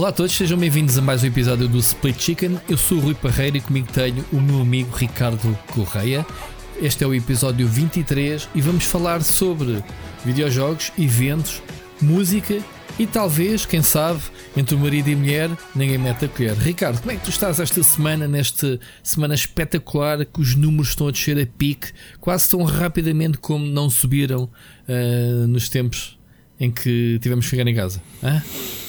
Olá a todos, sejam bem-vindos a mais um episódio do Split Chicken. Eu sou o Rui Parreira e comigo tenho o meu amigo Ricardo Correia. Este é o episódio 23 e vamos falar sobre videojogos, eventos, música e talvez, quem sabe, entre o marido e a mulher, ninguém mete a colher. Ricardo, como é que tu estás esta semana, nesta semana espetacular que os números estão a descer a pique, quase tão rapidamente como não subiram uh, nos tempos em que tivemos que ficar em casa? Hã?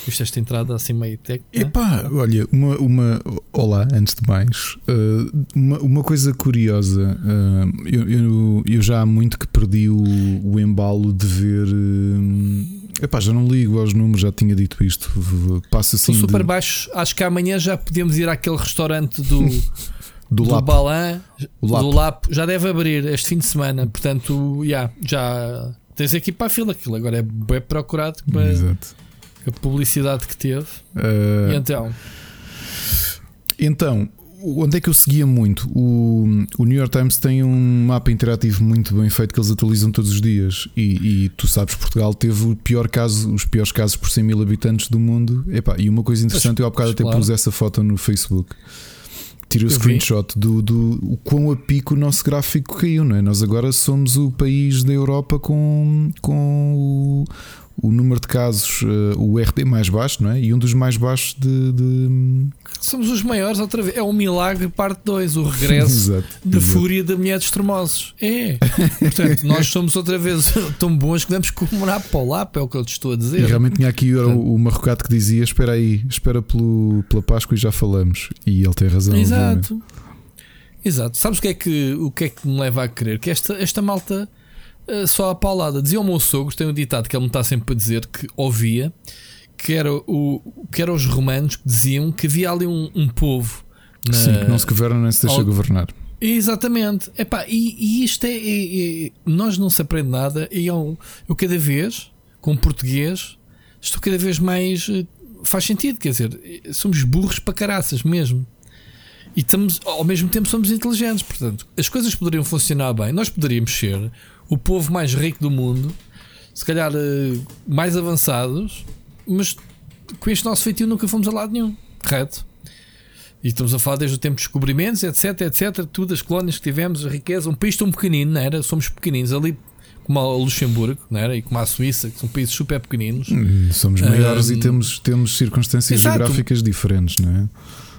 Viste esta entrada assim meio tech? Epá, olha, uma, uma. Olá, antes de mais. Uh, uma, uma coisa curiosa. Uh, eu, eu, eu, já há muito que perdi o, o embalo de ver. Uh, epá, já não ligo aos números, já tinha dito isto. Passa assim. São super de... baixos. Acho que amanhã já podemos ir àquele restaurante do. do, do Balan, do Lap, já deve abrir este fim de semana. Portanto, yeah, já tens aqui para a fila. Aquilo agora é bem procurado. Exato a publicidade que teve. Uh, então? Então, onde é que eu seguia muito? O, o, New York Times tem um mapa interativo muito bem feito que eles atualizam todos os dias. E, e tu sabes, Portugal teve o pior caso, os piores casos por 100 mil habitantes do mundo. Epá, e uma coisa interessante, eu há bocado até claro. pus essa foto no Facebook. Tirei o screenshot do, do o quão a pico o nosso gráfico caiu, não é? Nós agora somos o país da Europa com, com o, número de casos, uh, o RT mais baixo, não é? E um dos mais baixos de. de... Somos os maiores outra vez. É um milagre, parte 2, o regresso exato, da exato. fúria da mulher dos tremosos. É. Portanto, nós somos outra vez tão bons que vamos comemorar para o lap, é o que eu te estou a dizer. E realmente tinha aqui o, o marrocato que dizia: Espera aí, espera pelo, pela Páscoa e já falamos. E ele tem razão. Exato. Obviamente. Exato. Sabes o que, é que, o que é que me leva a crer? Que esta, esta malta eh, só a paulada. Dizia o meu sogro, tem um ditado que ele me está sempre a dizer que ouvia, que era, o, que era os romanos que diziam que havia ali um, um povo. Na... Sim, que não se governa nem se deixa Al... governar. Exatamente. Epá, e, e isto é, é, é, Nós não se aprende nada. E eu, eu cada vez, com português, estou cada vez mais. Eh, faz sentido, quer dizer, somos burros para caraças mesmo. E estamos, ao mesmo tempo somos inteligentes. Portanto, as coisas poderiam funcionar bem. Nós poderíamos ser o povo mais rico do mundo, se calhar eh, mais avançados, mas com este nosso feitio nunca fomos a lado nenhum, correto? E estamos a falar desde o tempo de descobrimentos, etc, etc, tudo, as colónias que tivemos, a riqueza, um país tão pequenino, não era? Somos pequeninos ali, como a Luxemburgo, não era? E como a Suíça, que são países super pequeninos. Hum, somos maiores e temos, temos circunstâncias exato. geográficas diferentes, não é?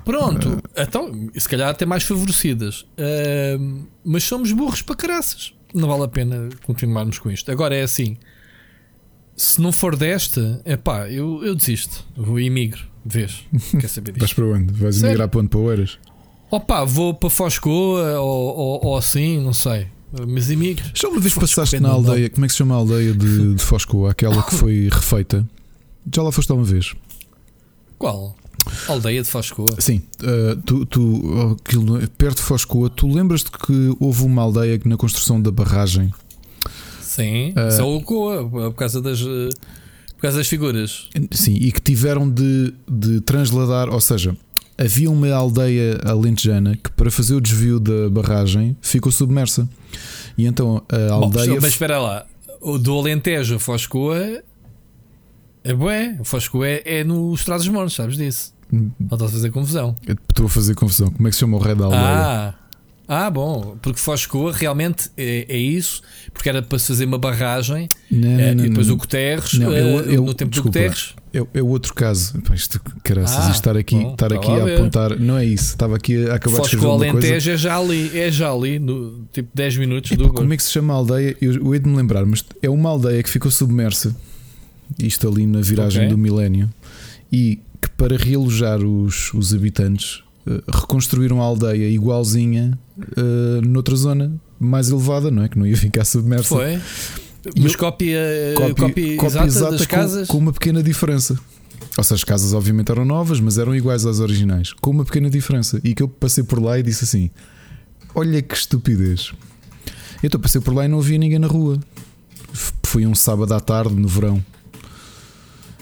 Pronto, uh, então, se calhar até mais favorecidas. Uh, mas somos burros para caraças não vale a pena continuarmos com isto. Agora é assim: se não for desta, é pá, eu, eu desisto. Vou emigro, vês? Quer saber disso? Vais para onde? Vais Sério? emigrar para onde? Para Oeiras? Opa, vou para Foscoa ou, ou, ou assim, não sei. Mas emigro. Já uma vez passaste na aldeia, como é que se chama a aldeia de, de Foscoa? Aquela que foi refeita? Já lá foste uma vez? Qual? Aldeia de Foscoa. Sim, uh, tu, tu aquilo, perto de Foscoa, tu lembras-te que houve uma aldeia na construção da barragem? Sim, uh, isso é o Coa, por causa das. Por causa das figuras. Sim, e que tiveram de, de transladar, ou seja, havia uma aldeia alentejana que para fazer o desvio da barragem ficou submersa. E então a aldeia. Bom, mas espera lá, o do Alentejo a Foscoa é bué, o Fosco é, é nos Trazos Mortos, sabes disso? Não estás a fazer confusão. Estou a fazer confusão. Como é que se chama o rei da aldeia? Ah, ah bom, porque Foscoa realmente é, é, isso, porque era para se fazer uma barragem não, é, não, e depois não. o Guterres, não, eu, eh, eu, no tempo desculpa, do Guterres. É, outro caso. Isto, caraças, ah, estar aqui, bom, estar aqui a, a apontar, não é isso. Estava aqui a acabar Foscoa de escrever uma Alentejo é já ali, é já ali, no tipo 10 minutos Epa, do. Como é que se chama a aldeia? Eu, eu hei de me lembrar, mas é uma aldeia que ficou submersa isto ali na viragem okay. do milénio, e que para realojar os, os habitantes uh, reconstruíram a aldeia igualzinha uh, noutra zona mais elevada, não é? Que não ia ficar submersa. Foi. Mas cópia, cópia, cópia, cópia exata, das casas? Com, com uma pequena diferença. Ou seja, as casas obviamente eram novas, mas eram iguais às originais, com uma pequena diferença. E que eu passei por lá e disse assim: Olha que estupidez. Então passei por lá e não havia ninguém na rua. Foi um sábado à tarde, no verão.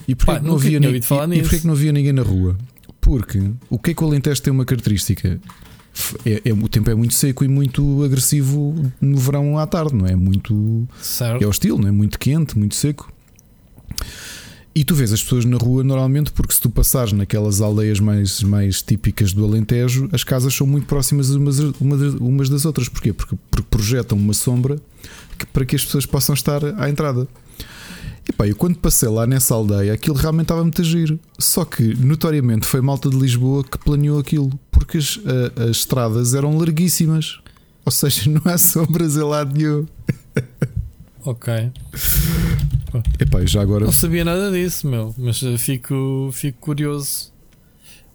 E porquê, Pá, que, não havia, ni... e, porquê que não havia ninguém na rua? Porque o que é que o Alentejo tem uma característica? É, é, o tempo é muito seco e muito agressivo no verão à tarde, não é? Muito. Certo. É hostil, não é? Muito quente, muito seco. E tu vês as pessoas na rua normalmente, porque se tu passares naquelas aldeias mais, mais típicas do Alentejo, as casas são muito próximas umas, umas das outras. Porquê? Porque, porque projetam uma sombra que, para que as pessoas possam estar à entrada. E pá, eu quando passei lá nessa aldeia, aquilo realmente estava muito a giro. Só que, notoriamente, foi malta de Lisboa que planeou aquilo, porque as, a, as estradas eram larguíssimas. Ou seja, não há sombras em lado nenhum. Ok. Epá, já agora. Não sabia nada disso, meu, mas eh, fico, fico curioso.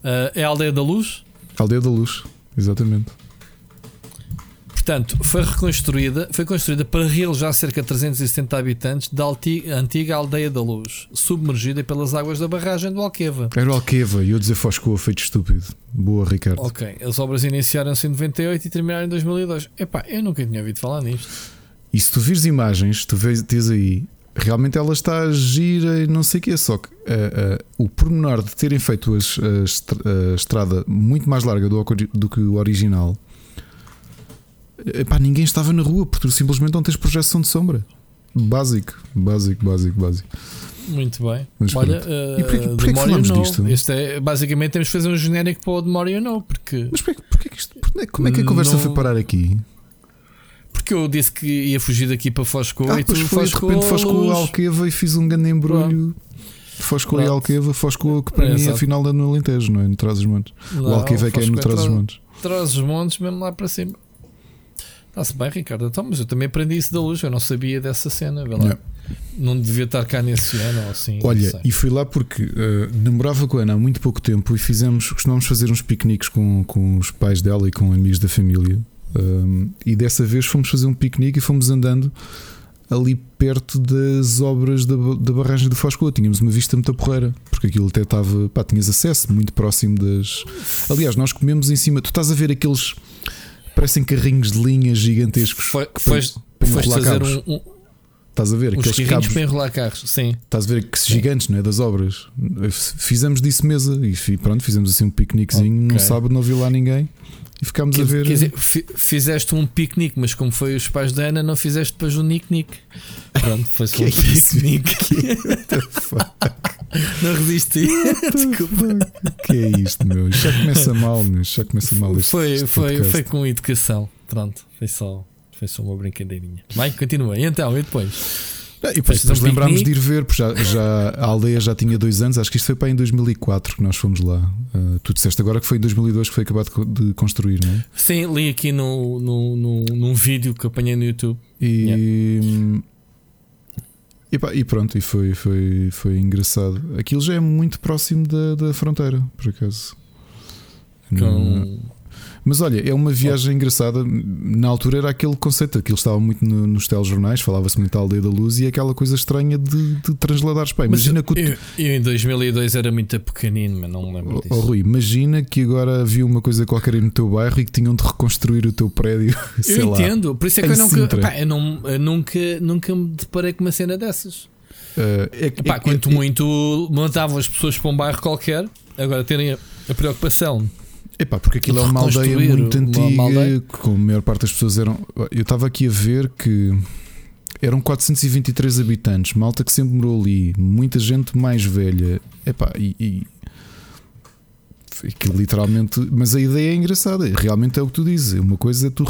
Uh, é a Aldeia da Luz? Aldeia da Luz, exatamente. Portanto, foi reconstruída, foi construída para realojar cerca de 370 habitantes da antiga Aldeia da Luz, submergida pelas águas da barragem do Alqueva. Era o Alqueva, e eu dizer Foscoa, feito estúpido. Boa, Ricardo. Ok, as obras iniciaram-se em 98 e terminaram em 2002. Epá, eu nunca tinha ouvido falar nisto. E se tu vires imagens, tu vês, tens aí, realmente ela está gira e não sei o que é, só que uh, uh, o pormenor de terem feito a, a, estrada muito mais larga do, do que o original Epá, ninguém estava na rua porque tu simplesmente não tens projeção de sombra. Básico, básico, básico, básico. Muito bem. Mas Olha, uh, e porquê, porquê que falamos know. disto? Este é, basicamente temos que fazer um genérico para o de You Know. Porque Mas porquê, porquê que isto, como é que a conversa não... foi parar aqui? Porque eu disse que ia fugir daqui para Fosco ah, e tu foi, de repente Fosco Alqueva e fiz um grande embrulho. Fosco e Alqueva, Fosco que para é, mim é a final da no Alentejo, não é? No Trás-os-Montes. O Alqueva é que é no Trás-os-Montes. Trás-os-Montes, mesmo lá para cima. Está-se bem, Ricardo. Então, mas eu também aprendi isso da luz, eu não sabia dessa cena. Não. não devia estar cá nesse ano ou assim. Olha, e fui lá porque uh, namorava com a Ana há muito pouco tempo e fizemos, costumamos fazer uns piqueniques com, com os pais dela e com amigos da família. Um, e dessa vez fomos fazer um piquenique e fomos andando ali perto das obras da, da barragem do Foscoa. Tínhamos uma vista muito porreira, porque aquilo até estava, pá, tinhas acesso muito próximo das. Aliás, nós comemos em cima. Tu estás a ver aqueles parecem carrinhos de linha gigantesccos. Foi, foste, foste fazer um, um, Estás a ver aqueles cabos para enrolar carros, sim. Estás a ver que gigantes, não é? Das obras. Fizemos disso mesa e pronto, fizemos assim um piqueniquezinho. Okay. No sábado não vi lá ninguém e ficámos a ver. Quer dizer, fizeste um piquenique, mas como foi os pais da Ana, não fizeste depois um nick-nick. Pronto, foi só um é piquenique. não resisti. Desculpa. que é isto, meu? Já começa mal, meu. Já começa mal este, foi, este foi, foi com educação. Pronto, foi só, foi só uma brincadeirinha. Vai, continua. E então, e depois? Ah, e depois lembrámos de ir ver, porque já, já, a aldeia já tinha dois anos, acho que isto foi para em 2004 que nós fomos lá. Uh, tu disseste agora que foi em 2002 que foi acabado de construir, não é? Sim, li aqui no, no, no, num vídeo que apanhei no YouTube. E, yeah. e, pá, e, pronto, e foi, foi, foi engraçado. Aquilo já é muito próximo da, da fronteira, por acaso. Com... Mas olha, é uma viagem engraçada. Na altura era aquele conceito, aquilo estava muito no, nos telejornais, falava-se muito da aldeia da luz e aquela coisa estranha de, de transladares. Pá, imagina mas, que. Eu, eu, em 2002 era muito pequenino, mas não me lembro disso. Oh, Rui, imagina que agora havia uma coisa qualquer no teu bairro e que tinham de reconstruir o teu prédio. eu entendo, por isso é que eu nunca, pá, eu, não, eu nunca, nunca me deparei com uma cena dessas. Uh, é, Epá, é, quanto é, muito montavam as pessoas para um bairro qualquer, agora terem a preocupação Epá, porque aquilo é uma aldeia muito antiga, aldeia. com a maior parte das pessoas eram. Eu estava aqui a ver que eram 423 habitantes, malta que sempre morou ali, muita gente mais velha. Epá, e, e que literalmente, mas a ideia é engraçada. Realmente é o que tu dizes. Uma coisa é tu,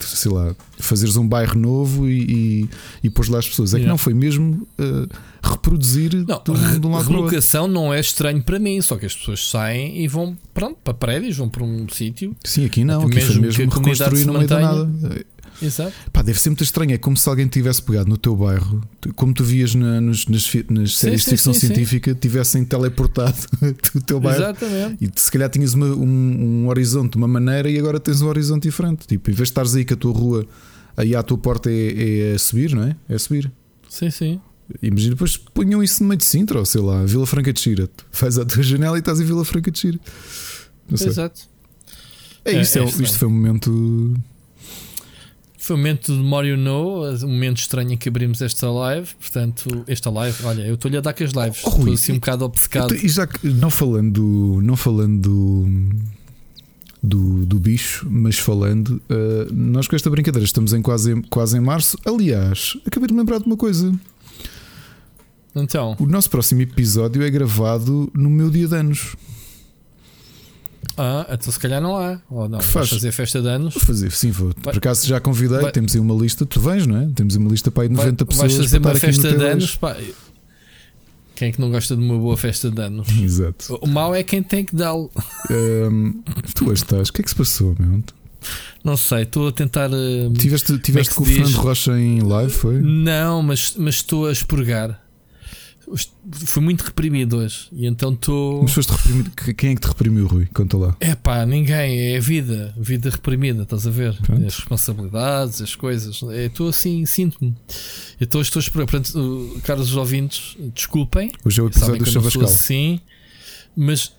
sei lá, fazeres um bairro novo e, e, e pôs lá as pessoas. É que não foi mesmo uh, reproduzir não, de, de um lado Relocação não é estranho para mim, só que as pessoas saem e vão pronto, para prédios, vão para um sítio. Sim, aqui não, aqui mesmo foi mesmo reconstruir no meio da nada. Exato. Pá, deve ser muito estranho. É como se alguém tivesse pegado no teu bairro, como tu vias na, nos, nas, nas séries de ficção sim, científica, sim. tivessem teleportado o teu bairro. Exatamente. E se calhar tinhas uma, um, um, horizonte de uma maneira e agora tens um horizonte diferente. Tipo, em vez de estares aí com a tua rua, aí à tua porta é, é a subir, não é? É a subir. Sim, sim. Imagina depois ponham isso no meio de Sintra, ou sei lá, Vila Franca de Xira. Faz a tua janela e estás em Vila Franca de Xira. Exato. É, isto, é, é, isto foi um momento foi um momento de Mario No, um momento estranho em que abrimos esta live. Portanto, esta live, olha, eu estou-lhe a dar com as lives. Oh, estou assim um bocado obcecado. E já que, não falando, não falando do, do, bicho, mas falando, uh, nós com esta brincadeira estamos em quase, quase em março. Aliás, acabei de me lembrar de uma coisa. Então. O nosso próximo episódio é gravado no meu dia de anos. Ah, então se calhar não há. Ou não, Que vais faz? fazer festa de anos. Vou fazer, sim, vou. Vai- Por acaso já convidei, vai- temos aí uma lista, tu vens, não é? Temos uma lista para aí de Vai- 90 pessoas. vais fazer uma festa de T2. anos. Pá. Quem é que não gosta de uma boa festa de anos? Exato. O mau é quem tem que dá-lo. Tu hoje estás, o que é que se passou, meu? Não sei, estou a tentar. Tiveste, tiveste que com o? Fernando Rocha em live, foi? Não, mas, mas estou a expurgar. Fui muito reprimido hoje. E então estou. Mas foste reprimido. Quem é que te reprimiu, Rui? Conta lá. É pá, ninguém. É a vida. Vida reprimida, estás a ver? Pronto. As responsabilidades, as coisas. É, Estou assim, sinto-me. Estou a esperar. Portanto, caros ouvintes, desculpem. Hoje é o episódio do Chavascal. assim. Mas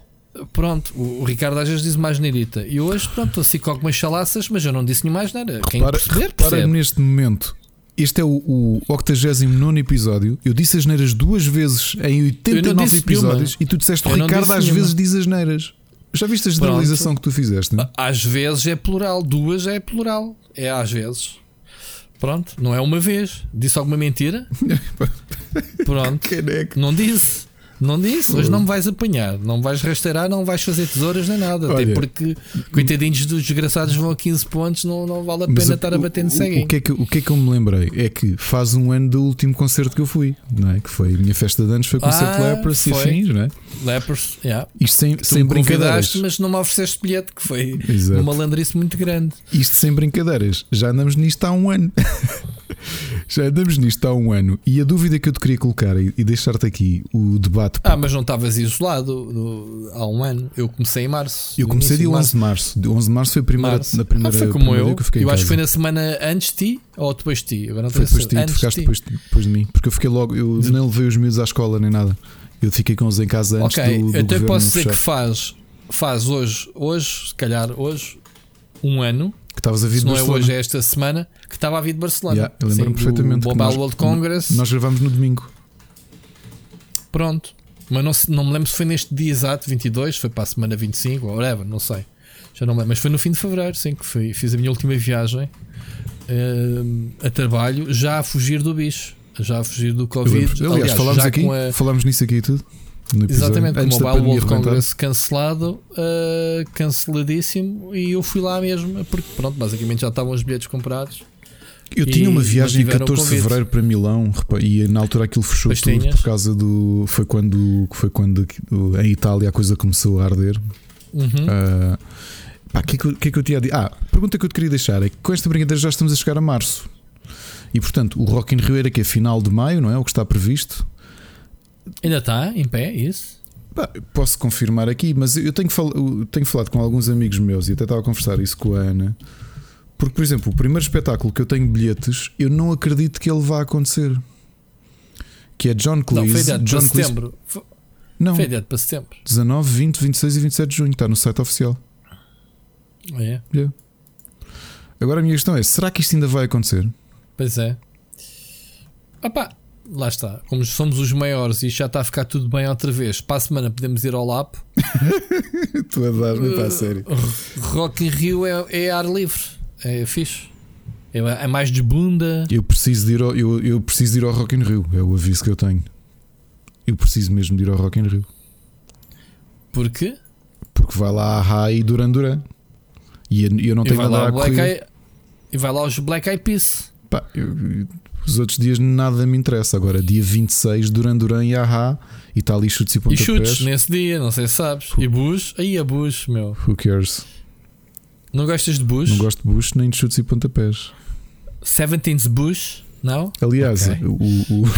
pronto, o, Ricardo às vezes diz mais neirita. E hoje, pronto, estou assim com algumas chalaças, mas eu não disse nenhuma mais nada. Quem Repara, perceber, repara neste momento. Este é o, o 89 episódio. Eu disse as neiras duas vezes em 89 disse episódios nenhuma. e tu disseste o Ricardo às nenhuma. vezes diz as neiras. Já viste a generalização que tu fizeste? Não? Às vezes é plural, duas é plural. É às vezes. Pronto, não é uma vez. Disse alguma mentira? Pronto, não disse. Não disse, hoje não me vais apanhar, não vais rasteirar, não vais fazer tesouras nem nada. Até Olha. porque coitadinhos dos desgraçados vão a 15 pontos, não, não vale a pena estar a bater no o, o, que é que, o que é que eu me lembrei? É que faz um ano do último concerto que eu fui, não é? Que foi a minha festa de anos, foi o concerto Ah, Leprosy e afins, não é? Lepers, yeah. Isto sem, Tu sem brincadeiras. mas não me ofereceste bilhete, que foi Exato. uma malandrice muito grande. Isto sem brincadeiras. Já andamos nisto há um ano. Já andamos nisto há um ano. E a dúvida que eu te queria colocar e, deixar-te aqui o debate. Ah, mas não estavas isolado no- há um ano. Eu comecei em março. eu comecei dia de 11 de março. De 11 de março foi a primeira, Março. na primeira, ah, foi como primeira eu. que eu fiquei em acho que foi na semana antes de ti ou depois de ti. Agora não Foi depois de ti, tu ficaste depois, depois de mim. Porque eu fiquei logo, eu De- nem levei os miúdos à escola nem nada. Eu fiquei com eles em casa antes Ok, do, do então eu governo posso dizer fechar. que faz, faz hoje, hoje, se calhar hoje, um ano, Que estavas a vir se de não é Barcelona. hoje, é esta semana, que estava a vir de Barcelona. Yeah, eu lembro-me perfeitamente que Mobile nós- World Congress. Nós gravámos no domingo. Pronto. Mas não, se- não me lembro se foi neste dia exato, 22, foi para a semana 25, ou whatever, não sei. Já não me lembro. Mas foi no fim de fevereiro, sim, que fui, fiz a minha última viagem eh, a trabalho, já a fugir do bicho, já a fugir do Covid. Aliás, Aliás, falámos aqui, a- falámos nisso aqui e tudo. No Exatamente, o Mobile World. Congress cancelado, uh, canceladíssimo, e eu fui lá mesmo, porque pronto, basicamente já estavam os bilhetes comprados. Eu tinha uma viagem em mantiveram o 14 de fevereiro para Milão e na altura aquilo fechou Pois tudo tinhas. por causa do. Foi quando, foi quando em Itália a coisa começou a arder. Uhum. Ah, pá, O que, é que, é que eu tinha a dizer? Ah, pergunta que eu te queria deixar é que com esta brincadeira já estamos a chegar a março. E portanto, o Rock in Rio era que é final de maio, não é? O que está previsto. Ainda está em pé, isso? Pá, posso confirmar aqui, mas eu tenho, fal- eu tenho falado com alguns amigos meus e até estava a conversar isso com a Ana. Porque, por exemplo, o primeiro espetáculo que eu tenho bilhetes, eu não acredito que ele vá acontecer. Que é John Não, foi Cleese. adiado John para Cleese. setembro. Não, foi adiado para setembro. 19, 20, 26 e 27 de junho. Está no site oficial. É, Yeah. Agora a minha questão é: será que isto ainda vai acontecer? pois é. Opá, lá está. Como somos os maiores e já está a ficar tudo bem outra vez, para a semana podemos ir ao LAP. tu a dar-me para a sério. Rock in Rio é, é ar livre. É fixe. É, é mais de bunda. Eu preciso de ir ao, eu, eu preciso de ir ao Rock in Rio. É o aviso que eu tenho. Eu preciso mesmo de ir ao Rock in Rio. Porque Porque vai lá a Rai e Duran Duran. E eu, eu não tenho nada lá a correr. E vai lá os Black Eyed Peas. Pá, eu- os outros dias nada me interessa. Agora, dia 26, Duran Duran e Ahá. E está ali chutes e E pontapés. chutes nesse dia, não sei se sabes. E Bush, aí a Bush, meu. Who cares? Não gostas de Bush? Não gosto de Bush nem de chutes e pontapés. 17th Bush? Não? Aliás, Ok. o, o-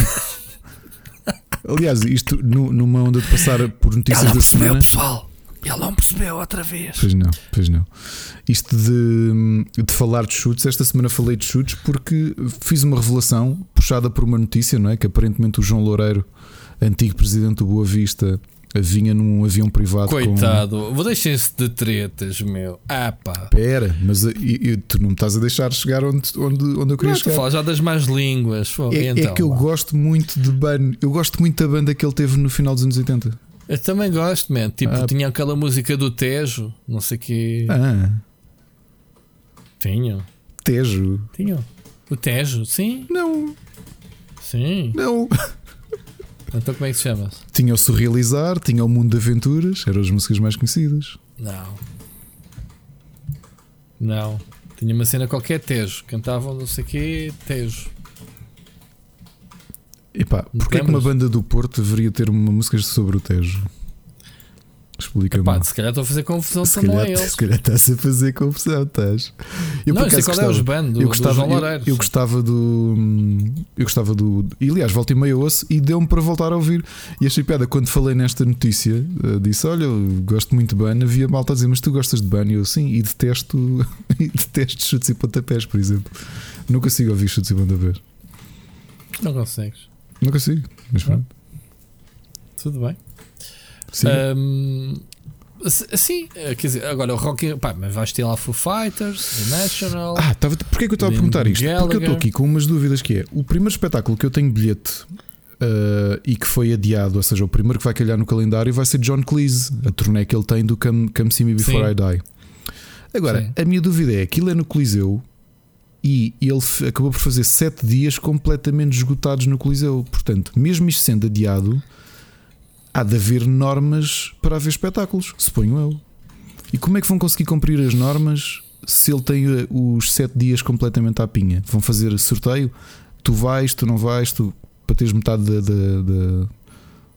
Aliás, isto nu- numa onda de passar por notícias da semana. pessoal. Ele não percebeu outra vez. Pois não, pois não. Isto de, de falar de chutes, esta semana falei de chutes porque fiz uma revelação puxada por uma notícia, não é? Que aparentemente o João Loureiro, antigo presidente do Boa Vista, vinha num avião privado com. Coitado, vou deixar-se de tretas, meu. Ah pá. Pera, mas uh, e- e tu não me estás a deixar chegar onde, onde, onde eu queria Não, tu chegar. falas já das más línguas. Pô, É, é então, que eu lá. gosto muito de Ban. Eu gosto muito da banda que ele teve no final dos anos 80. Eu também gosto, man. Tipo, Ah. tinha aquela música do Tejo, não sei que. Ah, Tinham. Então como é que se chama? Tinha o Surrealizar, tinha o Mundo de Aventuras, eram as músicas mais conhecidas. Não. Não. Tinha uma cena qualquer Tejo. Cantavam não sei o quê, Tejo. Epá, porque é que uma banda do Porto deveria ter uma música sobre o Tejo? Explica-me. Se calhar estou a fazer confusão se calhar, eles. Se calhar estás a fazer confusão, estás. Eu não, qual gostava, é os bandos, eu gostava, eu, eu, gostava do. Eu gostava do. E aliás, volta e meia ouço e deu-me para voltar a ouvir. E achei piada quando falei nesta notícia. Eh, disse: Olha, eu gosto muito de ban. Havia malta a dizer, mas tu gostas de ban? E eu sim, e detesto, e detesto chutes e pontapés, por exemplo. Não consigo ouvir chutes e pontapés. Não consegues. Não consigo, mas pronto. Tudo bem. Sim. Um, sim, eh, quer dizer, agora o Rock. Pá, mas vais ter lá Foo Fighters, The National. Ah, tava, porquê que eu estava a perguntar isto? Gallagher. Porque eu estou aqui com umas dúvidas que é o primeiro espetáculo que eu tenho bilhete uh, e que foi adiado, ou seja, o primeiro que vai calhar no calendário vai ser John Cleese, a turnê que ele tem do Come, Come See Me Before sim. I Die. Agora, sim. a minha dúvida é: aquilo é no Coliseu e ele acabou por fazer sete dias completamente esgotados no Coliseu. Portanto, mesmo isto sendo adiado há de haver normas para haver espetáculos, suponho eu. E como é que vão conseguir cumprir as normas se ele tem eh, os sete dias completamente à pinha? Vão fazer sorteio? Tu vais, tu não vais, tu, para teres metade de, de, de,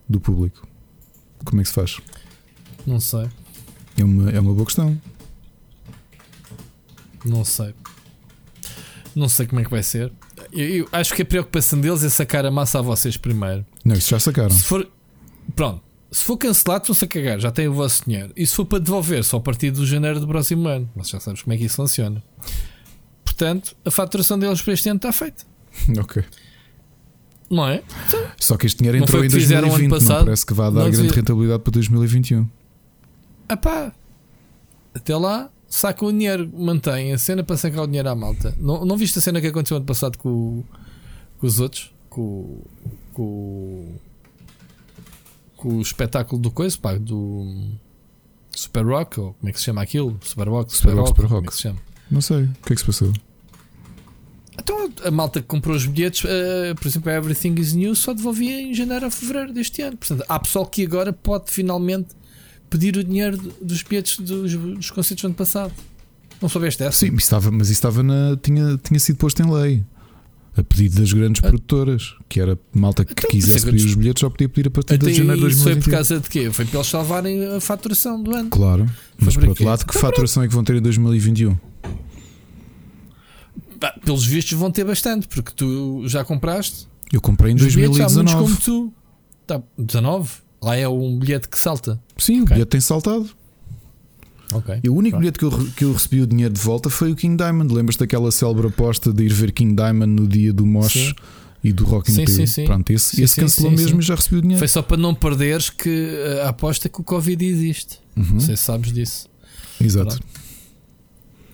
do público. Como é que se faz? Não sei. É uma, é uma boa questão. Não sei. Não sei como é que vai ser. Eu, eu, acho que a preocupação deles é sacar a massa a vocês primeiro. Não, isso já sacaram. Se for, Pronto. Se for cancelado, estão-se a cagar, já tem o vosso dinheiro. E se for para devolver, só a partir de janeiro do próximo ano. Mas já sabes como é que isso funciona. Portanto, a faturação deles para este ano está feita. Ok. Não é? Só que este dinheiro entrou em 2020, passado, não parece que vai dar grande rentabilidade para 2021. Ah pá, até lá, saca o dinheiro, mantém a cena para sacar o dinheiro à malta. Não, não viste a cena que aconteceu ano passado com, com os outros? Com, com com o espetáculo do coisa, pá, do Super Rock, ou como é que se chama aquilo? Super Rock, Super, Super Rock, Super Rock. Como é que se chama? Não sei, o que é que se passou? Então a malta que comprou os bilhetes, uh, por exemplo, a Everything is New, só devolvia em janeiro ou fevereiro deste ano. Portanto, há pessoal que agora pode finalmente pedir o dinheiro dos bilhetes dos, dos concertos do ano passado. Não soubeste essa? Sim, mas, estava, mas isso estava na, tinha, tinha sido posto em lei a pedido das grandes ah. produtoras, que era malta que então, quisesse pedir os bilhetes, só podia pedir a partir de janeiro de 2020. Foi por causa de quê? Foi para eles salvarem a faturação do ano. Claro, mas por outro lado, que então, faturação é que vão ter em 2021? Bah, pelos vistos vão ter bastante, porque tu já compraste. Eu comprei em 2019. como tu. Tá, 19? Lá é um bilhete que salta. Sim, okay. o bilhete tem saltado. Okay. E o único bilhete que eu, que eu recebi o dinheiro de volta foi o King Diamond. Lembras daquela célebre aposta de ir ver King Diamond no dia do Mosh e do Rock in sim, sim, sim. Pronto, esse, sim, esse cancelou mesmo e já recebi o dinheiro. Foi só para não perderes que a aposta que o Covid existe. Uhum. Não sei se sabes disso. Exato. Pronto.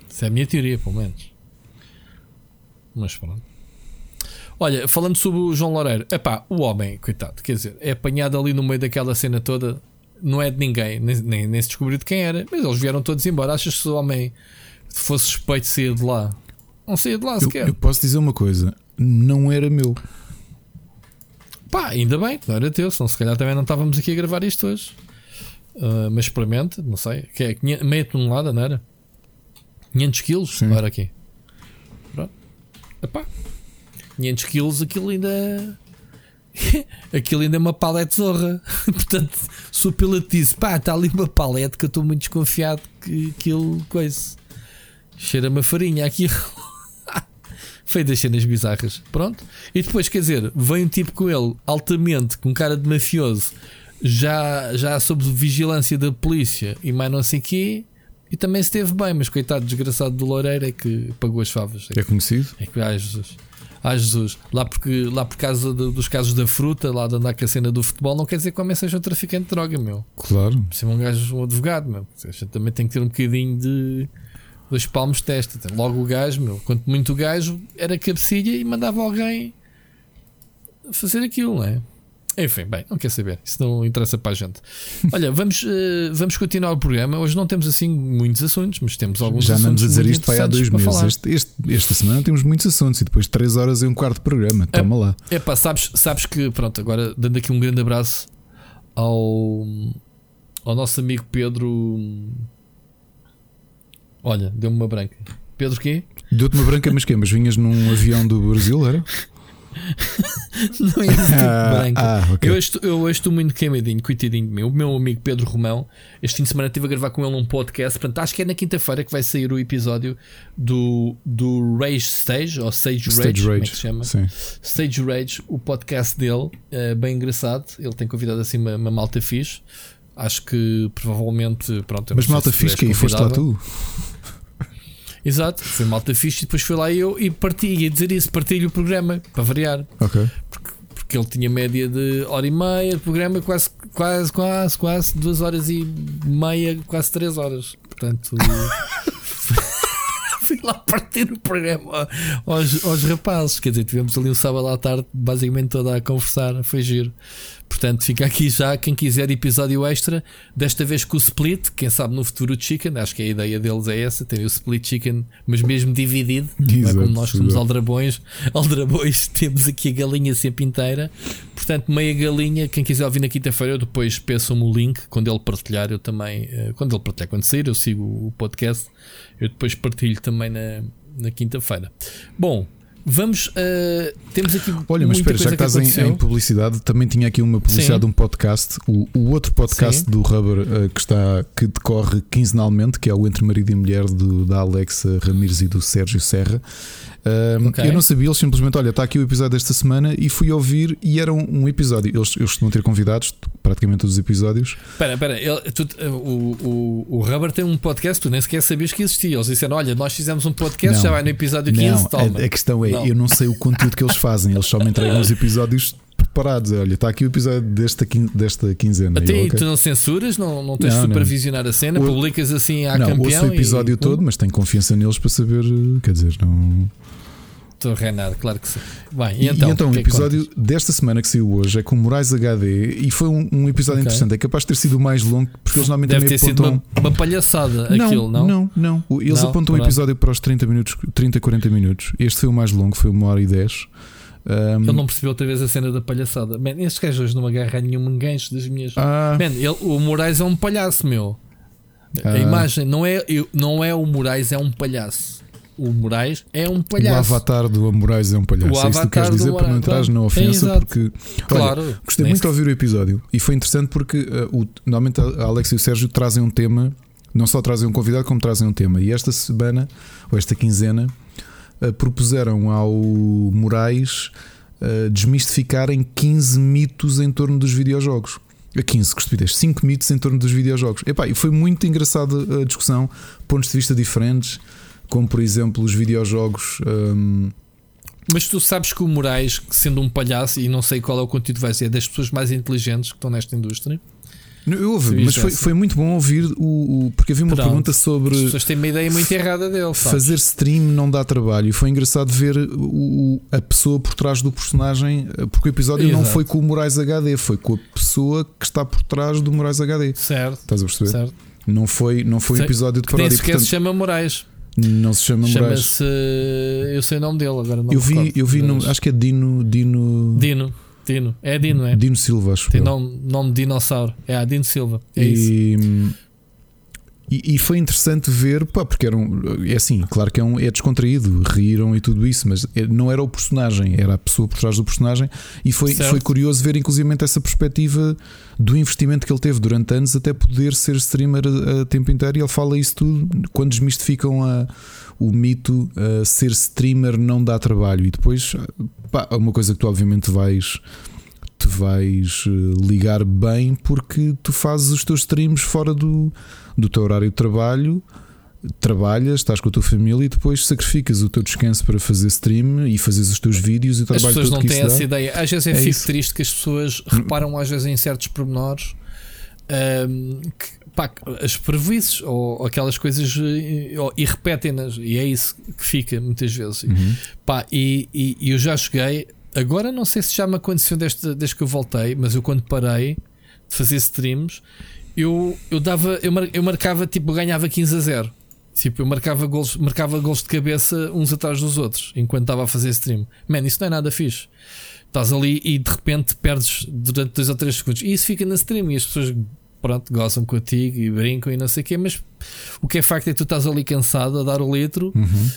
Essa é a minha teoria, pelo menos. Mas pronto. Olha, falando sobre o João Loureiro, epá, o homem, coitado, quer dizer, é apanhado ali no meio daquela cena toda não é de ninguém, nem, nem, nem se descobriu de quem era, mas eles vieram todos embora. Achas que o homem fosse suspeito de sair de lá? Não saía de lá sequer. Eu, eu posso dizer uma coisa: não era meu. Pá, ainda bem, não era teu, senão se calhar também não estávamos aqui a gravar isto hoje. Uh, mas experimenta, não sei, que é meia tonelada, não era? 500 quilos, Sim. era aqui. Pronto. Epá, 500 quilos, aquilo ainda aquilo ainda é uma palete zorra. Portanto, se o piloto disse pá, está ali uma palete que eu estou muito desconfiado que aquilo coisa cheira-me a farinha aqui. Feio das cenas bizarras. Pronto. E depois, quer dizer, vem um tipo com ele altamente, com cara de mafioso, já, já sob vigilância da polícia e mais não sei quê. E também esteve bem, mas coitado, desgraçado do Loureiro é que pagou as favas. É, é conhecido? É que, ai Jesus. Ah, Jesus, lá, porque, lá por causa de, dos casos da fruta, lá de andar com a cena do futebol, não quer dizer que o homem seja um traficante de droga, meu. Claro. Se é um gajo, um advogado, meu. A gente também tem que ter um bocadinho de dois palmos de testa. Logo o gajo, meu. Quanto muito o gajo era cabecilha e mandava alguém fazer aquilo, não é? Enfim, bem, não quer saber. Isso não interessa para a gente. Olha, vamos, uh, vamos continuar o programa. Hoje não temos assim muitos assuntos, mas temos alguns Já andamos a dizer isto vai há dois meses. Este, este, esta semana temos muitos assuntos e depois três horas e um quarto de programa. Toma é, lá. É pá, sabes, sabes que, pronto, agora dando aqui um grande abraço ao, ao nosso amigo Pedro. Olha, deu-me uma branca. Pedro quê? Deu-te uma branca, mas quê? Mas vinhas num avião do Brasil, era? não é tipo ah, branco. Ah, okay. eu, estou, eu hoje estou muito queimadinho, coitadinho de mim. O meu amigo Pedro Romão, este fim de semana estive a gravar com ele um podcast. Portanto, acho que é na quinta-feira que vai sair o episódio do, do Rage Stage, ou Stage, Stage Rage, Rage, como é que se chama? Sim. Stage Rage, o podcast dele, é bem engraçado. Ele tem convidado assim uma, uma malta fixe. Acho que provavelmente. Pronto, Mas malta fixe que aí foste lá tu. Exato, foi malta fixe e depois foi lá eu e parti, ia dizer isso, partilho o programa, para variar. Ok. Porque, porque ele tinha média de hora e meia de programa, quase, quase, quase, quase duas horas e meia, quase três horas. Portanto. fui lá partir o programa aos, aos rapazes. Quer dizer, tivemos ali um sábado à tarde, basicamente toda a conversar, foi giro. Portanto, fica aqui já quem quiser episódio extra, desta vez com o split, quem sabe no futuro o chicken, acho que a ideia deles é essa, tem o split chicken, mas mesmo dividido, é como nós que somos aldrabões, aldrabões, temos aqui a galinha sempre inteira. Portanto, meia galinha, quem quiser ouvir na quinta-feira, eu depois peço-me o link, quando ele partilhar, eu também, eh, quando ele partilhar, quando sair, eu sigo o podcast, eu depois partilho também na, na quinta-feira. Bom, Vamos. Uh, temos aqui. Olha, mas espera, já que, que estás em, em, publicidade, também tinha aqui uma publicidade de um podcast. O, o outro podcast Sim. do Rubber uh, que, está, que decorre quinzenalmente, que é o Entre Marido e Mulher do, da Alexa Ramires e do Sérgio Serra. Um, okay. Eu não sabia, eles simplesmente, olha, está aqui o episódio desta semana e fui ouvir e era um, um episódio. Eles, eles costumam ter convidados, praticamente todos os episódios. Espera, espera, o, o, o Rubber tem um podcast, tu nem sequer sabias que existia. Eles disseram, olha, nós fizemos um podcast, não, já vai no episódio 15, não, toma. A, a questão é, não. eu não sei o conteúdo que eles fazem, eles só me entregam os episódios preparados. Olha, está aqui o episódio desta, desta quinzena. Até aí, okay. tu não censuras, não, não tens de supervisionar a cena, publicas assim à não, campeão. Ouço o episódio e, todo, mas tenho confiança neles para saber, quer dizer, não. Estou Renato, claro que sim. Bem, e então, e então o é episódio desta semana que saiu hoje é com o Moraes HD e foi um, um episódio okay. interessante. É capaz de ter sido o mais longo porque eles normalmente Deve ter apontam... sido uma, uma palhaçada não, aquilo, não? Não, não. Eles não, apontam o um episódio para os 30 minutos, 30, 40 minutos. Este foi o mais longo, foi uma hora e 10. Um... Ele não percebeu outra vez a cena da palhaçada. Man, estes gajos hoje não agarram nenhum gancho das minhas. Ah. Man, ele, o Moraes é um palhaço, meu. Ah. A imagem não é, não é o Moraes, é um palhaço o Moraes é um palhaço. O avatar do Moraes é um palhaço. O é isso que tu queres dizer para não entrar na ofensa, é porque. Claro. Olha, gostei muito de ouvir o episódio e foi interessante porque uh, o, normalmente a Alex e o Sérgio trazem um tema, não só trazem um convidado, como trazem um tema. E esta semana, ou esta quinzena, uh, propuseram ao Moraes uh, desmistificarem 15 mitos em torno dos videojogos. A 15, que estupidez, 5 mitos em torno dos videojogos. Epá, e foi muito engraçada a discussão, pontos de vista diferentes como por exemplo os videojogos. Um... Mas tu sabes que o Moraes, sendo um palhaço, e não sei qual é o conteúdo vai ser, é das pessoas mais inteligentes que estão nesta indústria. Eu ouvi, mas foi, foi, muito bom ouvir o, o porque havia uma Pronto, pergunta sobre. As pessoas têm uma ideia muito errada dele. Fazer stream não dá trabalho. E foi engraçado ver o, a pessoa por trás do personagem, porque o episódio Exato. não foi com o Moraes HD, foi com a pessoa que está por trás do Moraes HD. Certo. Estás a perceber? Certo. Não foi, não foi um episódio de paródia. Nem sequer portanto, se chama Moraes. Não se chama Moraes. Chama-se. Eu sei o nome dele agora. Não eu vi, eu vi no, acho que é Dino. Dino. Dino. Dino. É Dino, é? Dino Silva, acho Tem nome, nome de dinossauro. É, Dino Silva. É e, isso. E, e, foi interessante ver, pá, porque era um, é assim, claro que é, um, é descontraído, riram e tudo isso, mas é, não era o personagem, era a pessoa por trás do personagem. E foi, foi curioso ver, inclusive, essa perspectiva do investimento que ele teve durante anos até poder ser streamer a, a tempo inteiro. E ele fala isso tudo quando desmistificam a, o mito: a ser streamer não dá trabalho. E depois, pá, uma coisa que tu, obviamente, vais te vais eh, ligar bem porque tu fazes os teus streams fora do, do teu horário de trabalho, trabalhas, estás com a tua família e depois sacrificas o teu descanso para fazer stream e fazes os teus vídeos e o trabalho As pessoas não têm essa dá. ideia. Às vezes é, é fico isso. triste que as pessoas reparam às vezes em certos pormenores um, que, pá, as prejuízos ou aquelas coisas e, e repetem-nas e é isso que fica muitas vezes. Uhum. Pá, e, e, e eu já cheguei agora não sei se já me aconteceu desde, desde que eu voltei, mas eu quando parei de fazer streams, eu, eu dava, eu, mar, eu marcava tipo, ganhava 15 a 0. Tipo, eu marcava gols, marcava gols de cabeça uns atrás dos outros enquanto estava a fazer stream. Man, isso não é nada fixe. Estás ali e de repente perdes durante 2 ou 3 segundos. E isso fica na stream e as pessoas pronto, gozam contigo e brincam e não sei o quê, mas o que é facto é que tu estás ali cansado a dar o litro Uhum.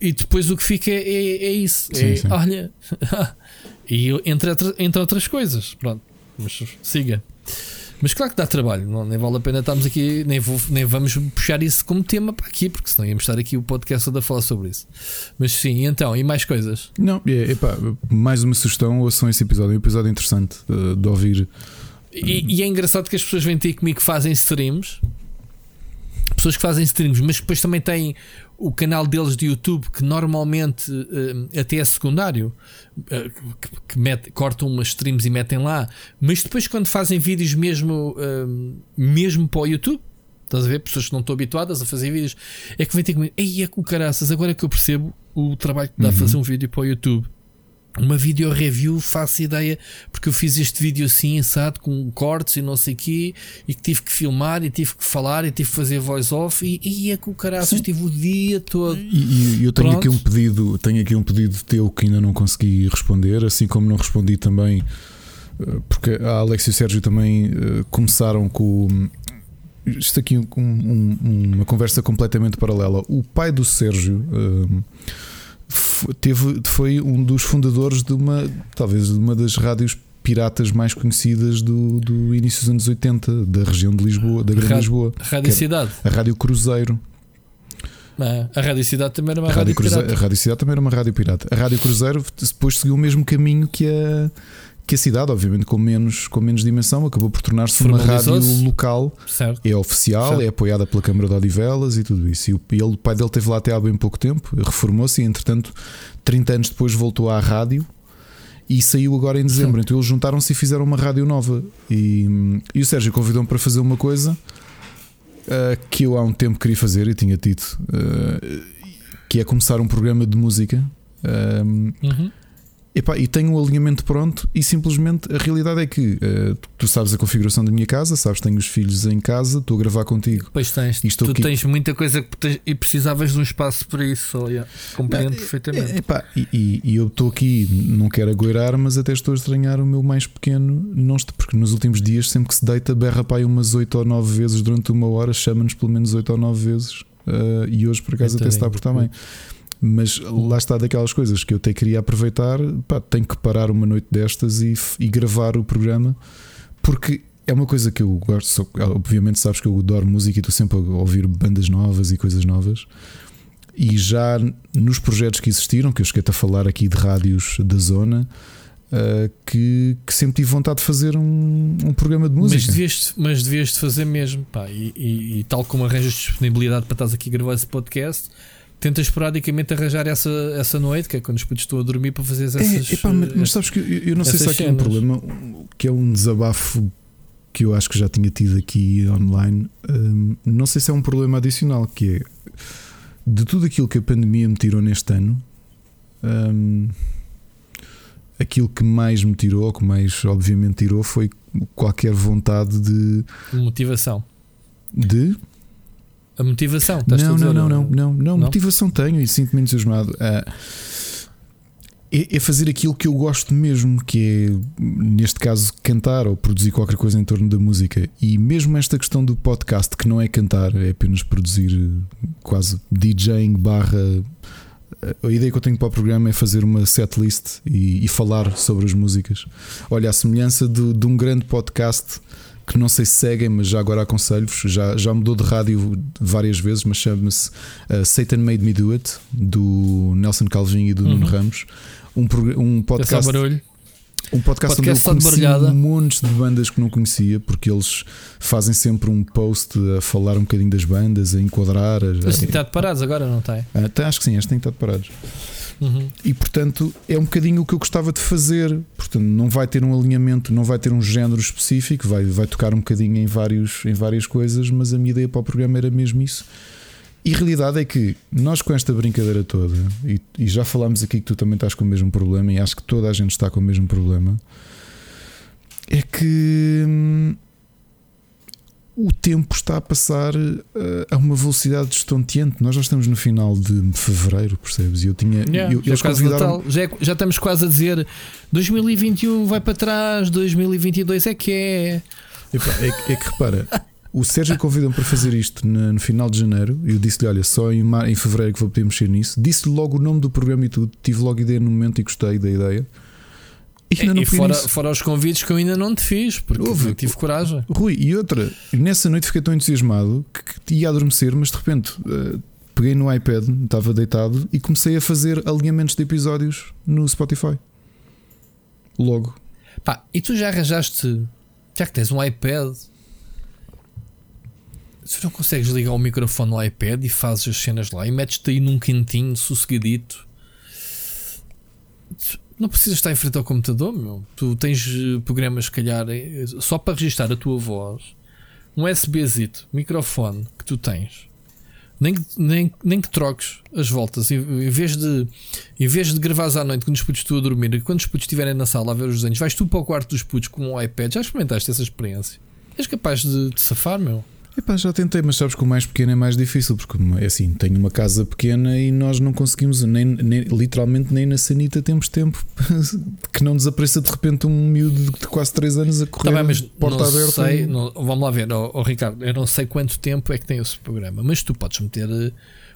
e depois o que fica é, é, é isso. Sim, é, sim. Olha, e entre, entre outras coisas, pronto, mas siga. Mas claro que dá trabalho, não, nem vale a pena estarmos aqui, nem, vou, nem vamos puxar isso como tema para aqui, porque senão íamos estar aqui o podcast todo a falar sobre isso. Mas sim, então, e mais coisas? Não, é, epá, mais uma sugestão, ouçam esse episódio, é um episódio interessante uh, de ouvir. E, e é engraçado que as pessoas vêm ter comigo que fazem streams, pessoas que fazem streams, mas depois também têm o canal deles de YouTube que normalmente eh, até é secundário, eh, que, que mete- cortam umas streams e metem lá, mas depois quando fazem vídeos mesmo, eh, mesmo para o YouTube. Estás a ver? Pessoas que não estão habituadas a fazer vídeos é que vêm ter comigo. Ei, é com caraças, agora que eu percebo o trabalho que dá a fazer um vídeo para o YouTube uma video review, faço ideia, porque eu fiz este vídeo assim, assado, com cortes e não sei o quê, e que tive que filmar, e tive que falar, e tive que fazer voice off, e, e é com o caraças, tive o dia todo. E, e eu tenho Pronto. aqui um pedido, tenho aqui um pedido teu que ainda não consegui responder, assim como não respondi também, uh, porque a Alex e o Sérgio também uh, começaram com isto aqui um- um- uma conversa completamente paralela. O pai do Sérgio um, f- teve, foi um dos fundadores de uma, talvez de uma das rádios piratas mais conhecidas do, do início dos anos 80, da região de Lisboa, da Grande Rádio- Lisboa, Rádio Cidade. a Rádio Cruzeiro. Ah, a Rádio Cidade também era uma A Rádio, rádio, Cruzeiro, pirata. a Rádio Cidade também era uma rádio pirata. A Rádio Cruzeiro depois seguiu o mesmo caminho que a, que a cidade, obviamente com menos, com menos dimensão, acabou por tornar-se uma rádio local, Certo. é oficial, Certo. é apoiada pela Câmara de Odivelas e tudo isso. E o, ele, o pai dele esteve lá até há bem pouco tempo, reformou-se e, entretanto, 30 anos depois voltou à rádio. E saiu agora em dezembro, então eles juntaram-se e fizeram uma rádio nova. E, e o Sérgio convidou-me para fazer uma coisa ah, que eu há um tempo queria fazer e tinha tido, ah, que é começar um programa de música. Ah, Uhum. Epá, e tenho um alinhamento pronto e simplesmente a realidade é que eh, tu- sabes a configuração da minha casa, sabes que tenho os filhos em casa, estou a gravar contigo. Pois tens, estou tu aqui- tens muita coisa que tens- e precisavas de um espaço para isso, olha, compreendo perfeitamente. É, epá, e, e- e eu estou aqui, não quero agoirar, mas até estou a estranhar o meu mais pequeno, não est- porque nos últimos dias, sempre que se deita, berra aí umas 8 ou 9 vezes durante uma hora, chama-nos pelo menos 8 ou 9 vezes. eh, e hoje, por acaso, até se está a portar bem. Mas lá está daquelas coisas que eu até queria aproveitar. Pá, tenho que parar uma noite destas e, e gravar o programa, porque é uma coisa que eu gosto. só- obviamente, sabes que eu adoro música e estou sempre a ouvir bandas novas e coisas novas. E já nos projetos que existiram, que eu cheguei a falar aqui de rádios da zona, ah, que, que sempre tive vontade de fazer um, um programa de música. Mas devias, mas devias de fazer mesmo, pá, e, e- e tal como arranjas disponibilidade para estás aqui a gravar esse podcast, tenta esporadicamente arranjar essa, essa noite, que é quando os putos estão a dormir para fazer essas. É, epá, mas, mas essas- sabes que eu, eu não sei se há aqui um problema que é um desabafo que eu acho que já tinha tido aqui online. Hum, não sei se é um problema adicional que é de tudo aquilo que a pandemia me tirou neste ano. hum, aquilo que mais me tirou, ou que mais obviamente tirou, foi qualquer vontade de. motivação. de A motivação, estás não, não, não, não, não, não? Motivação tenho e sinto-me entusiasmado. Ah, é, é fazer aquilo que eu gosto mesmo, que é, neste caso, cantar ou produzir qualquer coisa em torno da música. E mesmo esta questão do podcast, que não é cantar, é apenas produzir quase DJing barra. A ideia que eu tenho para o programa é fazer uma setlist e, e falar sobre as músicas. Olha, a semelhança de, de um grande podcast que não sei se seguem, mas já agora aconselho-vos. Já, já mudou de rádio várias vezes, mas chama-se uh, Satan Made Me Do It, do Nelson Calvin e do Uhum. Nuno Ramos. Um, um É podcast, barulho. um podcast, onde eu Podcast só de conheci barulhada. montes de bandas que não conhecia, porque eles fazem sempre um post a falar um bocadinho das bandas, a enquadrar. Mas está de parados agora, não tem? Ah, tá, acho que sim, tem que estar parados. Uhum. E portanto é um bocadinho o que eu gostava de fazer. Portanto, não vai ter um alinhamento, não vai ter um género específico, vai, vai tocar um bocadinho em, vários, em várias coisas, mas a minha ideia para o programa era mesmo isso. E a realidade é que nós, com esta brincadeira toda, e, e, já falámos aqui que tu também estás com o mesmo problema, e acho que toda a gente está com o mesmo problema, é que hum, o tempo está a passar uh, a uma velocidade estonteante. Nós já estamos no final de fevereiro, percebes? E eu tinha. Yeah, eu, já, eles convidaram... já, é, já estamos quase a dizer 2021 vai para trás, 2022 é que é. é, é que repara. O Sérgio convidou-me para fazer isto no, no, final de janeiro. Eu disse-lhe: Olha, só em, mar, em fevereiro que vou poder mexer nisso. Disse-lhe logo o nome do programa e tudo. Tive logo ideia no momento e gostei da ideia. E, ainda não e fora, fora os convites que eu ainda não te fiz, porque Houve, não tive coragem. Rui, e outra, nessa noite fiquei tão entusiasmado que, ia adormecer, mas de repente uh, peguei no iPad, estava deitado e comecei a fazer alinhamentos de episódios no Spotify. Logo. Pá, e tu já arranjaste, já que tens um iPad, se não consegues ligar o microfone no iPad e fazes as cenas lá e metes-te aí num quentinho, sossegadito. Não precisas estar em frente ao computador, meu. Tu tens eh, programas, se calhar, eh, só para registrar a tua voz, um USBzito, microfone que tu tens. Nem, nem, nem que troques as voltas. Em, vez de em vez de gravares à noite quando os putos tu a dormir e quando os putos estiverem na sala a ver os desenhos, vais tu para o quarto dos putos com um iPad. Já experimentaste essa experiência? És capaz de, de safar, meu? Epá, já tentei, mas sabes que o mais pequeno é mais difícil, porque é assim, tenho uma casa pequena e nós não conseguimos, nem, nem literalmente nem na sanita temos tempo que não desapareça de repente um miúdo de quase 3 anos a correr tá bem, mas porta não aberta. Sei, não, vamos lá ver, oh, oh, Ricardo, eu não sei quanto tempo é que tem esse programa, mas tu podes meter uh,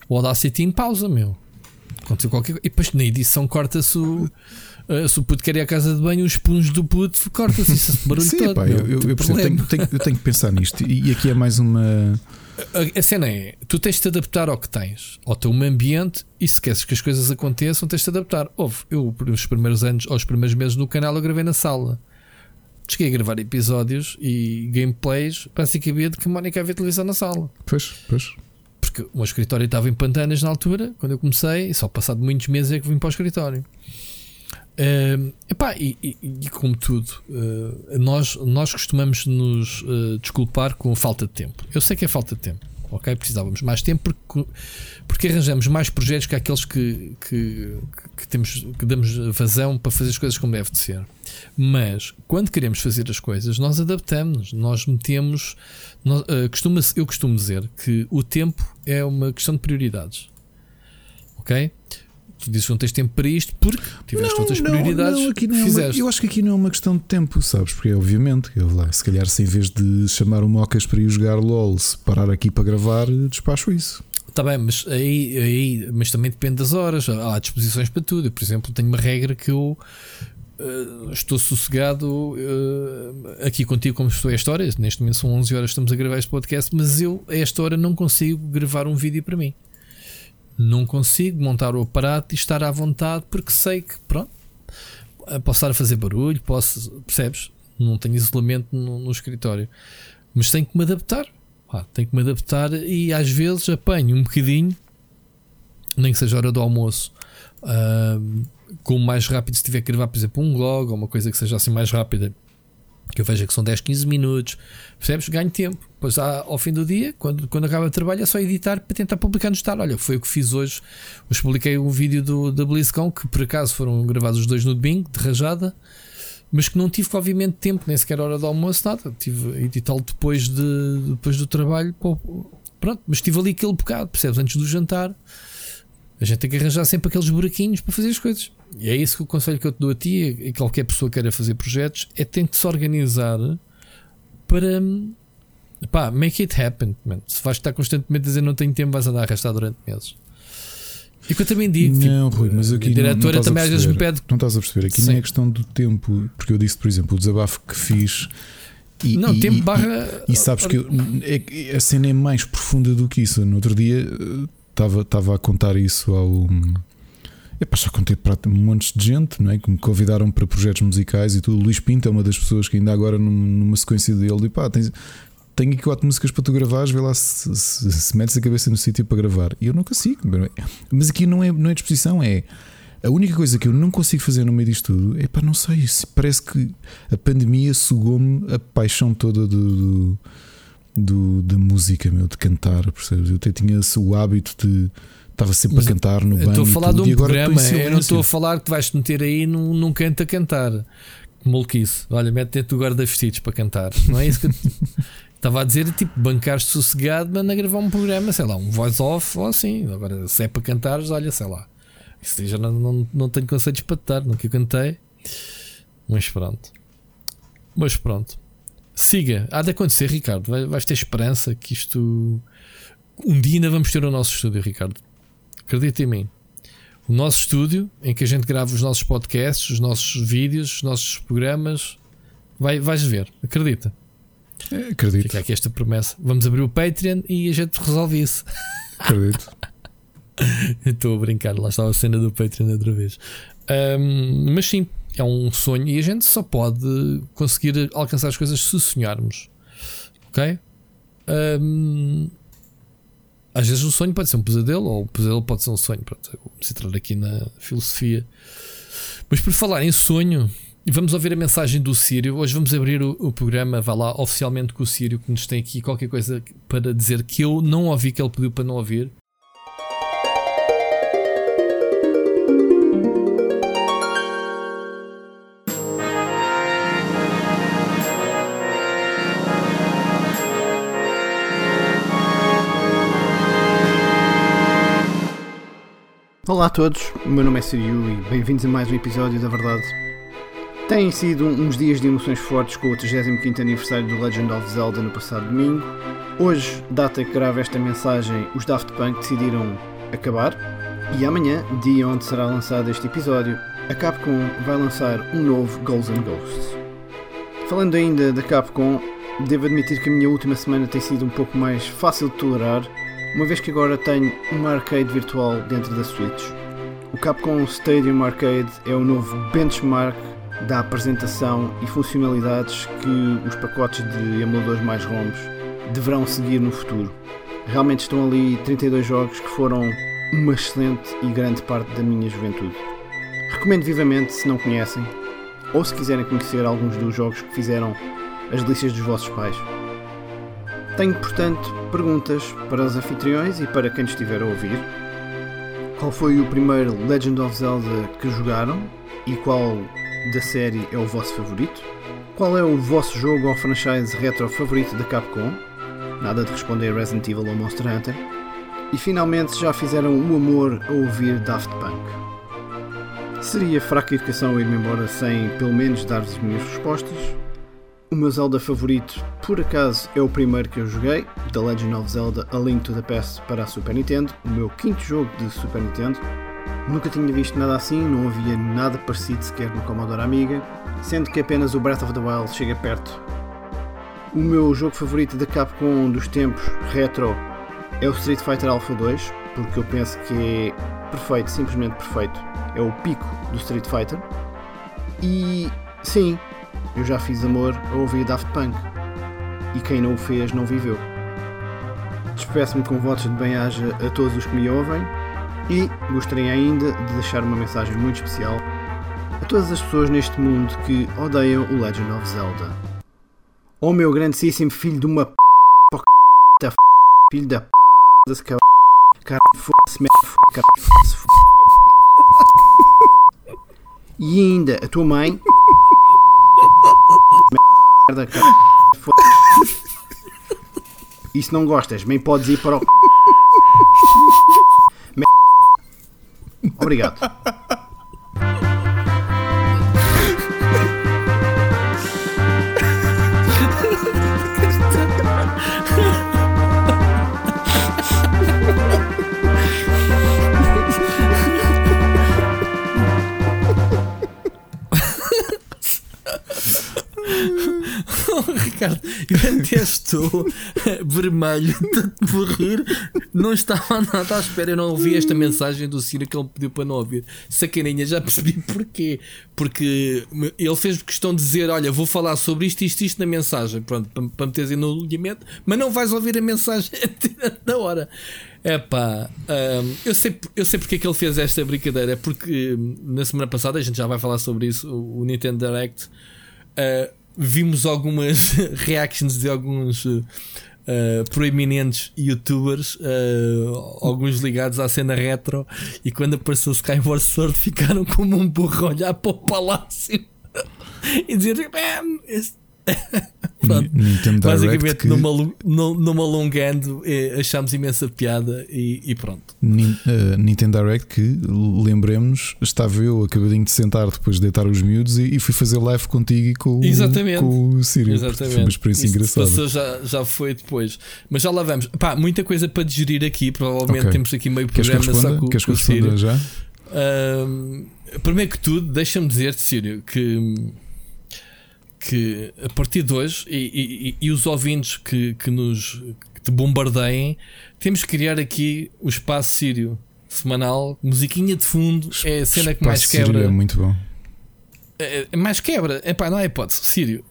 o Audacity em pausa, meu. qualquer E depois na edição corta-se o. Uh, se o puto quer ir à casa de banho, os punhos do puto corta-se esse barulho Sim, todo. Pá, eu, eu, eu, tenho, tenho, eu, tenho, que pensar nisto. E, aqui é mais uma. A, a cena é: tu tens de te adaptar ao que tens, ao teu ambiente, e se queres que as coisas aconteçam, tens de te adaptar. Houve, eu, nos primeiros anos, aos primeiros meses no canal, eu gravei na sala. Cheguei a gravar episódios e gameplays, basicamente, que a Mónica havia televisão na sala. Pois, pois. Porque o meu escritório estava em Pantanas na altura, quando eu comecei, e só passado muitos meses é que vim para o escritório. Uh, epá, e, e, e, como tudo, uh, nós, nós costumamos nos uh, desculpar com falta de tempo. Eu sei que é falta de tempo, ok? Precisávamos mais tempo porque, porque arranjamos mais projetos que aqueles que, que, que, temos, que damos vazão para fazer as coisas como deve de ser. Mas quando queremos fazer as coisas, nós adaptamos, nós metemos. Nós, uh, costuma, eu costumo dizer que o tempo é uma questão de prioridades, ok? Tu dizes que não tens tempo para isto porque tiveste não, outras prioridades. Não, aqui não é uma, eu acho que aqui não é uma questão de tempo, sabes? Porque obviamente, eu lá, se calhar, se em vez de chamar o Mocas para ir jogar LOL, se parar aqui para gravar, despacho isso. Está bem, mas aí, aí mas também depende das horas. Há disposições para tudo. Eu, por exemplo, tenho uma regra que eu uh, estou sossegado uh, aqui contigo, como estou a esta hora. Neste momento são 11 horas, estamos a gravar este podcast, mas eu, a esta hora, não consigo gravar um vídeo para mim não consigo montar o aparato e estar à vontade porque sei que, pronto, posso estar a fazer barulho, posso, percebes? Não tenho isolamento no, no escritório, mas tenho que me adaptar. Ah, tenho que me adaptar e às vezes apanho um bocadinho, nem que seja hora do almoço, uh, como mais rápido se tiver que gravar, por exemplo, um blog ou uma coisa que seja assim mais rápida que eu vejo que são 10, 15 minutos, percebes? Ganho tempo. Depois ao fim do dia, quando, quando acaba o trabalho, é só editar para tentar publicar no estado. Olha, foi o que fiz hoje. Hoje publiquei um vídeo do, da BlizzCon que por acaso foram gravados os dois no domingo, de rajada, mas que não tive, obviamente, tempo, nem sequer hora do almoço, nada. Tive a editá-lo depois, de, depois do trabalho. Pronto, mas tive ali aquele bocado, percebes? Antes do jantar, a gente tem que arranjar sempre aqueles buraquinhos para fazer as coisas. E é isso que o conselho que eu te dou a ti e qualquer pessoa que queira fazer projetos é tem que se organizar para pá, make it happen. Man. Se vais estar constantemente a dizer não tenho tempo, vais andar a arrastar durante meses. E que eu também digo, não, tipo, Rui, mas aqui a diretora não, não também às vezes me pede. Não estás a perceber, aqui Sim. nem é questão do tempo, porque eu disse, por exemplo, o desabafo que fiz. E, não, e, tempo barra. E, e sabes que eu, é, a cena é mais profunda do que isso. No outro dia estava, estava a contar isso ao Epá, já contei para um monte de gente não é? que me convidaram para projetos musicais e tudo. O Luís Pinto é uma das pessoas que ainda agora numa sequência dele, pá, tens, tenho aqui quatro músicas para tu gravares, vê lá se, se, se metes a cabeça no sítio para gravar. E eu não consigo. Mas aqui não é, não é disposição, é. A única coisa que eu não consigo fazer no meio disto tudo é pá, não sei. Parece que a pandemia sugou-me a paixão toda do, do do, da música, meu, de cantar, percebes? Eu até tinha o hábito de. Estava sempre Mas a cantar no banho. Estou a falar de um programa, eu não estou a falar que vais-te meter aí num, num canto a cantar. Molquice. Olha, mete dentro do guarda-vestidos para cantar. Não é isso que. Estava a dizer, tipo, bancar-te sossegado, mas a gravar um programa, sei lá, um voice-off ou assim. Agora, se é para cantares, olha, sei lá. Isso já não, não, não tenho conceitos para te dar, nunca cantei. Mas pronto. Mas pronto. Siga. Há de acontecer, Ricardo. Vais ter esperança que isto. Um dia ainda vamos ter o nosso estúdio, Ricardo. Acredita em mim. O nosso estúdio, em que a gente grava os nossos podcasts, os nossos vídeos, os nossos programas. Vai, vais ver, acredita. É, acredito. Fica aqui esta promessa. Vamos abrir o Patreon e a gente resolve isso. Acredito. Estou a brincar, lá estava a cena do Patreon outra vez. Um, mas sim, é um sonho e a gente só pode conseguir alcançar as coisas se sonharmos. Ok? Um, às vezes o sonho pode ser um pesadelo, ou o pesadelo pode ser um sonho. Pronto, vamos entrar aqui na filosofia. Mas por falar em sonho, vamos ouvir a mensagem do Sírio. Hoje vamos abrir o, o, programa, vá lá oficialmente com o Sírio, que nos tem aqui qualquer coisa para dizer que eu não ouvi, que ele pediu para não ouvir. Olá a todos, o meu nome é Siriu e bem-vindos a mais um episódio da Verdade. Têm sido uns dias de emoções fortes com o 35 aniversário do Legend of Zelda no passado domingo. Hoje, data que grava esta mensagem, os Daft Punk decidiram acabar e amanhã, dia onde será lançado este episódio, a Capcom vai lançar um novo Ghosts and Ghosts. Falando ainda da Capcom, devo admitir que a minha última semana tem sido um pouco mais fácil de tolerar uma vez que agora tenho uma arcade virtual dentro da Switch. O Capcom Stadium Arcade é o novo benchmark da apresentação e funcionalidades que os pacotes de emuladores mais ROMs deverão seguir no futuro. Realmente estão ali 32 jogos que foram uma excelente e grande parte da minha juventude. Recomendo vivamente se não conhecem, ou se quiserem conhecer alguns dos jogos que fizeram as delícias dos vossos pais. Tenho, portanto, perguntas para os anfitriões e para quem estiver a ouvir. Qual foi o primeiro Legend of Zelda que jogaram e qual da série é o vosso favorito? Qual é o vosso jogo ou franchise retro favorito da Capcom? Nada de responder Resident Evil ou Monster Hunter. E finalmente já fizeram o amor a ouvir Daft Punk. Seria fraca educação ir-me embora sem pelo menos dar-vos as minhas respostas, o meu Zelda favorito, por acaso, é o primeiro que eu joguei, The Legend of Zelda A Link to the Past para a Super Nintendo, o meu quinto jogo de Super Nintendo. Nunca tinha visto nada assim, não havia nada parecido sequer no Commodore Amiga, sendo que apenas o Breath of the Wild chega perto. O meu jogo favorito da Capcom dos tempos retro é o Street Fighter Alpha 2, porque eu penso que é perfeito, simplesmente perfeito. É o pico do Street Fighter. E sim, eu já fiz amor a ouvir Daft Punk. E quem não o fez não viveu. Despeço-me com votos de bem-aja a todos os que me ouvem e gostaria ainda de deixar uma mensagem muito especial a todas as pessoas neste mundo que odeiam o Legend of Zelda. Oh meu grandíssimo filho de uma p... p... filho da p... foda-se, cara foda-se. E ainda a tua mãe merda, cara. E se não gostas, bem podes ir para o. Obrigado. Ricardo, eu até estou vermelho, tanto por rir, não estava nada à espera. Eu não ouvi esta mensagem do Ciro que ele pediu para não ouvir. Sacaninha, já percebi porquê. Porque ele fez questão de dizer: Olha, vou falar sobre isto, isto, isto na mensagem, pronto, para, para meteres no alinhamento, mas não vais ouvir a mensagem na hora. É pá, um, eu, sei, eu sei porque é que ele fez esta brincadeira. É porque hum, na semana passada, a gente já vai falar sobre isso, o Nintendo Direct. Uh, vimos algumas reactions de alguns uh, proeminentes youtubers, uh, alguns ligados à cena retro, e quando apareceu Skyward Sword ficaram como um burro a olhar para o palácio e dizer: Pronto. Nintendo Basicamente, que... numa, numa alongando, eh, achamos imensa piada e, e pronto. uh, Nintendo Direct, que lembremos, estava eu acabadinho de sentar depois de deitar os miúdos e, e fui fazer live contigo e com, Exatamente. com o Sírio. Exatamente. Foi uma experiência Isso engraçada. Passou, já, já foi depois. Mas já lá vamos. Pá, muita coisa para digerir aqui. Provavelmente okay. temos aqui meio programa Queres que só com, Queres que eu responda já? Uh, primeiro que tudo, deixa-me dizer-te, Sírio, que que a partir de hoje e, e, e os ouvintes que, que nos que te bombardeiem, temos que criar aqui o espaço sírio semanal, musiquinha de fundo, é a cena que mais quebra. é muito bom. É, é mais quebra, é pá, não há hipótese. Sírio,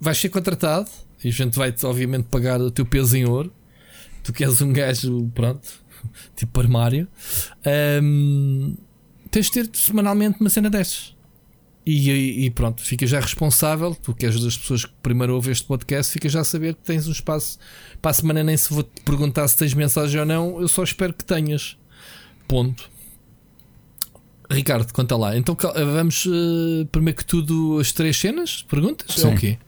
vais ser contratado e a gente vai-te, obviamente, pagar o teu peso em ouro. Tu queres um gajo, pronto, tipo armário. Um, tens de ter semanalmente uma cena destas. E, e, pronto, fica já responsável. Tu que és das pessoas que primeiro ouvem este podcast, fica já a saber que tens um espaço para a semana. Nem se vou te perguntar se tens mensagem ou não, eu só espero que tenhas. Ponto. Ricardo, conta lá. Então vamos uh, primeiro que tudo as três cenas? Perguntas? Sim. É o quê?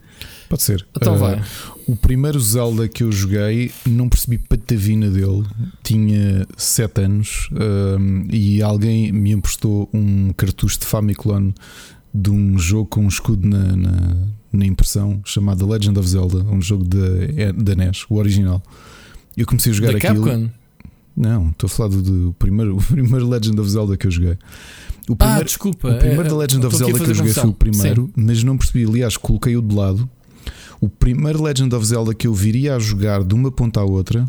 Pode ser. Então uh, vai. O primeiro Zelda que eu joguei, não percebi patavina dele. Tinha 7 anos uh, e alguém me emprestou um cartucho de Famiclone de um jogo com um escudo na, na, na impressão chamado Legend of Zelda, um jogo da NES, o original. Eu comecei a jogar da aquilo. Capcom? Não, estou a falar do, do, primeiro, o primeiro Legend of Zelda que eu joguei. O ah, primeiro, ah, desculpa. O primeiro é, da Legend of Zelda que eu joguei foi o primeiro, Sim. mas não percebi. Aliás, coloquei-o de lado. O primeiro Legend of Zelda que eu viria a jogar de uma ponta à outra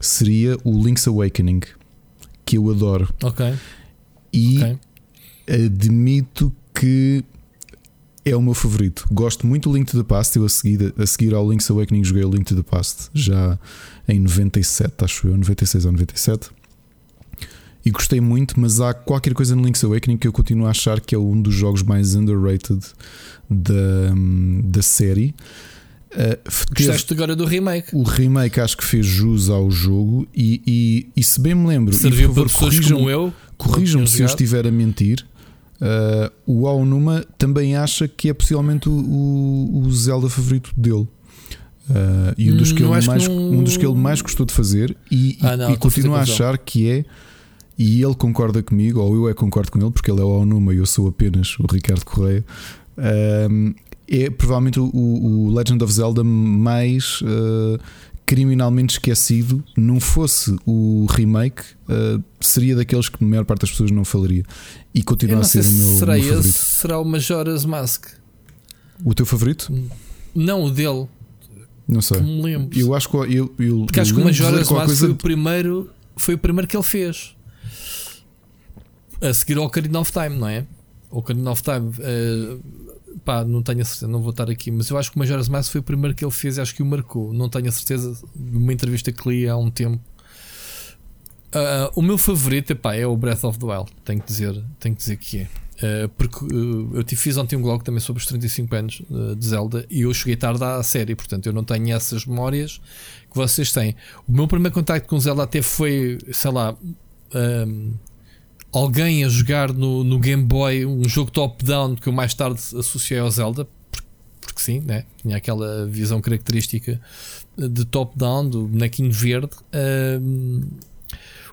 seria o Link's Awakening, que eu adoro. Ok. E okay. admito que é o meu favorito. Gosto muito do Link to the Past. Eu a seguir, a seguir ao Link's Awakening joguei o Link to the Past já em 97, acho eu, 96 ou 97. E gostei muito, mas há qualquer coisa no Link's Awakening que eu continuo a achar que é um dos jogos mais underrated da, da série. Uh, Gostaste agora do remake? O remake acho que fez jus ao jogo e, e, e se bem me lembro, serviu para pessoas como eu. Corrijam-me se eu estiver a mentir. Uh, o Aonuma também acha que é possivelmente o, o, o Zelda favorito dele. Uh, e um dos, que ele mais, não... um dos que ele mais gostou de fazer e, ah, não, e continua a achar que é e ele concorda comigo, ou eu é concordo com ele, porque ele é o Aonuma e eu sou apenas o Ricardo Correia. Uh, é provavelmente o, o, Legend of Zelda mais criminalmente esquecido. Não fosse o remake, uh, seria daqueles que a maior parte das pessoas não falaria. E continua a ser o meu, será meu favorito. Esse, será o Majora's Mask? O teu favorito? Não, o dele. Não sei. me lembro. Eu acho que eu, eu, Porque acho que o Majora's Mask coisa... foi o primeiro, foi o primeiro que ele fez. A seguir ao Ocarina of Time, não é? O Ocarina of Time. Uh, pá, não tenho a certeza, não vou estar aqui, mas eu acho que o Majora's Mask foi o primeiro que ele fez e acho que o marcou. Não tenho a certeza de uma entrevista que li há um tempo. Uh, o meu favorito epá, é o Breath of the Wild, tenho que dizer, tenho que dizer que é. Uh, porque uh, eu te fiz ontem um blog também sobre os 35 anos de Zelda e eu cheguei tarde à série, portanto eu não tenho essas memórias que vocês têm. O meu primeiro contacto com Zelda até foi, sei lá, um, alguém a jogar no, no Game Boy um jogo top-down que eu mais tarde associei ao Zelda, porque, sim, né? tinha aquela visão característica de top-down, do bonequinho verde. Um,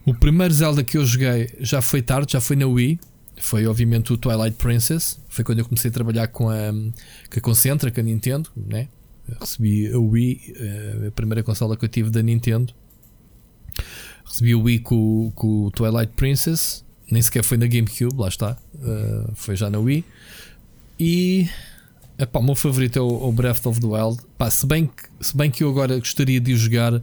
o primeiro Zelda que eu joguei já foi tarde, já foi na Wii. Foi obviamente o Twilight Princess. Foi quando eu comecei a trabalhar com a, com a Concentra, com a Nintendo. Né? Recebi a Wii, eh, a primeira consola que eu tive da Nintendo. Recebi o Wii com, com o Twilight Princess nem sequer foi na GameCube, lá está. Uh, foi já na Wii. E epá, o meu favorito é o, o Breath of the Wild. Pá, se, bem que, se bem que eu agora gostaria de o jogar.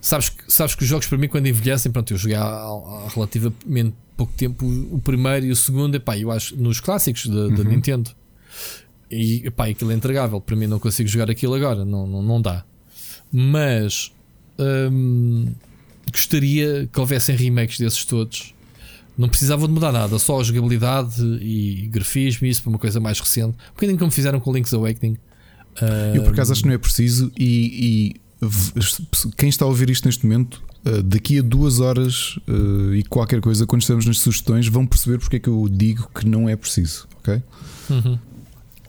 Sabes, sabes que os jogos para mim, quando envelhecem, pronto, eu joguei há, há relativamente pouco tempo o, o, primeiro e o segundo, epá, eu acho nos clássicos da uhum. Nintendo. E epá, aquilo é entregável. Para mim, não consigo jogar aquilo agora, não, não, não dá. Mas hum, gostaria que houvessem remakes desses todos não precisavam de mudar nada, só a jogabilidade e grafismo, isso para uma coisa mais recente. Um bocadinho como fizeram com Link's Awakening. Eu por acaso acho que não é preciso e, quem está a ouvir isto neste momento, uh, daqui a duas horas uh, e qualquer coisa, quando estamos nas sugestões, vão perceber porque é que eu digo que não é preciso, ok? Uhum.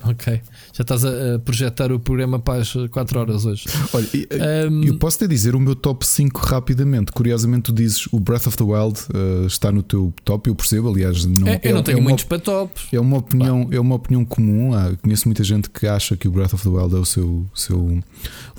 Ok. Já estás a projetar o programa para as 4 horas hoje. Olha, um... eu posso te dizer o meu top 5 rapidamente. Curiosamente, tu dizes o Breath of the Wild uh, está no teu top, eu percebo. Aliás, não, é, eu é, não tenho é muitos para top. É uma opinião, é uma opinião comum. Ah, conheço muita gente que acha que o Breath of the Wild é o seu, seu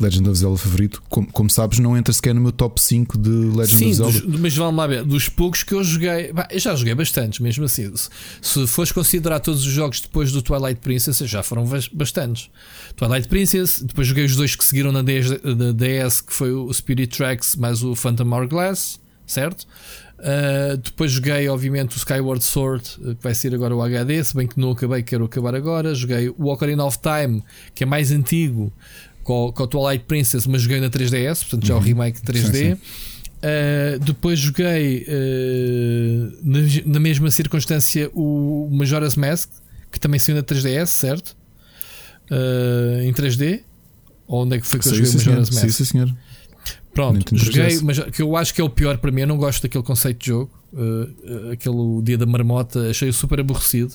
Legend of Zelda favorito. Como, como sabes, não entra sequer no meu top 5 de Legend Sim, of Zelda. Dos, mas vamos lá ver, dos poucos que eu joguei, bah, eu já joguei bastantes, mesmo assim. Se, se fores considerar todos os jogos depois do Twilight Princess, já foram bastantes. Twilight Princess, depois joguei os dois que seguiram na DS, da DS, que foi o Spirit Tracks mais o Phantom Hourglass, certo? Uh, depois joguei, obviamente, o Skyward Sword, que vai ser agora o HD, se bem que não acabei, quero acabar agora. Joguei o Ocarina of Time, que é mais antigo, com, com o Twilight Princess, mas joguei na 3DS, portanto já uhum. o remake 3D. Sim, sim. Uh, depois joguei uh, na, na, mesma circunstância o Majora's Mask, que também saiu na 3DS, certo? Uh, em 3D? Ou onde é que foi que eu joguei o Majora's Mask? Sim, sim, senhor. Pronto, joguei, mas que eu acho que é o pior para mim. Eu não gosto daquele conceito de jogo. Uh, aquele dia da marmota, achei super aborrecido.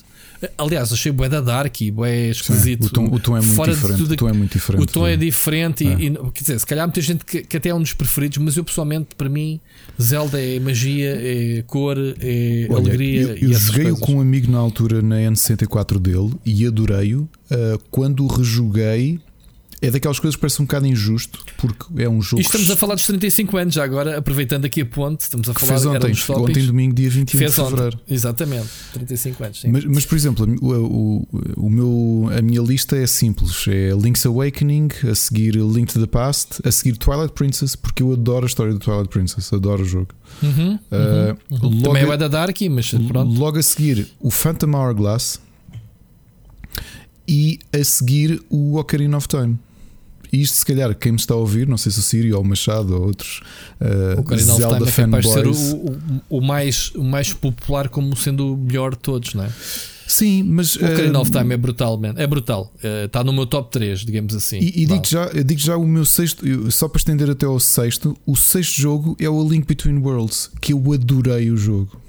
Aliás, achei bué da dark e bué esquisito. Sim, o, tom, o, tom, é muito Fora diferente. O tom é muito diferente. O tom é diferente é. E, e, quer dizer, se calhar há muita gente que, que, até é um dos preferidos, mas eu pessoalmente, para mim, Zelda é magia, é cor, é Olha, alegria. Eu, eu joguei-o com um amigo na altura na N64 dele e adorei-o. Uh, quando rejoguei é daquelas coisas que parece um bocado injusto, porque é um jogo. E estamos a falar dos 35 anos, já agora, aproveitando aqui a ponte, estamos a falar fez ontem, ontem domingo, dia 21 fez de fevereiro. Ontem, exatamente, 35 anos. Mas, mas, por exemplo, o, o, o, meu, a minha lista é simples: é Link's Awakening, a seguir Link to the Past, a seguir Twilight Princess, porque eu adoro a história do Twilight Princess, adoro o jogo. Uhum, uh, uhum. Também é da Dark, mas pronto. Logo a seguir, o Phantom Hourglass e a seguir o Ocarina of Time. E isto, se calhar, quem me está a ouvir, não sei se o Sírio ou o Machado ou outros uh, o Zelda é fanboys. ser o, o, o, mais, o mais popular como sendo o melhor de todos, não é? Sim, mas. O Ocarina uh, of Time é brutal, man. É brutal. Uh, está no meu top 3, digamos assim. E, e digo, já, digo já o meu sexto, só para estender até ao sexto, o sexto jogo é o A Link Between Worlds, que eu adorei o jogo.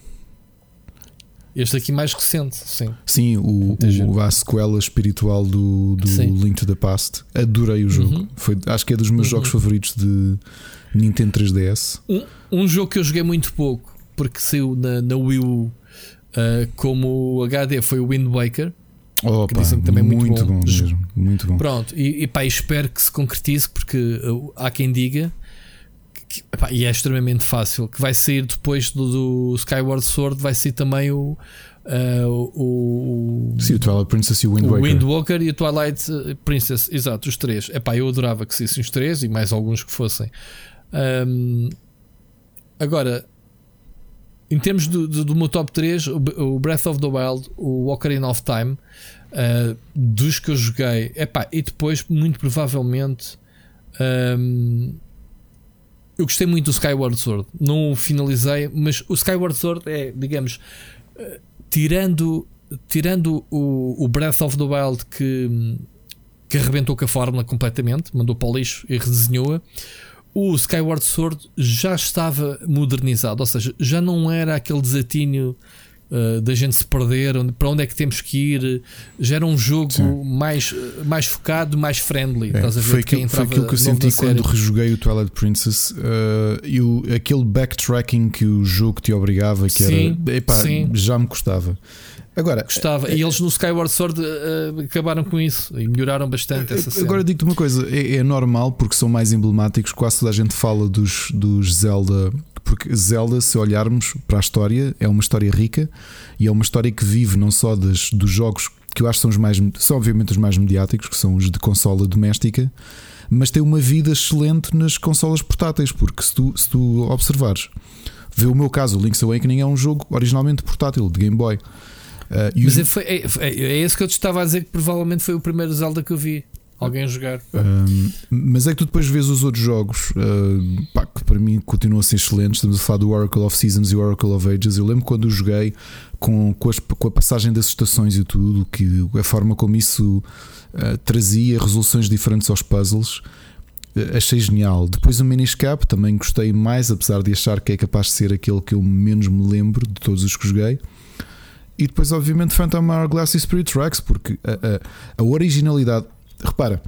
Este aqui mais recente, sim. Sim, o, o, a sequela espiritual do, do Link to the Past. Adorei o jogo. Uhum. Foi, acho que é dos meus uhum. jogos favoritos de Nintendo 3DS. Um, um, jogo que eu joguei muito pouco, porque saiu na, na Wii U uh, como HD, foi o Wind Waker. Oh, que dizem que também é muito, muito bom. bom mesmo, muito bom. Pronto, e, e pá, espero que se concretize, porque uh, há quem diga que, epá, e é extremamente fácil. Que vai sair depois do, do Skyward Sword, vai sair também o. Uh, o, Sim, o Twilight Princess e o Wind Waker. O Wind e o Twilight Princess, exato, os três. Epá, eu adorava que saíssem os três e mais alguns que fossem. Um, agora, em termos do, do, do, meu top 3, o, Breath of the Wild, o Ocarina of Time, uh, dos que eu joguei, epá, e depois, muito provavelmente, um, eu gostei muito do Skyward Sword. Não o finalizei, mas o Skyward Sword é, digamos, uh, tirando, tirando o, o, Breath of the Wild que, que arrebentou com a fórmula completamente, mandou para o lixo e redesenhou-a. O Skyward Sword já estava modernizado, ou seja, já não era aquele desatinho uh, da gente se perder, onde, para onde é que temos que ir. Já era um jogo mais, mais focado, mais friendly. É, estás a ver foi, aquilo, foi aquilo que eu senti quando rejoguei o Twilight Princess. Uh, e aquele backtracking que o jogo te obrigava, que sim, era. Epá, sim. já me custava. Agora, gostava. É, e eles no Skyward Sword uh, acabaram com isso e melhoraram bastante essa cena. Agora digo-te uma coisa: é, é, normal porque são mais emblemáticos. Quase toda a gente fala dos, dos Zelda porque Zelda, se olharmos para a história, é uma história rica e é uma história que vive não só das, dos jogos que eu acho que são os mais, são obviamente os mais mediáticos, que são os de consola doméstica, mas tem uma vida excelente nas consolas portáteis, porque se tu, se tu observares, vê o meu caso, o Link's Awakening é um jogo originalmente portátil, de Game Boy. Uh, mas é, foi, é, é, é esse que eu te estava a dizer que provavelmente foi o primeiro Zelda que eu vi alguém jogar. Um, mas é que tu depois vês os outros jogos uh, pá, que para mim continuam a ser excelentes. Estamos a falar do Oracle of Seasons e o Oracle of Ages. Eu lembro quando joguei com, com, as, com a passagem das estações e tudo, que a forma como isso uh, trazia resoluções diferentes aos puzzles. Uh, achei genial. Depois o Minish Cap também gostei mais, apesar de achar que é capaz de ser aquele que eu menos me lembro de todos os que joguei. E depois, obviamente, Phantom Hourglass e Spirit Tracks, porque a, a, a originalidade. Repara,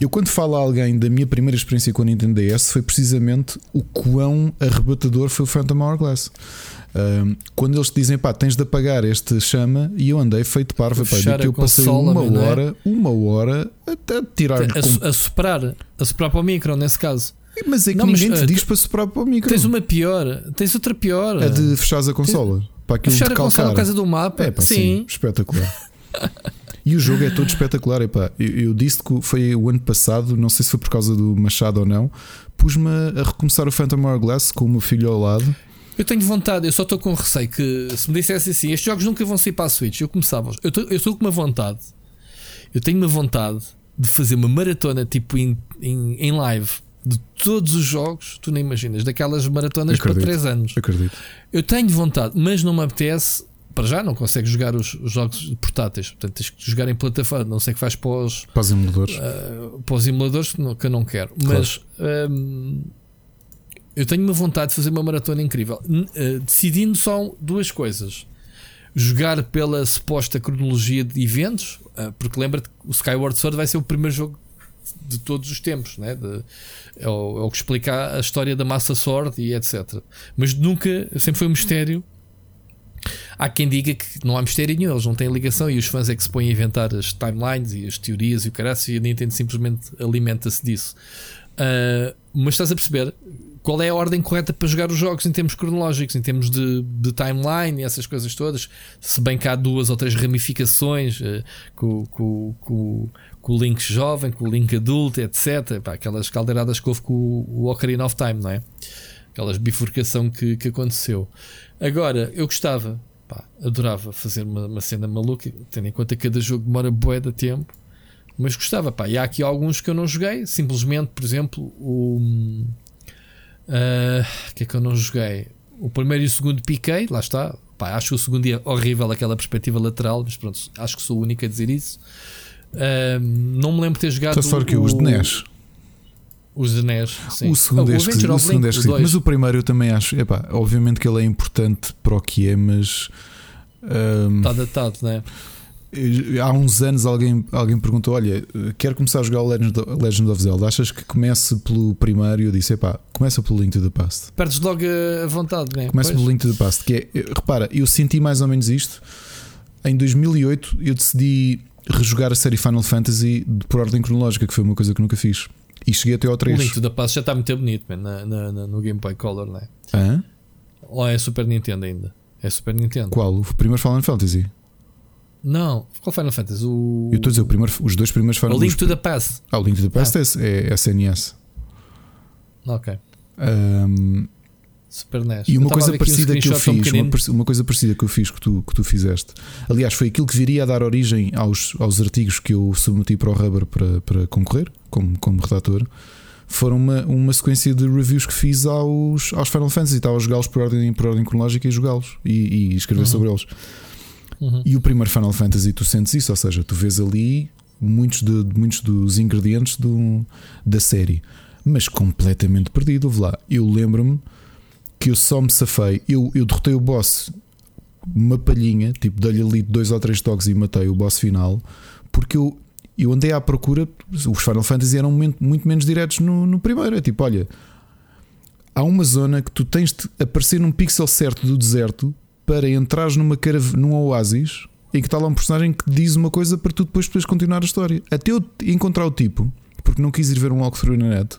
eu quando falo a alguém da minha primeira experiência com a Nintendo DS foi precisamente o quão arrebatador foi o Phantom Hourglass. Um, quando eles te dizem pá, tens de apagar este chama, e eu andei feito parvo, pá, que eu passei uma é? hora, é? uma hora até tirar a, a, soprar, a soprar para o micro nesse caso. Mas é que não, ninguém mas, te uh, diz para soprar para o micro. Tens uma pior, tens outra pior. A de fechares a consola. Tens, para aquilo fechar a consola por causa do mapa. É, pá, sim. sim espetacular. E o jogo é todo espetacular. Epá, eu, eu disse que foi o ano passado, não sei se foi por causa do Machado ou não, pus-me a recomeçar o Phantom Hourglass com o meu filho ao lado. Eu tenho vontade, eu só estou com receio que se me dissesse assim, estes jogos nunca vão sair para a Switch, eu começava. Eu estou com uma vontade, eu tenho uma vontade de fazer uma maratona tipo em, em, em live de todos os jogos, tu nem imaginas, daquelas maratonas acredito, para 3 anos. Acredito. Eu tenho vontade, mas não me apetece para já não consegues jogar os, os, jogos portáteis, portanto tens que jogar em plataforma, não sei que faz para os, para os emuladores, uh, para os emuladores que eu não quero, claro. mas um, eu tenho uma vontade de fazer uma maratona incrível, uh, decidindo só duas coisas. Jogar pela suposta cronologia de eventos, uh, porque lembra-te que o Skyward Sword vai ser o primeiro jogo de todos os tempos, né? De, é, o, é o que explica a história da Massa Sword e etc. Mas nunca, sempre foi um mistério Há quem diga que não há mistério nenhum, eles não têm ligação e os fãs é que se põem a inventar as timelines e as teorias e o caralho, e a Nintendo simplesmente alimenta-se disso. Uh, mas estás a perceber qual é a ordem correta para jogar os jogos em termos cronológicos, em termos de, de timeline e essas coisas todas. Se bem que há duas ou três ramificações uh, com, com, com, com, o Link jovem, com o Link adulto, etc. Pá, aquelas caldeiradas que houve com o, Ocarina of Time, não é? Aquelas bifurcação que, que aconteceu. Agora, eu gostava, pá, adorava fazer uma, uma, cena maluca, tendo em conta que cada jogo demora bué de tempo, mas gostava, pá. E há aqui alguns que eu não joguei, simplesmente, por exemplo, o. Uh, que é que eu não joguei? O primeiro e o segundo piquei, lá está. Pá, acho o segundo dia horrível aquela perspectiva lateral, mas pronto, acho que sou o único a dizer isso. Uh, não me lembro de ter jogado. Só que os de NES. Os de NES, sim. O segundo, ah, é, esquisito, o segundo é esquisito. Mas o primeiro eu também acho. Epá, obviamente que ele é importante para o que é, mas. Um, Está datado, não é? Há uns anos alguém, alguém perguntou: Olha, quero começar a jogar o Legend, Legend of Zelda. Achas que comece pelo primeiro? E eu disse: Epá, começa pelo Link to the Past. Perdes logo a vontade, não é? Começa pelo Link to the Past. Que é, repara, eu senti mais ou menos isto. Em 2008 eu decidi rejogar a série Final Fantasy por ordem cronológica, que foi uma coisa que nunca fiz. E cheguei até ao 3. O Link to the Past já está muito bonito man, na, na, na, no Game Boy Color, não é? Hã? Ou é Super Nintendo ainda? É Super Nintendo. Qual? O primeiro Final Fantasy? Não, qual Final Fantasy? O... Eu estou a dizer, o primeiro, os dois primeiros Final Fantasy. O Link to the Past. Ah, o Link to the Past ah. é, é SNS. Ok. Um, Super NES. E uma coisa parecida um que eu fiz, uma, uma, coisa parecida que eu fiz que tu, que tu fizeste. Aliás, foi aquilo que viria a dar origem aos, aos artigos que eu submeti para o Rubber para, para concorrer, como, como redator. Foram uma, uma sequência de reviews que fiz aos, aos Final Fantasy. Estava a jogá-los por ordem, por ordem cronológica e jogá-los e, e, escrever uhum. sobre eles. Uhum. E o primeiro Final Fantasy, tu sentes isso, ou seja, tu vês ali muitos, de, muitos dos ingredientes do, da série, mas completamente perdido. Lá. Eu lembro-me que eu só me safei. Eu, eu derrotei o boss uma palhinha, tipo, dei-lhe ali dois ou três toques e matei o boss final, porque eu, eu andei à procura. Os Final Fantasy eram muito, muito menos diretos no, no primeiro. É tipo, olha, há uma zona que tu tens de aparecer num pixel certo do deserto para entrares numa carav num oásis em que está lá um personagem que diz uma coisa para tu depois poderes continuar a história. Até eu encontrar o tipo, porque não quis ir ver um walkthrough na net.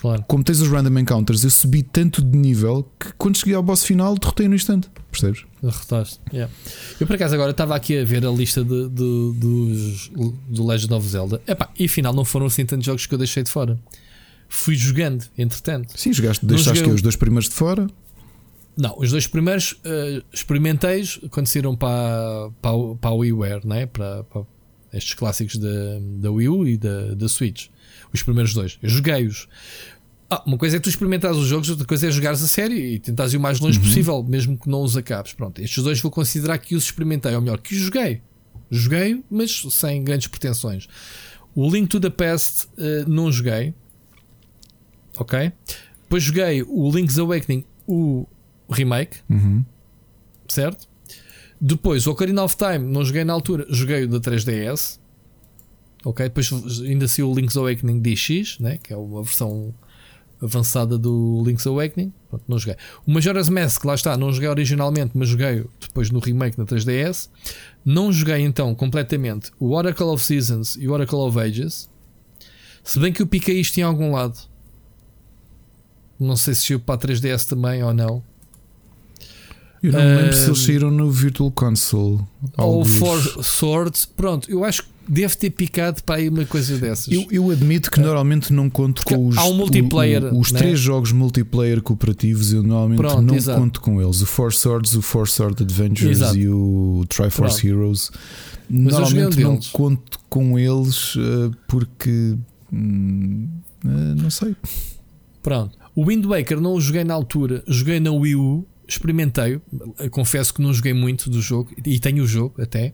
Claro. Como tens os random encounters, eu subi tanto de nível que quando cheguei ao boss final derrotei no instante. Percebes? Derrotaste. Yeah. Eu por acaso agora estava aqui a ver a lista de, de, dos, do Legend of Zelda. Epá, e afinal não foram assim tantos jogos que eu deixei de fora. Fui jogando, entretanto. Sim, jogaste, deixaste que os dois primeiros de fora? Não, os dois primeiros uh, experimentei quando saíram para, para, para a WiiWare, né? para, para estes clássicos da, da Wii U e da, da Switch os primeiros dois. Eu joguei-os. Ah, uma coisa é tu experimentares os jogos, outra coisa é jogares a sério e tentares ir o mais longe uhum. possível, mesmo que não os acabes. Pronto, estes dois vou considerar que os experimentei, ou melhor, que os joguei. Joguei, mas sem grandes pretensões. O Link to the Past uh, não joguei. Ok? Depois joguei o Link's Awakening, o remake, Uhum. certo? Depois o Ocarina of Time, não joguei na altura, joguei o da 3DS. Ok? Depois ainda saiu o Link's Awakening DX, né? que é uma versão avançada do Link's Awakening. Pronto, não joguei. O Majora's Mask, lá está, não joguei originalmente, mas joguei depois no remake na 3DS. Não joguei então completamente o Oracle of Seasons e o Oracle of Ages. Se bem que eu piquei isto em algum lado. Não sei se saiu para a 3DS também ou não. Eu não me lembro se Ahm, eles saíram no Virtual Console. Ou. Four Swords. Pronto, eu acho que deve ter picado para aí uma coisa dessas. Eu, eu admito que normalmente não conto Porque com os, há um multiplayer, o- o- os né? três jogos multiplayer cooperativos. Eu normalmente Pronto, não exato. conto com eles: o Four Swords, o Four Sword Adventures Exato. e o Triforce Pronto. Heroes. Mas Normalmente não deles. conto com eles eh, porque hum, eh, não sei. Pronto. O Wind Waker não o joguei na altura, joguei na Wii U, experimentei. Eu confesso que não joguei muito do jogo e tenho o jogo até.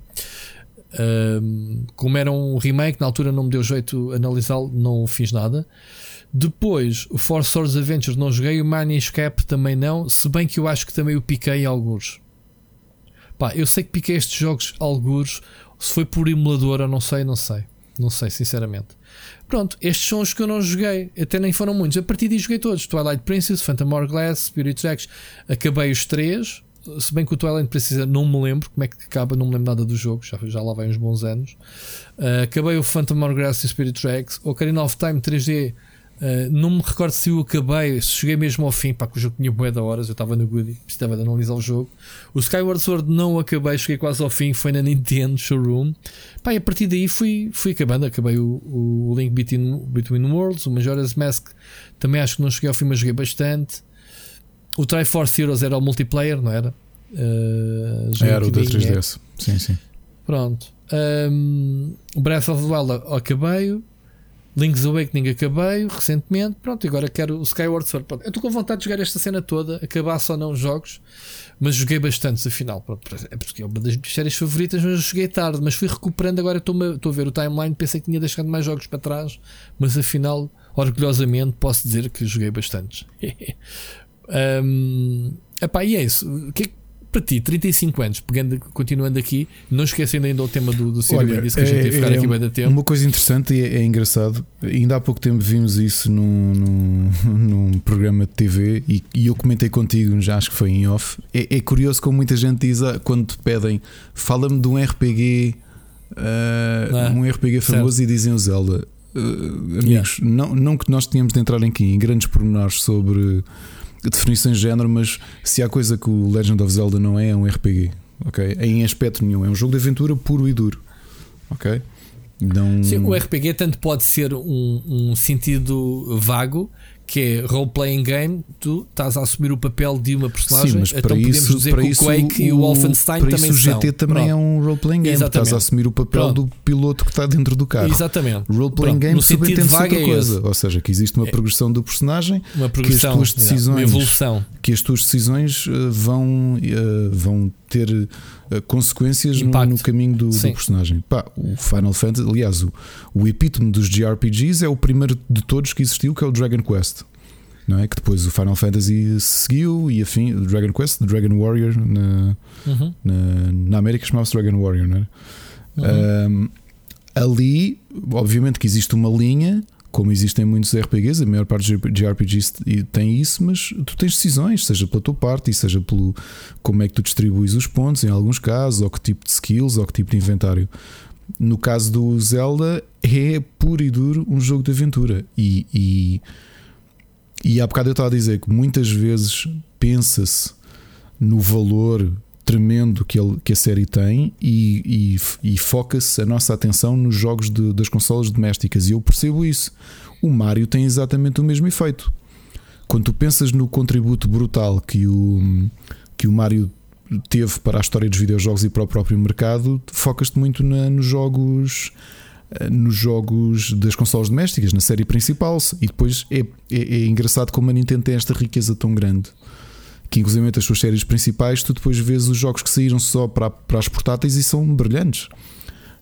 Como era um remake, na altura não me deu jeito analisá-lo, não fiz nada. Depois, o Four Swords Adventures não joguei, o Maniscape também não, se bem que eu acho que também o piquei alguns. Pá, eu sei que piquei estes jogos alguns, se foi por emulador ou não sei, não sei. Não sei, sinceramente. Pronto, estes são os que eu não joguei, até nem foram muitos. A partir daí joguei todos: Twilight Princess, Phantom Hourglass, Spirit Tracks. Acabei os três. Se bem que o Twilight Princess não me lembro como é que acaba, não me lembro nada do jogo, já, já lá vai uns bons anos. Uh, acabei o Phantom Hourglass e Spirit Tracks. O Ocarina of Time 3D, uh, não me recordo se eu acabei, se cheguei mesmo ao fim, pá, que o jogo tinha de horas, eu estava no Goody, precisava de analisar o jogo. O Skyward Sword não acabei, cheguei quase ao fim, foi na Nintendo Showroom. Pá, e a partir daí fui, fui acabando. Acabei o, o Link Between, Between Worlds, o Majora's Mask. Também acho que não cheguei ao fim, mas joguei bastante. O Triforce Heroes era o multiplayer, não era? Uh, Era o da bocadinho, é. 3DS. Sim, sim. Pronto. Um, o Breath of the Wild acabei. Link's Awakening acabei recentemente. Pronto, agora quero o Skyward Sword. Pronto, eu estou com vontade de jogar esta cena toda, acabar só não os jogos, mas joguei bastantes afinal. Pronto, é porque é uma das minhas séries favoritas, mas joguei tarde. Mas fui recuperando. Agora estou a, estou a ver o timeline. Pensei que tinha deixado mais jogos para trás, mas afinal, orgulhosamente, posso dizer que joguei bastantes. um, epá, e é isso. O que é que para ti, 35 anos, pegando, continuando aqui, não esquecendo ainda o tema do, do Ciro Olha, disse que a gente ia ficar é aqui bem da tempo. Uma coisa interessante e é, é engraçado, ainda há pouco tempo vimos isso num, num, num programa de TV e, e eu comentei contigo, já acho que foi em off. É, é curioso como muita gente diz ah, quando te pedem, fala-me de um RPG, ah, Ah, um RPG famoso e dizem o Zelda. Ah, amigos, não, não que nós tenhamos de entrar aqui em grandes pormenores sobre definições de género, mas se há coisa que o Legend of Zelda não é, é um RPG. ok? Em aspecto nenhum, é um jogo de aventura puro e duro. Ok? Não... Sim, o RPG tanto pode ser um, um sentido vago, que é role-playing game, tu estás a assumir o papel de uma personagem, Sim, mas então para podemos isso, dizer para que isso o Quake e o Wolfenstein para também isso o GT são. também é Pronto. um role-playing game. Exatamente. Estás a assumir o papel Pronto. do piloto que está dentro do carro. Exatamente. Role-playing game subentende-se outra é coisa. esse. Ou seja, que existe uma É. progressão do personagem, Uma progressão, tuas yeah, decisões- uma evolução. que as tuas decisões eh, vão, eh, vão ter eh, consequências no, no caminho do, do personagem. Pá, o Final Fantasy, aliás, o, o epítome dos JRPGs é o primeiro de todos que existiu, que é o Dragon Quest. Não é? Que depois o Final Fantasy seguiu e afim, o Dragon Quest, Dragon Warrior na, Uhum, na, na América chamava-se Dragon Warrior, não é? uhum. Um, ali, obviamente que existe uma linha, como existem muitos RPGs, a maior parte dos JRPGs tem isso, mas tu tens decisões, seja pela tua parte, e seja pelo como é que tu distribuis os pontos, em alguns casos, ou que tipo de skills, ou que tipo de inventário. No caso do Zelda, é puro e duro um jogo de aventura. E, e, e há bocado eu estava a dizer que muitas vezes pensa-se no valor tremendo que, ele, que a série tem e, e, e foca-se a nossa atenção nos jogos de- das consolas domésticas. E eu percebo isso. O Mario tem exatamente o mesmo efeito. Quando tu pensas no contributo brutal que o, que o Mario teve para a história dos videojogos e para o próprio mercado, focas-te muito na- nos jogos eh, nos jogos das consolas domésticas, na série principal, e depois é, é, é engraçado como a Nintendo tem esta riqueza tão grande que inclusive as suas séries principais tu depois vês os jogos que saíram só para, para as portáteis e são brilhantes.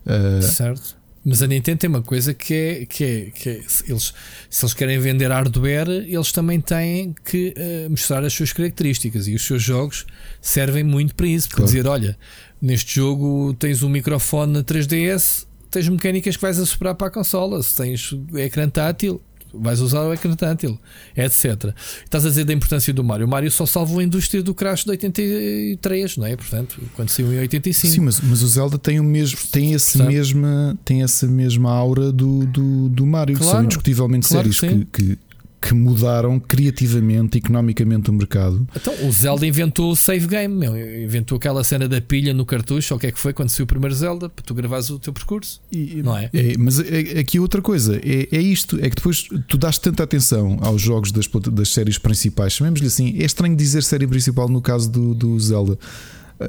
Uh, Certo. Mas a Nintendo tem uma coisa que é que, é, que é, eles, se eles querem vender hardware, eles também têm que uh, mostrar as suas características e os seus jogos servem muito para isso. Para claro. dizer, olha, neste jogo tens um microfone 3DS, tens mecânicas que vais a superar para a consola. Se tens ecrã tátil, vais usar o ecrã tátil, etc. Estás a dizer da importância do Mario. O Mario só salvou a indústria do crash de 83, não é? Portanto, quando saiu em 85. Sim, mas, mas o Zelda tem o mesmo, tem esse mesma, tem essa mesma aura do, do, do Mario, claro, que são indiscutivelmente claro séries que, que, que mudaram criativamente, economicamente o mercado. Então, o Zelda inventou o save game, meu. inventou aquela cena da pilha no cartucho, ou o que é que foi quando saiu o primeiro Zelda, para tu gravares o teu percurso. E, não é? é mas é, aqui outra coisa, é, é isto: é que depois tu dás tanta atenção aos jogos das, das séries principais, chamemos-lhe assim, é estranho dizer série principal no caso do, do Zelda.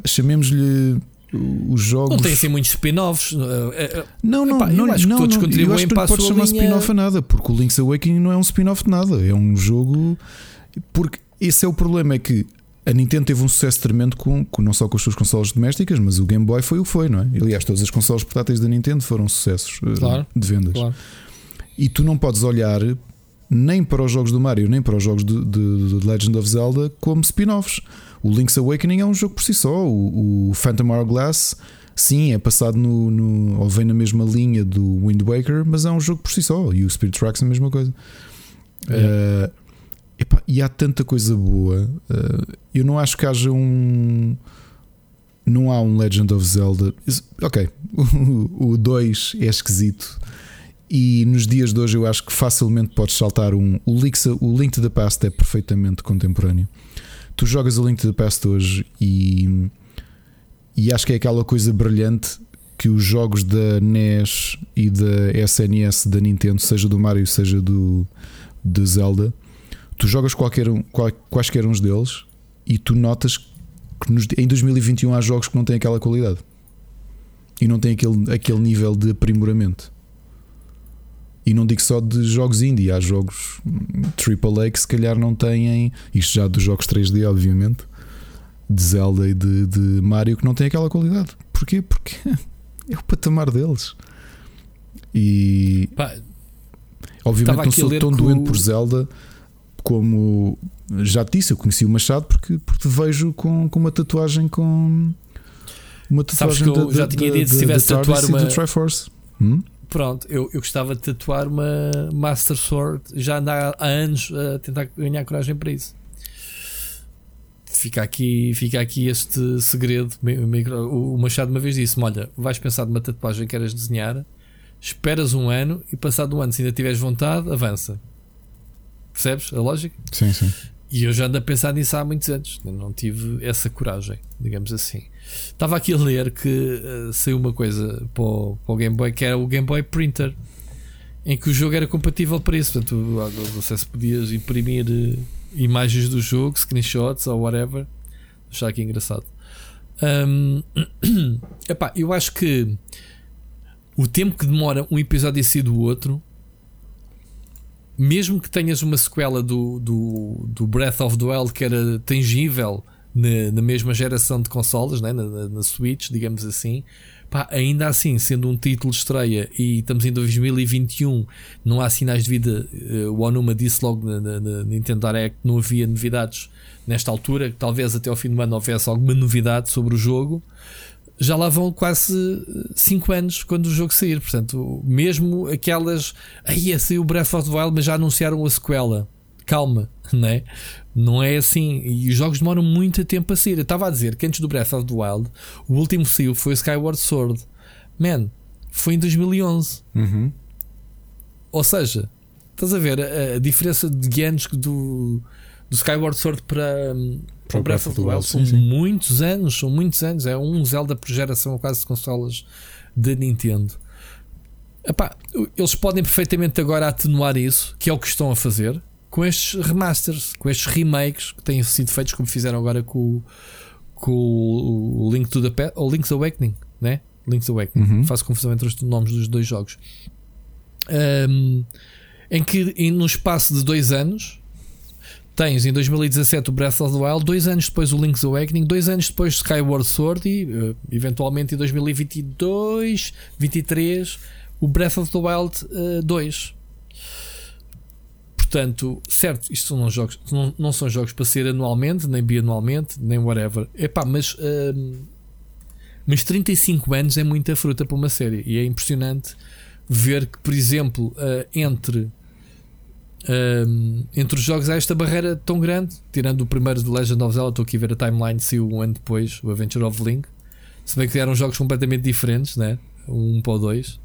Chamemos-lhe os jogos. Não tem assim muitos spin-offs. Eh, eh, não, não, Epá, não, acho não, que todos não, contribuem acho que para a pode chamar spin-off a nada, porque o Link's Awakening não é um spin-off de nada, é um jogo. Porque esse é o problema: é que a Nintendo teve um sucesso tremendo com, com, não só com as suas consolas domésticas, mas o Game Boy foi o que foi, não é? Aliás, todas as consolas portáteis da Nintendo foram sucessos eh, claro, de vendas. Claro. E tu não podes olhar nem para os jogos do Mario, nem para os jogos de, de, de Legend of Zelda como spin-offs. O Link's Awakening é um jogo por si só. O, o Phantom Hourglass, sim, é passado no, no, ou vem na mesma linha do Wind Waker, mas é um jogo por si só. E o Spirit Tracks é a mesma coisa. É. Uh, epá, e há tanta coisa boa. Uh, eu não acho que haja um. Não há um Legend of Zelda. Ok, o 2 é esquisito. E nos dias de hoje eu acho que facilmente podes saltar um. O Link, o Link to the Past é perfeitamente contemporâneo tu jogas o Link to the Past hoje e, e acho que é aquela coisa brilhante que os jogos da NES e da SNS da Nintendo, seja do Mario, seja do de Zelda, tu jogas qualquer um, quaisquer uns deles e tu notas que nos, em 2021 há jogos que não têm aquela qualidade e não têm aquele, aquele nível de aprimoramento. E não digo só de jogos indie, há jogos AAA que se calhar não têm, isto já dos jogos 3D, obviamente, de Zelda e de, de Mario, que não têm aquela qualidade. Porquê? Porque é o patamar deles. E Pá, obviamente não sou tão doente por Zelda como já te disse, eu conheci o Machado porque, porque vejo com, com uma tatuagem com uma tatuagem Sabes que eu da, já tinha dito se tivesse tatuar uma Triforce. Hum? Pronto, eu, eu gostava de tatuar uma Master Sword. Já anda há anos a tentar ganhar coragem para isso. Fica aqui, fica aqui este segredo. O Machado uma vez disse-me: Olha, vais pensar numa tatuagem que queres desenhar, esperas um ano e passado um ano, se ainda tiveres vontade, avança. Percebes a lógica? Sim, sim. E eu já ando a pensar nisso há muitos anos. Não tive essa coragem, digamos assim. Estava aqui a ler que uh, saiu uma coisa para o, para o, Game Boy que era o Game Boy Printer, em que o jogo era compatível para isso. Portanto, não sei se podias imprimir uh, imagens do jogo, screenshots ou whatever. Achar aqui engraçado. Um, epá, eu acho que o tempo que demora um episódio a sair do outro, mesmo que tenhas uma sequela do, do, do Breath of the Wild que era tangível na, na mesma geração de consolas, né? na, na, na Switch, digamos assim, pá, ainda assim, sendo um título de estreia e estamos em 2021, não há sinais de vida. Uh, o Onuma disse logo na, na, Nintendo Direct que não havia novidades nesta altura, talvez até ao fim do ano houvesse alguma novidade sobre o jogo. Já lá vão quase 5 anos quando o jogo sair, portanto, mesmo aquelas. Aí saiu o Breath of the Wild, mas já anunciaram a sequela. Calma, né? Não é assim. E os jogos demoram muito tempo a sair. Eu estava a dizer que antes do Breath of the Wild, o último saiu foi o Skyward Sword. Man, foi em 2011. Uhum. Ou seja, estás a ver a, a diferença de anos do, do Skyward Sword para, para o Breath of the Wild? São sim, muitos anos, são muitos anos. É um Zelda por geração, quase de consolas da Nintendo. Epá, eles podem perfeitamente agora atenuar isso, que é o que estão a fazer com estes remasters, com estes remakes que têm sido feitos, como fizeram agora com, com o Link to the Past, ou Link's Awakening, né? Link's Awakening. Uhum. Faço confusão entre os nomes dos dois jogos. Um, em que, em, no espaço de dois anos, tens em 2017 o Breath of the Wild, dois anos depois o Link's Awakening, dois anos depois Skyward Sword e uh, eventualmente em 2022, 2023 o Breath of the Wild uh, 2. Portanto, certo, isto não, jogos, não, não são jogos para ser anualmente, nem bianualmente, nem whatever. Epá, mas, uh, mas 35 anos é muita fruta para uma série e é impressionante ver que, por exemplo, uh, entre um, entre os jogos há esta barreira tão grande, tirando o primeiro de Legend of Zelda, estou aqui a ver a timeline, saiu um ano depois, o Adventure of Link. Se bem que eram jogos completamente diferentes, né? um para o dois,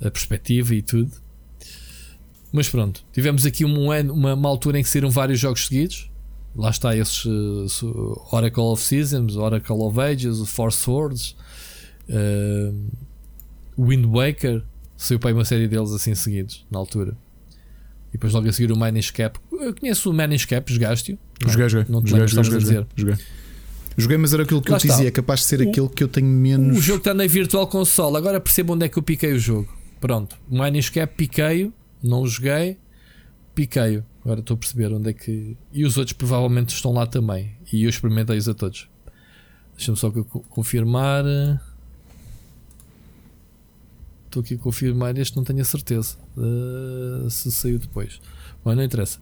a perspectiva e tudo. Mas pronto, tivemos aqui um ano, uma, uma altura em que saíram vários jogos seguidos. Lá está esses uh, Oracle of Seasons, Oracle of Ages, Force Swords, uh, Wind Waker. Saiu para aí uma série deles assim seguidos, na altura. E depois logo a seguir o Cap. Eu conheço o Cap, jogaste-o? Joguei, joguei. Não te joguei, joguei, joguei, dizer. joguei. Joguei, mas era aquilo que Lá eu te dizia, é capaz de ser o, aquele que eu tenho menos. O jogo está na Virtual Console, agora percebo onde é que eu piquei o jogo. Pronto, Cap piquei-o, não joguei, piquei-o. Agora estou a perceber onde é que. E os outros provavelmente estão lá também. E eu experimentei-os a todos. Deixa-me só confirmar. Estou aqui a confirmar este, não tenho a certeza uh, se saiu depois. Mas não interessa.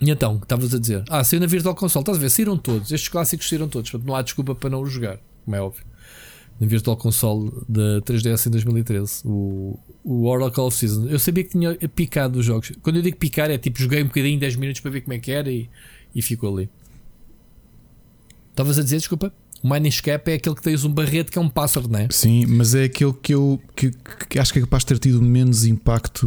E então, estavas a dizer? Ah, saiu na Virtual Console. Estás a ver? Saíram todos. Estes clássicos saíram todos. Portanto, não há desculpa para não os jogar, como é óbvio. Na Virtual Console da 3DS em 2013. O, o Oracle of Season. Eu sabia que tinha picado os jogos. Quando eu digo picar, é tipo joguei um bocadinho, 10 minutos para ver como é que era e, e ficou ali. Estavas a dizer, desculpa? O Minescape é aquele que tens um barrete que é um pássaro, não é? Sim, mas é aquele que eu que, que acho que é capaz de ter tido menos impacto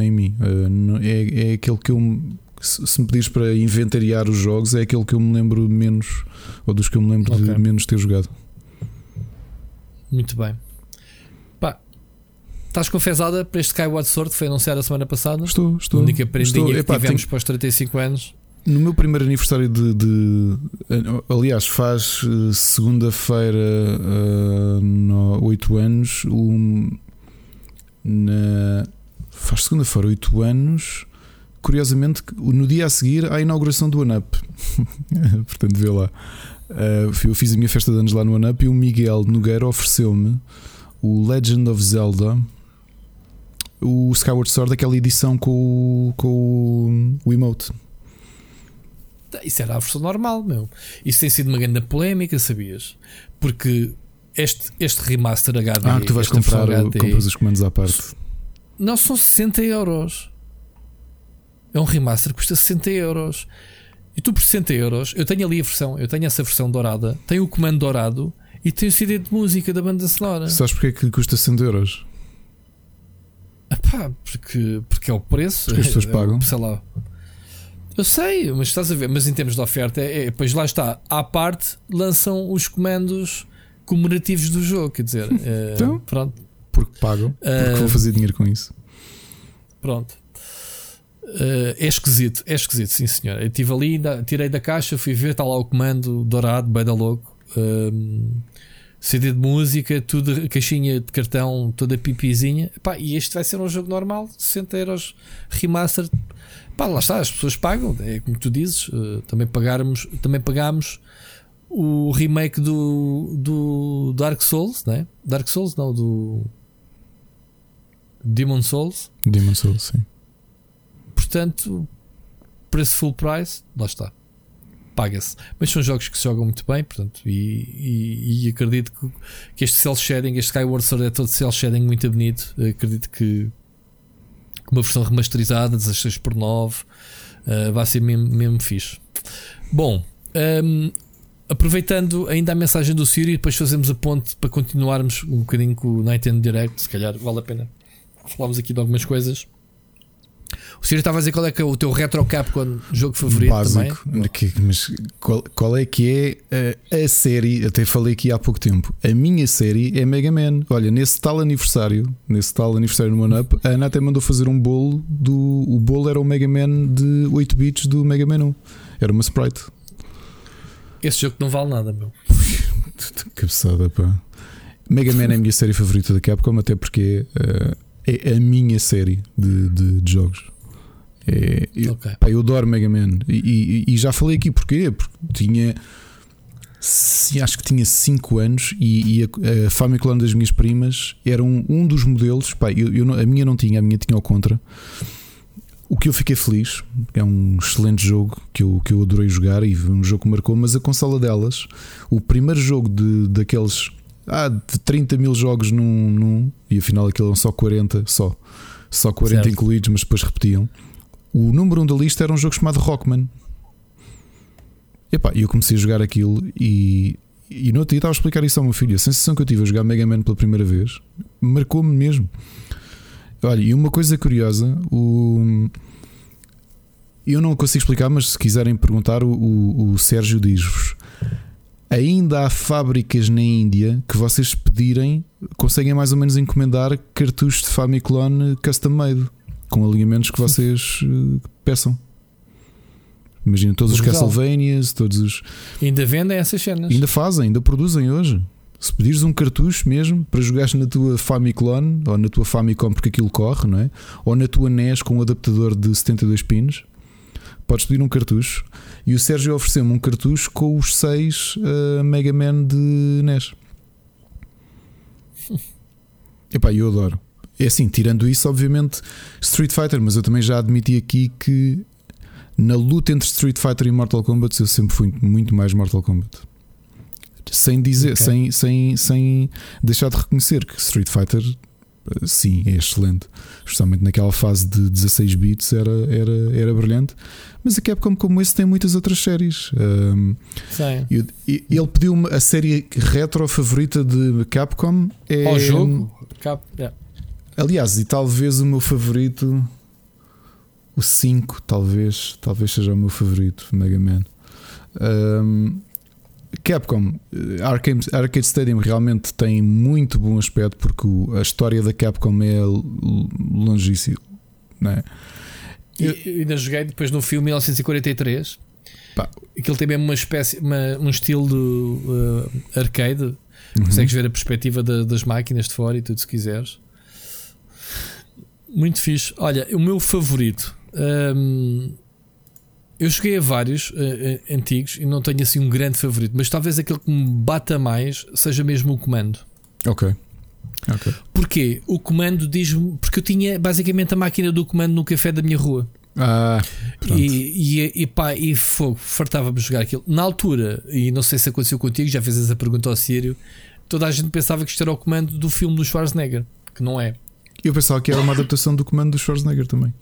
em mim. Eh, é, é aquele que eu. Se me pedires para inventariar os jogos, é aquele que eu me lembro menos, ou dos que eu me lembro okay. de menos ter jogado. Muito bem. Estás confesada para este Skyward Sword que foi anunciado a semana passada? Estou, estou. A única prendinha estou. que Epá, tivemos tenho... para os 35 anos. No meu primeiro aniversário de. de aliás, faz eh, segunda-feira, uh, 8 anos. Um, na, faz segunda-feira, 8 anos. Curiosamente, no dia a seguir à inauguração do ANAP. Portanto, vê lá. Uh, eu fiz a minha festa de anos lá no ANAP e o Miguel Nogueira ofereceu-me o Legend of Zelda, o Skyward Sword, aquela edição com o, com o emote. Isso era a versão normal, meu. Isso tem sido uma grande polémica, sabias? Porque este, este remaster HD. Ah, tu vais comprar o, compras os comandos à parte. Não são 60 euros. É um remaster que custa 60 euros. E tu por 60 euros, eu tenho ali a versão, eu tenho essa versão dourada, tenho o comando dourado e tenho o CD de música da banda sonora. Sabes porque é que custa 60 euros? Epá, porque, porque é o preço. Porque as pessoas pagam. Sei lá. Eu sei, mas estás a ver, mas em termos de oferta, é, é, pois lá está, à parte lançam os comandos comemorativos do jogo, quer dizer, é, então, pronto. Porque pagam, porque uh, vão fazer dinheiro com isso. Pronto. Uh, é esquisito, é esquisito, sim senhor. Eu estive ali, tirei da caixa, fui ver, está lá o comando dourado, bem da louco. Uh, CD de música, tudo, caixinha de cartão, toda pipizinha. E este vai ser um jogo normal, 60 euros remaster Pá, lá está, as pessoas pagam, é como tu dizes, uh, também pagarmos, também pagamos o remake do, do Dark Souls, né? Dark Souls não, do Demon Souls. Demon Souls, sim. Portanto, preço full price, lá está. Paga-se. Mas são jogos que se jogam muito bem, portanto, e, e, e acredito que, que este cel shading, este Skyward Sword é todo cel shading muito bonito. Acredito que com uma versão remasterizada, 16 por 9 uh, vai ser mesmo, mesmo fixe. Bom, um, ehm, aproveitando ainda a mensagem do Siri, depois fazemos a ponte para continuarmos um bocadinho com o Nintendo Direct. Se calhar vale a pena falarmos aqui de algumas coisas. O Siri estava a dizer qual é que é o teu retro Capcom jogo favorito Básico, também. Que, mas qual, qual, é que é a, a, série? Até falei aqui há pouco tempo. A minha série é Mega Man. Olha, nesse tal aniversário, nesse tal aniversário no One Up, a Ana até mandou fazer um bolo do. O bolo era o Mega Man de 8 bits do Mega Man 1. Era uma sprite. Esse jogo não vale nada, meu. Cabeçada, pá. Mega Man é a minha série favorita da Capcom, até porque uh, é a minha série de, de, de jogos. É, eu, okay. pá, eu adoro Mega Man e, e, e, já falei aqui porquê, porque tinha sim, acho que tinha 5 anos e, e a, a Famicom das minhas primas era um, um dos modelos. Pá, eu, eu a minha não tinha, a minha tinha ao contra. O que eu fiquei feliz é um excelente jogo que eu, que eu adorei jogar e um jogo que marcou, mas a consola delas, o primeiro jogo de, daqueles ah, de 30 mil jogos num, num e afinal aquilo eram só 40, só, só 40 certo. incluídos, mas depois repetiam. O número 1 um da lista era um jogo chamado Rockman. E eu comecei a jogar aquilo e, e no outro dia estava a explicar isso ao meu filho. A sensação que eu tive a jogar Mega Man pela primeira vez marcou-me mesmo. Olha, e uma coisa curiosa, o. Eu não consigo explicar, mas se quiserem perguntar, o, o, o Sérgio diz-vos: ainda há fábricas na Índia que vocês pedirem, conseguem mais ou menos encomendar cartuchos de Famiclone custom made com alinhamentos que vocês uh, peçam. Imagina todos os Castlevanias, todos os. Ainda vendem essas cenas? Ainda fazem, ainda produzem hoje. Se pedires um cartucho mesmo para jogares na tua Famiclone ou na tua Famicom porque aquilo corre, não é? Ou na tua NES com um adaptador de 72 pinos, podes pedir um cartucho. E o Sérgio ofereceu-me um cartucho com os 6 uh, Mega Man de NES. Epá, eu adoro. É assim, tirando isso, obviamente, Street Fighter, mas eu também já admiti aqui que na luta entre Street Fighter e Mortal Kombat eu sempre fui muito mais Mortal Kombat. Sem dizer, okay. sem, sem, sem deixar de reconhecer que Street Fighter eh, sim, é excelente. Justamente naquela fase de 16 bits era, era, era brilhante. Mas a Capcom, como esse, tem muitas outras séries. Um, sim. ele pediu-me a série retro favorita de Capcom. É, Ao jogo? Cap, yeah. Aliás, e talvez o meu favorito. O 5, talvez, talvez seja o meu favorito, Mega Man. Um, Capcom, eh, Arcade, Arcade Stadium realmente tem muito bom aspecto porque a história da Capcom é longíssima. Não é? Eu, eu ainda joguei depois no filme 1943. Pá. Aquilo tem mesmo uma espécie, uma, um estilo de uh, arcade. Uhum. Consegues ver a perspectiva da, das máquinas de fora e tudo se quiseres. Muito fixe. Olha, o meu favorito. Um, eu joguei a vários uh, uh, antigos e não tenho assim um grande favorito, mas talvez aquele que me bata mais seja mesmo o comando. Ok. okay. Porquê? O comando diz-me. Porque eu tinha basicamente a máquina do comando no café da minha rua. Ah. E, e, e pá, e fogo, fartava-me jogar aquilo. Na altura, e não sei se aconteceu contigo, já fez essa pergunta ao Sírio, toda a gente pensava que isto era o comando do filme do Schwarzenegger, que não é. Eu pensava que era uma adaptação do comando do Schwarzenegger também.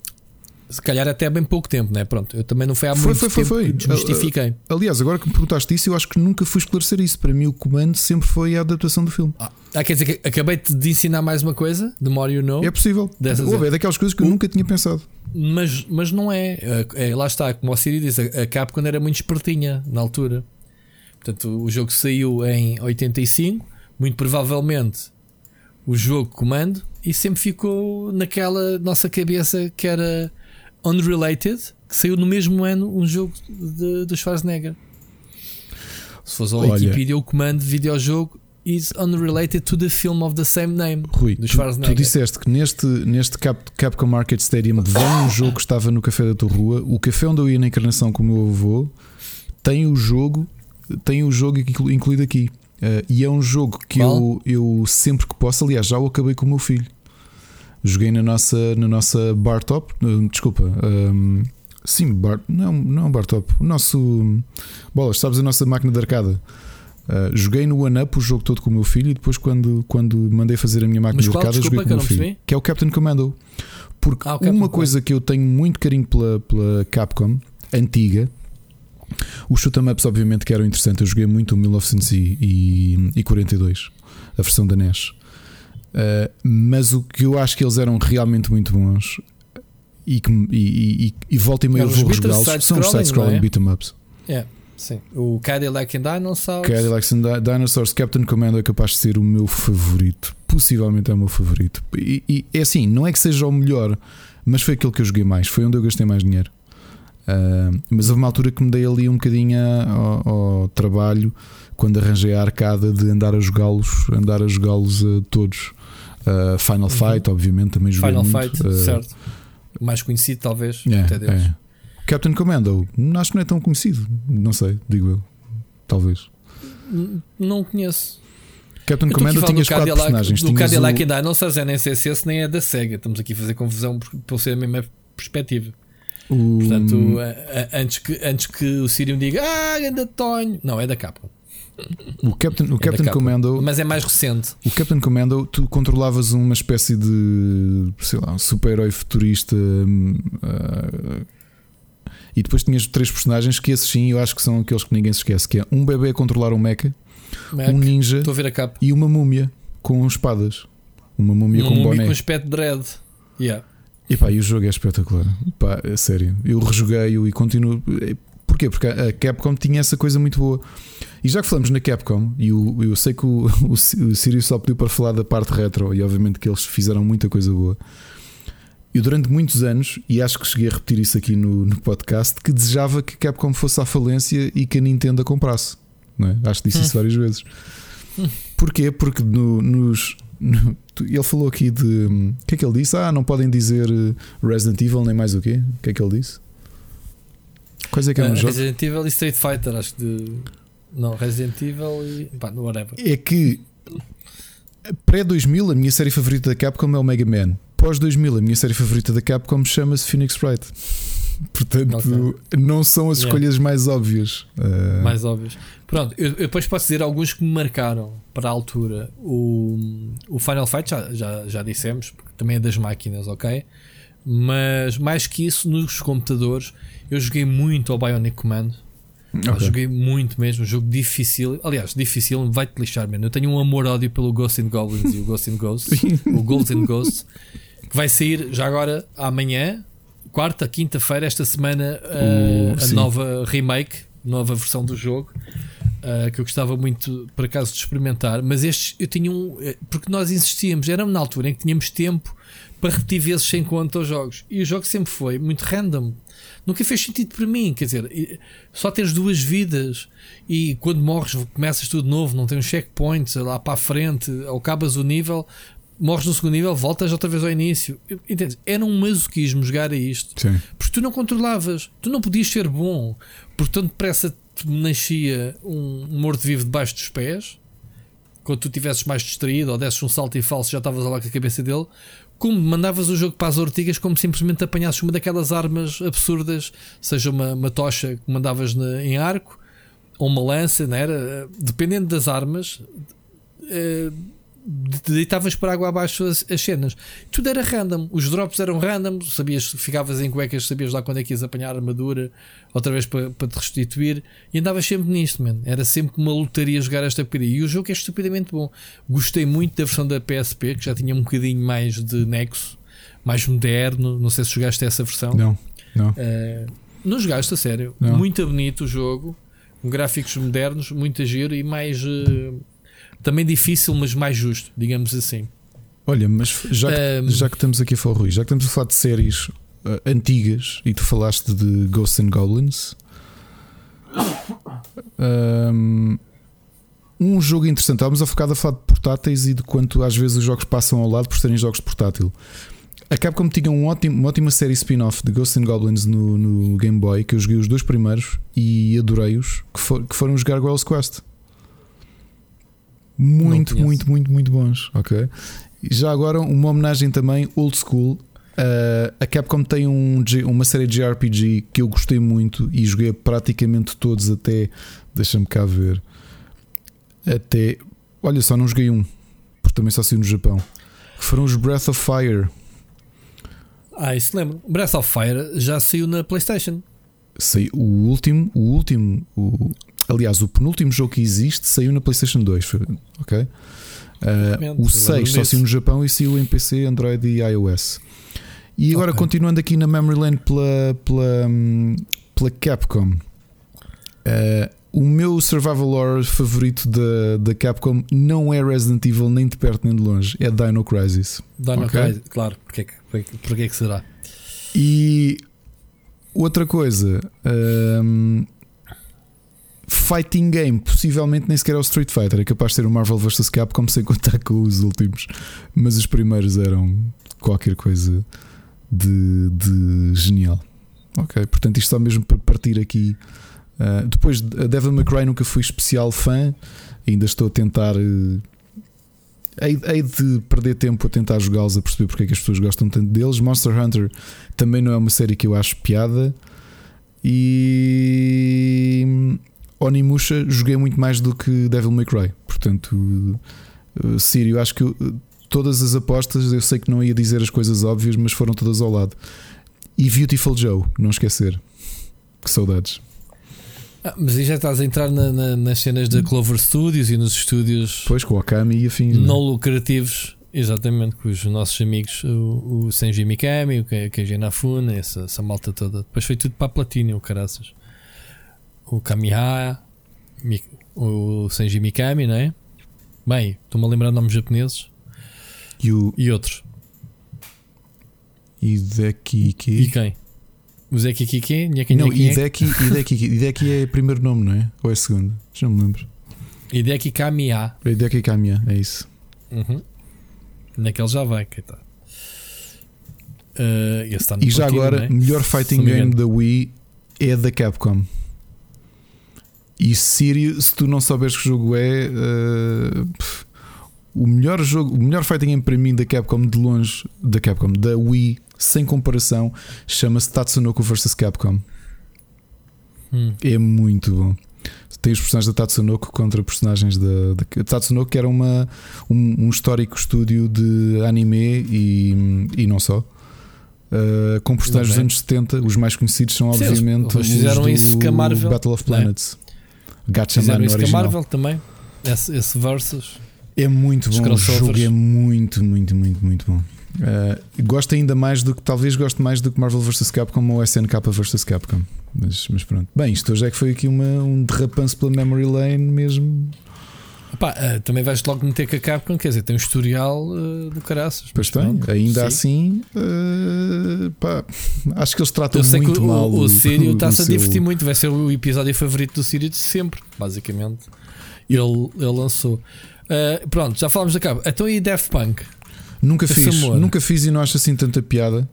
Se calhar até há bem pouco tempo, né? Pronto, eu também não foi há foi, muito foi, tempo foi, foi. que desmistifiquei. Aliás, agora que me perguntaste isso, eu acho que nunca fui esclarecer isso. Para mim, o comando sempre foi a adaptação do filme. Ah, ah quer dizer que acabei de ensinar mais uma coisa, The More You Know. É possível. Dessas Ouve, é daquelas coisas que eu nunca tinha pensado. Mas, mas não é. é. é lá está, como o Siri diz, a Capcom era muito espertinha na altura. Portanto, o jogo saiu em 85, muito provavelmente o jogo comando, e sempre ficou naquela nossa cabeça que era Unrelated, que saiu no mesmo ano um jogo de, de Schwarzenegger. Se fosse ao Wikipedia, o comando de videojogo is unrelated to the film of the same name. Rui, do Schwarzenegger. Tu, tu disseste que neste, neste Cap, Capcom Market Stadium vem um jogo que estava no café da tua rua. O café onde eu ia na encarnação com o meu avô tem o jogo, tem o jogo incluído aqui. Uh, e é um jogo que eu, eu sempre que posso, aliás, já o acabei com o meu filho. Joguei na nossa, na nossa bar top, uh, desculpa, um, sim, bar, não, não bar top, o nosso bolas, sabes a nossa máquina de arcada. Uh, joguei no One Up o jogo todo com o meu filho e depois, quando, quando mandei fazer a minha máquina de arcada, joguei com o meu filho, percebi? que é o Captain Commando. Porque ah, uma coisa que eu tenho muito carinho pela, pela Capcom antiga, os shoot ups, obviamente, que eram interessantes. Eu joguei muito o 1942, a versão da NES. Uh, mas o que eu acho que eles eram realmente muito bons e, que, e, e, e volta e meio vou jogá-los são os side-scrolling é? beat'em ups. É, sim. O Cadillac and Dinosaurs. Cadillac and Dinosaurs, Captain Commando é capaz de ser o meu favorito. Possivelmente é o meu favorito. E, e é assim, não é que seja o melhor, mas foi aquele que eu joguei mais. Foi onde eu gastei mais dinheiro. Uh, mas houve uma altura que me dei ali um bocadinho ao, ao trabalho quando arranjei a arcada de andar a jogá-los, andar a jogá-los uh, todos. Uh, Final uhum. Fight, obviamente, também joguei Final muito. Fight, uh, certo. Mais conhecido, talvez, é, até deles. É. Captain Commando, acho que não é tão conhecido, não sei, digo eu. Talvez. não conheço. Captain Commando tinhas quatro Cadillac, personagens. Do Cadillac o... ainda não sabes, é nem CSS nem é da SEGA. Estamos aqui a fazer confusão por ser a mesma perspectiva. O... Portanto, antes que, antes que o Sirium diga Ah, ainda Tonho. Não, é da Capcom. O Captain, o é Captain Commando. Mas é mais recente. O Captain Commando, tu controlavas uma espécie de. sei lá, um super-herói futurista. Uh, e depois tinhas três personagens que esses sim eu acho que são aqueles que ninguém se esquece: que é um bebê a controlar um mecha, Mac, um ninja e uma múmia com espadas. Uma múmia uma com múmia boné. com aspecto dread. Yeah. E pá, e o jogo é espetacular. Pá, é sério. Eu rejoguei-o e continuo. Porquê? Porque a Capcom tinha essa coisa muito boa. E já que falamos na Capcom, e eu sei que o, o, o Sirius só pediu para falar da parte retro, e obviamente que eles fizeram muita coisa boa. Eu, durante muitos anos, e acho que cheguei a repetir isso aqui no, no podcast, que desejava que a Capcom fosse à falência e que a Nintendo a comprasse. É? Acho que disse isso várias vezes. Porquê? Porque no, nos. Ele falou aqui de. O que é que ele disse? Ah, não podem dizer eh, Resident Evil nem mais o quê? O que é que ele disse? Quais é que é um uh, jogo? Resident Evil e Street Fighter, acho que de. Não, Resident Evil e. Pá, whatever. É que. Pré-2000, a minha série favorita da Capcom é o Mega Man. Pós-2000, a minha série favorita da Capcom chama-se Phoenix Wright. Portanto, okay. não são as escolhas yeah. mais óbvias. Uh... Mais óbvias. Pronto, eu, eu, depois posso dizer alguns que me marcaram para a altura. O, o Final Fight já, já, já dissemos, porque também é das máquinas, ok? Mas mais que isso, nos computadores, eu joguei muito ao Bionic Command. Okay. Joguei muito mesmo, jogo difícil. Aliás, difícil, vai-te lixar, mano. Eu tenho um amor-ódio pelo Ghost and Goblins e o Ghost and Ghosts, o Ghost and Ghosts, que vai sair já agora amanhã, quarta, quinta-feira, esta semana, uh, a nova remake, nova versão do jogo. Uh, que eu gostava muito, por acaso, de experimentar. Mas estes eu tinha um. Eh, porque nós insistíamos, era na altura em que tínhamos tempo para repetir vezes sem conta os jogos. E o jogo sempre foi muito random. Nunca fez sentido para mim. Quer dizer, só tens duas vidas e quando morres começas tudo novo, não tens checkpoints lá para a frente, ou acabas o nível, morres no segundo nível, voltas outra vez ao início. Entendes? Era um masoquismo jogar a isto. Sim. Porque tu não controlavas, tu não podias ser bom, portanto, depressa nascia um morto-vivo debaixo dos pés. Quando tu estivesses mais distraído ou desses um salto e falso, já estavas lá com a cabeça dele. Como mandavas o jogo para as ortigas, como simplesmente apanhasses uma daquelas armas absurdas, seja uma, uma tocha que mandavas na, em arco ou uma lança, não era? Dependendo das armas. Uh, deitavas para água abaixo as, as, cenas. Tudo era random. Os drops eram random. Sabias, ficavas em cuecas, sabias lá quando é que ias apanhar a armadura, outra vez para, para te restituir. E andavas sempre nisto, man. Era sempre uma lotaria jogar esta porcaria. E o jogo é estupidamente bom. Gostei muito da versão da PSP, que já tinha um bocadinho mais de nexo, mais moderno. Não sei se jogaste essa versão. Não, não. Uh, não jogaste a sério. Não. Muito bonito o jogo. Com gráficos modernos, muito giro e mais. Uh, também difícil, mas mais justo, digamos assim. Olha, mas já que, um, já que estamos aqui a falar, Rui, já que estamos a falar de séries uh, antigas e tu falaste de Ghosts and Goblins, um, um jogo interessante. Estávamos a focar a falar de portáteis e de quanto às vezes os jogos passam ao lado por serem jogos de portátil. A Capcom tinha um ótimo, uma ótima série spin-off de Ghosts and Goblins no, no, Game Boy que eu joguei os dois primeiros e adorei-os, que, for, que foram os Gargoyles Quest muito, muito, muito, muito bons. Ok. Já agora, uma homenagem também old school. Uh, a Capcom tem um, uma série de JRPG que eu gostei muito e joguei praticamente todos até. Deixa-me cá ver. Até. Olha só, não joguei um, porque também só saiu no Japão. Que foram os Breath of Fire. Ah, isso lembro. Breath of Fire já saiu na PlayStation. Saiu o último, o último, o, Aliás, o penúltimo jogo que existe saiu na PlayStation 2, ok? Uh, o 6 só saiu no Japão e saiu em PC, Android e iOS. E agora, okay. continuando aqui na Memory Lane pela, pela, pela Capcom, uh, o meu survival horror favorito da, da Capcom não é Resident Evil nem de perto nem de longe, é Dino Crisis. Dino okay? Crisis, claro, porque, porque, porque é que será? E outra coisa, um, fighting game, possivelmente nem sequer é o Street Fighter, é capaz de ser o Marvel vs Capcom sem contar com os últimos, mas os primeiros eram qualquer coisa de, de genial. Ok, portanto, isto só mesmo para partir aqui Uh, depois, a Devil Cry nunca fui especial fã, ainda estou a tentar. Uh, hei, hei de perder tempo a tentar jogá-los a perceber porque é que as pessoas gostam tanto deles. Monster Hunter também não é uma série que eu acho piada. E Onimusha joguei muito mais do que Devil May Cry. Portanto, uh, Sírio, acho que todas as apostas eu sei que não ia dizer as coisas óbvias, mas foram todas ao lado. E Beautiful Joe, não esquecer. Que saudades. Ah, mas aí já estás a entrar na, na, nas cenas da Clover Studios e nos estúdios. Pois, com a Akami e afins. É? Não lucrativos, exatamente, com os nossos amigos, o, o Senji Mikami, o Keiji Nafune, essa, essa malta toda. Depois foi tudo para a Platina, o caraças. O Kamiha, o Senji Mikami, não é? Bem, estou-me a lembrar nomes japoneses. E, o... e outros. Hideki E quem? O Zeki Kiki? Não, Hideki, Hideki, Hideki é primeiro nome, não é? Ou é segundo? Já me lembro. Hideki Kamiya. Hideki Kamiya, é isso. Uhum. Naquele já vai, coitado. Uh, e já agora, é? melhor fighting game da Wii é da Capcom. E Sírio, se tu não souberes que jogo é, uh, o melhor jogo, o melhor fighting game para mim da Capcom de longe, da Capcom, da Wii, sem comparação, chama-se Tatsunoko vs Capcom. Hum. É muito bom. Tem os personagens da Tatsunoko contra personagens da, da Tatsunoko, que era uma, um, um histórico estúdio de anime e, e não só. Uh, com personagens dos anos 70, os mais conhecidos são Sim, obviamente os fizeram isso com a Marvel. Battle of Planets. Gatchaman isso com a Marvel também. Esse, esse versus. É muito bom. O jogo é muito, muito, muito, muito bom. Uh, gosto ainda mais do que, talvez goste mais do que Marvel vs Capcom ou SNK vs Capcom. Mas, mas pronto. Bem, isto hoje é que foi aqui uma, um derrapanço pela Memory Lane mesmo. Opa, uh, também vais logo meter com a Capcom, quer dizer, tem um historial uh, do caraças. Pois tem, ainda sim. assim, pá, acho que eles tratam Eu sei muito que o, mal. O, o Sírio está-se a divertir muito, vai ser o episódio favorito do Sírio de sempre, basicamente. Ele, ele lançou. pronto, já falamos da Capcom. Então e Daft Punk? Nunca Esse fiz, amor. nunca fiz e não acho assim tanta piada.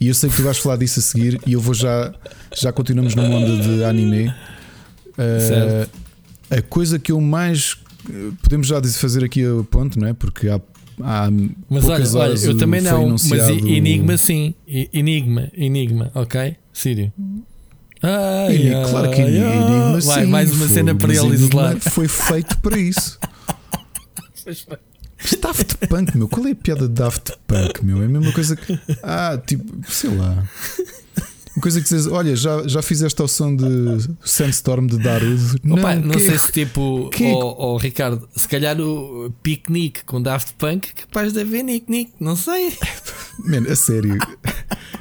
E eu sei que tu vais falar disso a seguir e eu vou já. Já continuamos no mundo de anime. Uh, a coisa que eu mais. Podemos já fazer aqui a ponto, não é? Porque há. há mas olha, olha, eu também não. Mas Enigma sim. Enigma, Enigma, ok? Sírio. Ai, ai, claro que Enigma ai, sim. Vai, mais uma cena para ele isolar. Foi feito para isso. Daft Punk, meu. Qual é a piada de Daft Punk, meu? É a mesma coisa que. Ah, tipo, sei lá. Uma coisa que dizes, olha, já, já fizeste ao som de Sandstorm de Darude. Não, Opa, não sei é, se tipo, que... oh, oh, Ricardo, se calhar o piquenique com Daft Punk é capaz de haver Nick Nick, não sei. Mano, a sério,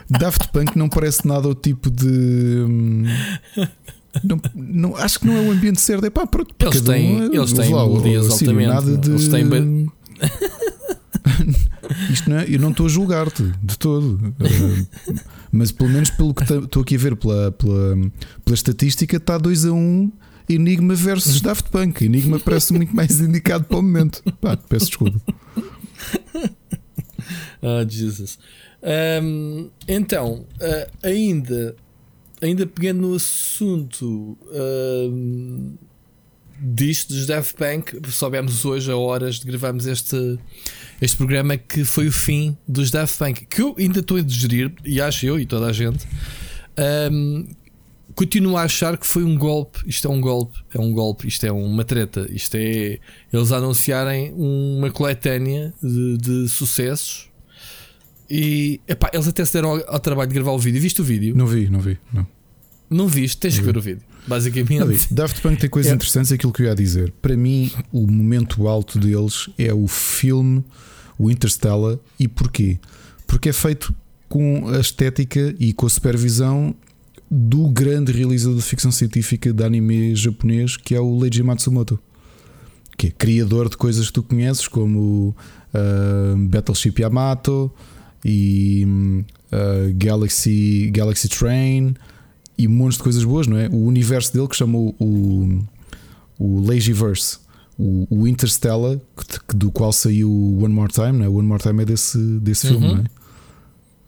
Daft Punk não parece nada o tipo de. Hum, não, não, acho que não é o ambiente certo. É pá, pronto, eles têm, um, eles têm lá, melodias altamente. Nada de... Eles têm. Isto não é, eu não estou a julgar-te de todo, mas pelo menos pelo que estou aqui a ver pela, pela, pela estatística, está 2 a 1 um, Enigma versus Daft Punk. Enigma parece muito mais indicado para o momento. Pá, peço desculpa. Ah, oh, Jesus. Um, então, uh, ainda, ainda pegando no assunto. Disto dos Daft Punk, soubemos hoje, a horas de gravarmos este, este programa, que foi o fim dos Daft Punk, que eu ainda estou a digerir, e acho eu e toda a gente. Um, continuo a achar que foi um golpe. Isto é um golpe, é um golpe, isto é uma treta. Isto é eles anunciarem uma coletânea de, de sucessos. E epá, eles até se deram ao, ao, trabalho de gravar o vídeo. Viste o vídeo? Não vi, não vi. Não, não viste? Tens não que ver o vídeo basicamente. Daft Punk tem coisas é. interessantes, aquilo que eu ia dizer. Para mim, o momento alto deles é o filme, o Interstellar. E porquê? Porque é feito com a estética e com a supervisão do grande realizador de ficção científica de anime japonês, que é o Leiji Matsumoto, que é criador de coisas que tu conheces, como uh, Battleship Yamato e uh, Galaxy, Galaxy Train e montes de coisas boas, não é? O universo dele que chamou o, o Lazyverse, o, o Interstellar, que, do qual saiu o One More Time, não é? O One More Time é desse, desse uhum. filme, não é?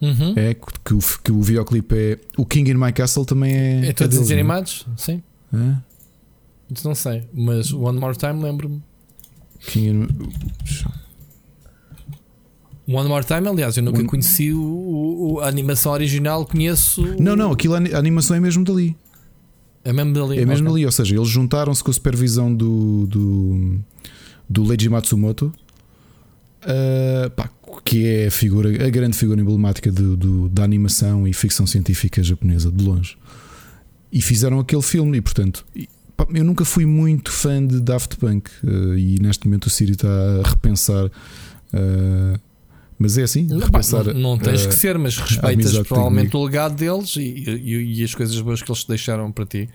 Uhum. É que, o, que o videoclipe é. O King in My Castle também é. É todos é deles, animados? Sim. Isso não sei, mas One More Time lembro-me. King One More Time, aliás, eu nunca One- conheci o, o- a animação original, conheço. Não, não, aquilo, a animação é mesmo dali. É mesmo dali. É mesmo ok. ali, ou seja, eles juntaram-se com a supervisão do, do, do Leiji Matsumoto, ah, pá, que é a, figura, a grande figura emblemática do, do- da animação e ficção científica japonesa, de longe. E fizeram aquele filme, e portanto, pá, eu nunca fui muito fã de Daft Punk, ah, e neste momento o Siri está a repensar. ah, mas é assim, Não, pá, repensar. não, não tens que ser, mas respeitas provavelmente o legado deles e, e- e as coisas boas que eles deixaram para ti.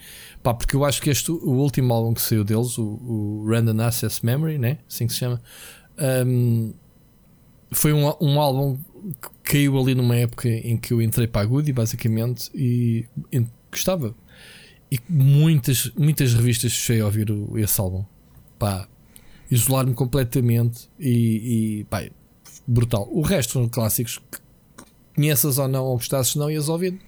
Pá, porque eu acho que este, o último álbum que saiu deles, o, o Random Access Memory, né? assim que se chama, hum, foi um, um álbum que caiu ali numa época em que eu entrei para a Goody, basicamente, e, e gostava. E muitas, muitas revistas fechei a ouvir o- esse álbum. Pá, isolar-me completamente e, e pá, brutal. O resto são clássicos que conheças ou não, ou gostasses não, ias ouvindo.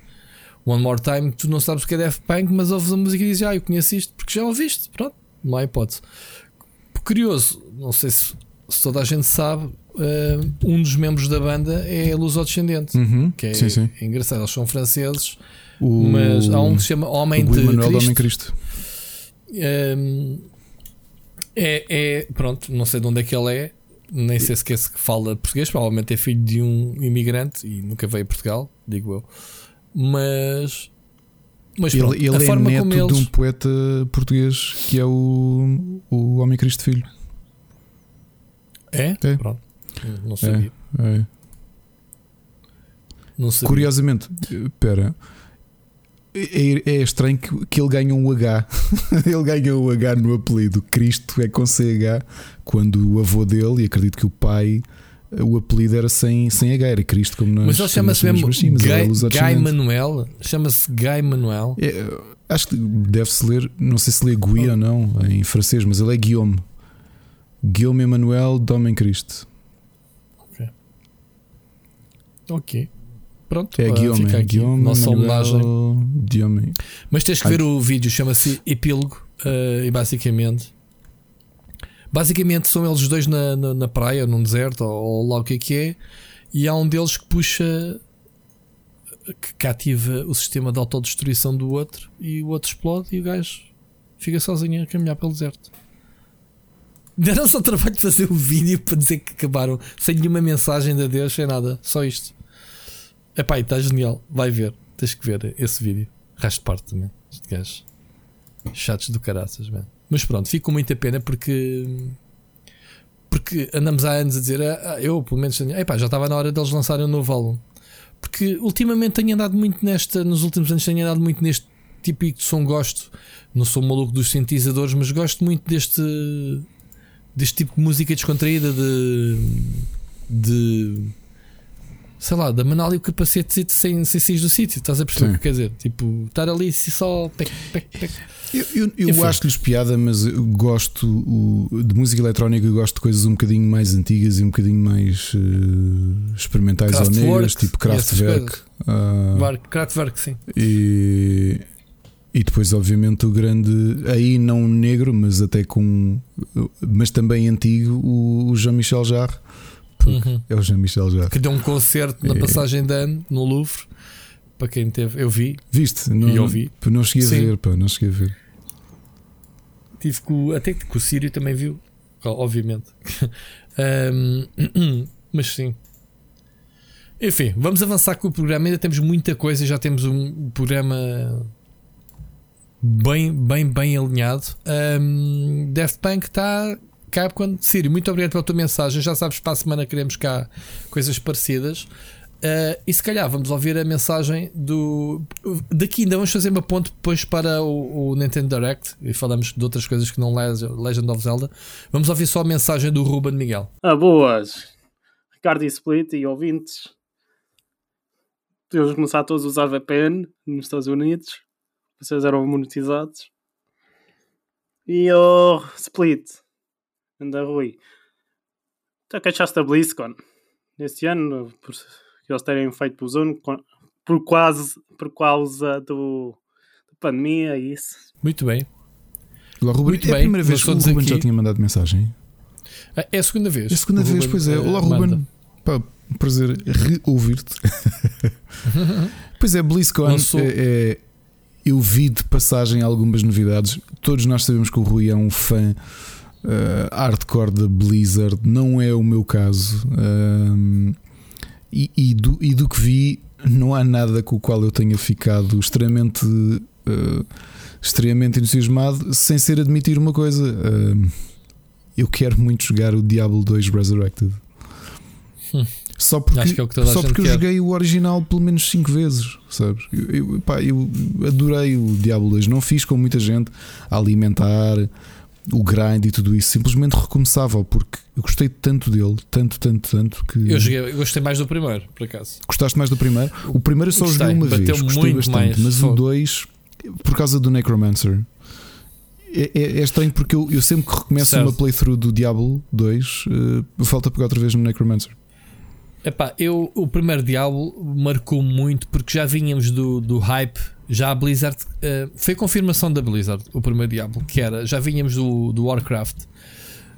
One More Time, tu não sabes o que é Daft Punk, mas ouves a música e dizes, ah, eu conheço isto porque já ouviste. Pronto, não há hipótese. Curioso, não sei se, se toda a gente sabe, eh, um dos membros da banda é lusodescendente. Uhum, Que é, sim, sim. é engraçado, eles são franceses, O, mas há um que se chama Homem de Manuel Cristo. Homem Cristo. Hum, é, é- pronto, não sei de onde é que ele é, nem sei se fala português, provavelmente é filho de um imigrante e nunca veio a Portugal, digo eu. Mas, mas pronto, Ele, ele a é forma neto como de eles. um poeta português que é o, o Homem Cristo Filho. É? É. Pronto, não sabia. É. Não sabia. Curiosamente, espera, é, é estranho que, que ele ganha um H. ele ganha um H no apelido. Cristo é com CH, quando o avô dele, e acredito que o pai, o apelido era sem, sem H, era Cristo, como nós Mas ele chama-se mesmo é Guy, Manuel. Chama-se Guy Manuel. É, acho que deve-se ler, não sei se lê Gui ou não em francês, mas ele é Guillaume. Guillaume Emmanuel de Homem Cristo. Ok. Pronto, É ah, Guillaume, fica é aqui Guillaume nossa homenagem. Mas tens que ver o vídeo, chama-se Epílogo. eh, e basicamente. Basicamente são eles dois na, na, na praia, num deserto, ou, ou lá o que é que é. E há um deles que puxa. que cativa o sistema de autodestruição do outro. E o outro explode e o gajo fica sozinho a caminhar pelo deserto. Deram-se ao trabalho de fazer o vídeo para dizer que acabaram sem nenhuma mensagem de adeus, sem nada, só isto. Epá, está genial, vai ver, tens que ver esse vídeo. Resto parte também, este gajo. Chatos do caraças, mano. Mas pronto, fico com muita pena porque. Porque andamos há anos a dizer, ah, ah, eu pelo menos, epá, já estava na hora deles lançarem um novo álbum. Porque ultimamente tenho andado muito nesta, nos últimos anos tenho andado muito neste típico de som gosto. Não sou maluco dos sintetizadores, mas gosto muito deste deste tipo de música descontraída de de sei lá, da manar ali o capacete sem, sem sair do sítio, estás a perceber o que quer dizer? Tipo, estar ali se só pec, pec, pec. Eu, eu, eu acho-lhes piada, mas eu gosto o- de música eletrónica, eu gosto de coisas um bocadinho mais antigas e um bocadinho mais eh, experimentais ou negras, tipo e Kraftwerk. Var- Kraftwerk, sim. e, e depois, obviamente, o grande, aí não negro, mas até com, mas também antigo, o, o Jean-Michel Jarre. Porque Uhum. É o Jean-Michel Jarre. Que deu um concerto na É. passagem de ano no Louvre. Para quem teve, eu vi, Viste? Não, E ouvi. Não, não cheguei a ver, pá, não cheguei a ver. tive com, até que o Sírio também viu, obviamente. Ahm, mas sim. Enfim, vamos avançar com o programa. Ainda temos muita coisa, já temos um programa bem, bem, bem alinhado. Um, Daft Punk está quando. Sírio, muito obrigado pela tua mensagem. Já sabes, para a semana queremos cá coisas parecidas. Uh, e se calhar vamos ouvir a mensagem do. Daqui ainda vamos fazer uma ponte depois para o, o Nintendo Direct e falamos de outras coisas que não Leg- Legend of Zelda. Vamos ouvir só a mensagem do Ruben Miguel. Ah, boas! Ricardo e Split e ouvintes. Podemos começar todos a usar VPN nos Estados Unidos. Vocês eram monetizados. E o Split. Anda Rui. Tu queixaste da BlizzCon. Este ano, por eles terem feito por zone, por quase, por causa do, da pandemia e isso. Muito bem. Olá, Ruben. Muito é bem, a primeira vez que o Ruben aqui- já tinha mandado mensagem. Ah, É a segunda vez. É a segunda O vez, Ruben, pois é. eh, Olá, manda. Ruben. Pá, prazer reouvir-te. pois é, BlizzCon Lançou- é, é- Eu vi de passagem algumas novidades. Todos nós sabemos que o Rui é um fã eh, hardcore da Blizzard. Não é o meu caso. Ahm, e, e do, e do que vi, não há nada com o qual eu tenha ficado extremamente. eh, extremamente entusiasmado, sem ser admitir uma coisa. ahm, eu quero muito jogar o Diablo 2 Resurrected. Hum. Só porque, Acho que é que só porque eu quer. joguei o original pelo menos 5 vezes, sabes? Eu, eu, pá, eu adorei o Diablo 2. Não fiz com muita gente a alimentar o grind e tudo isso. Simplesmente recomeçava porque eu gostei tanto dele, tanto, tanto, tanto que. Eu, joguei, eu gostei mais do primeiro, por acaso. Gostaste mais do primeiro? O primeiro eu só Gostei, joguei uma vez, gostei bastante, mas o fogo. 2, por causa do Necromancer. É, é- é estranho porque eu, eu sempre que recomeço Certo. uma playthrough do Diablo 2, eh, falta pegar outra vez no Necromancer. Epá, eu, o primeiro Diablo marcou muito porque já vínhamos do, do hype. Já a Blizzard eh, foi confirmação da Blizzard, o primeiro Diablo, que era já vínhamos do, do Warcraft,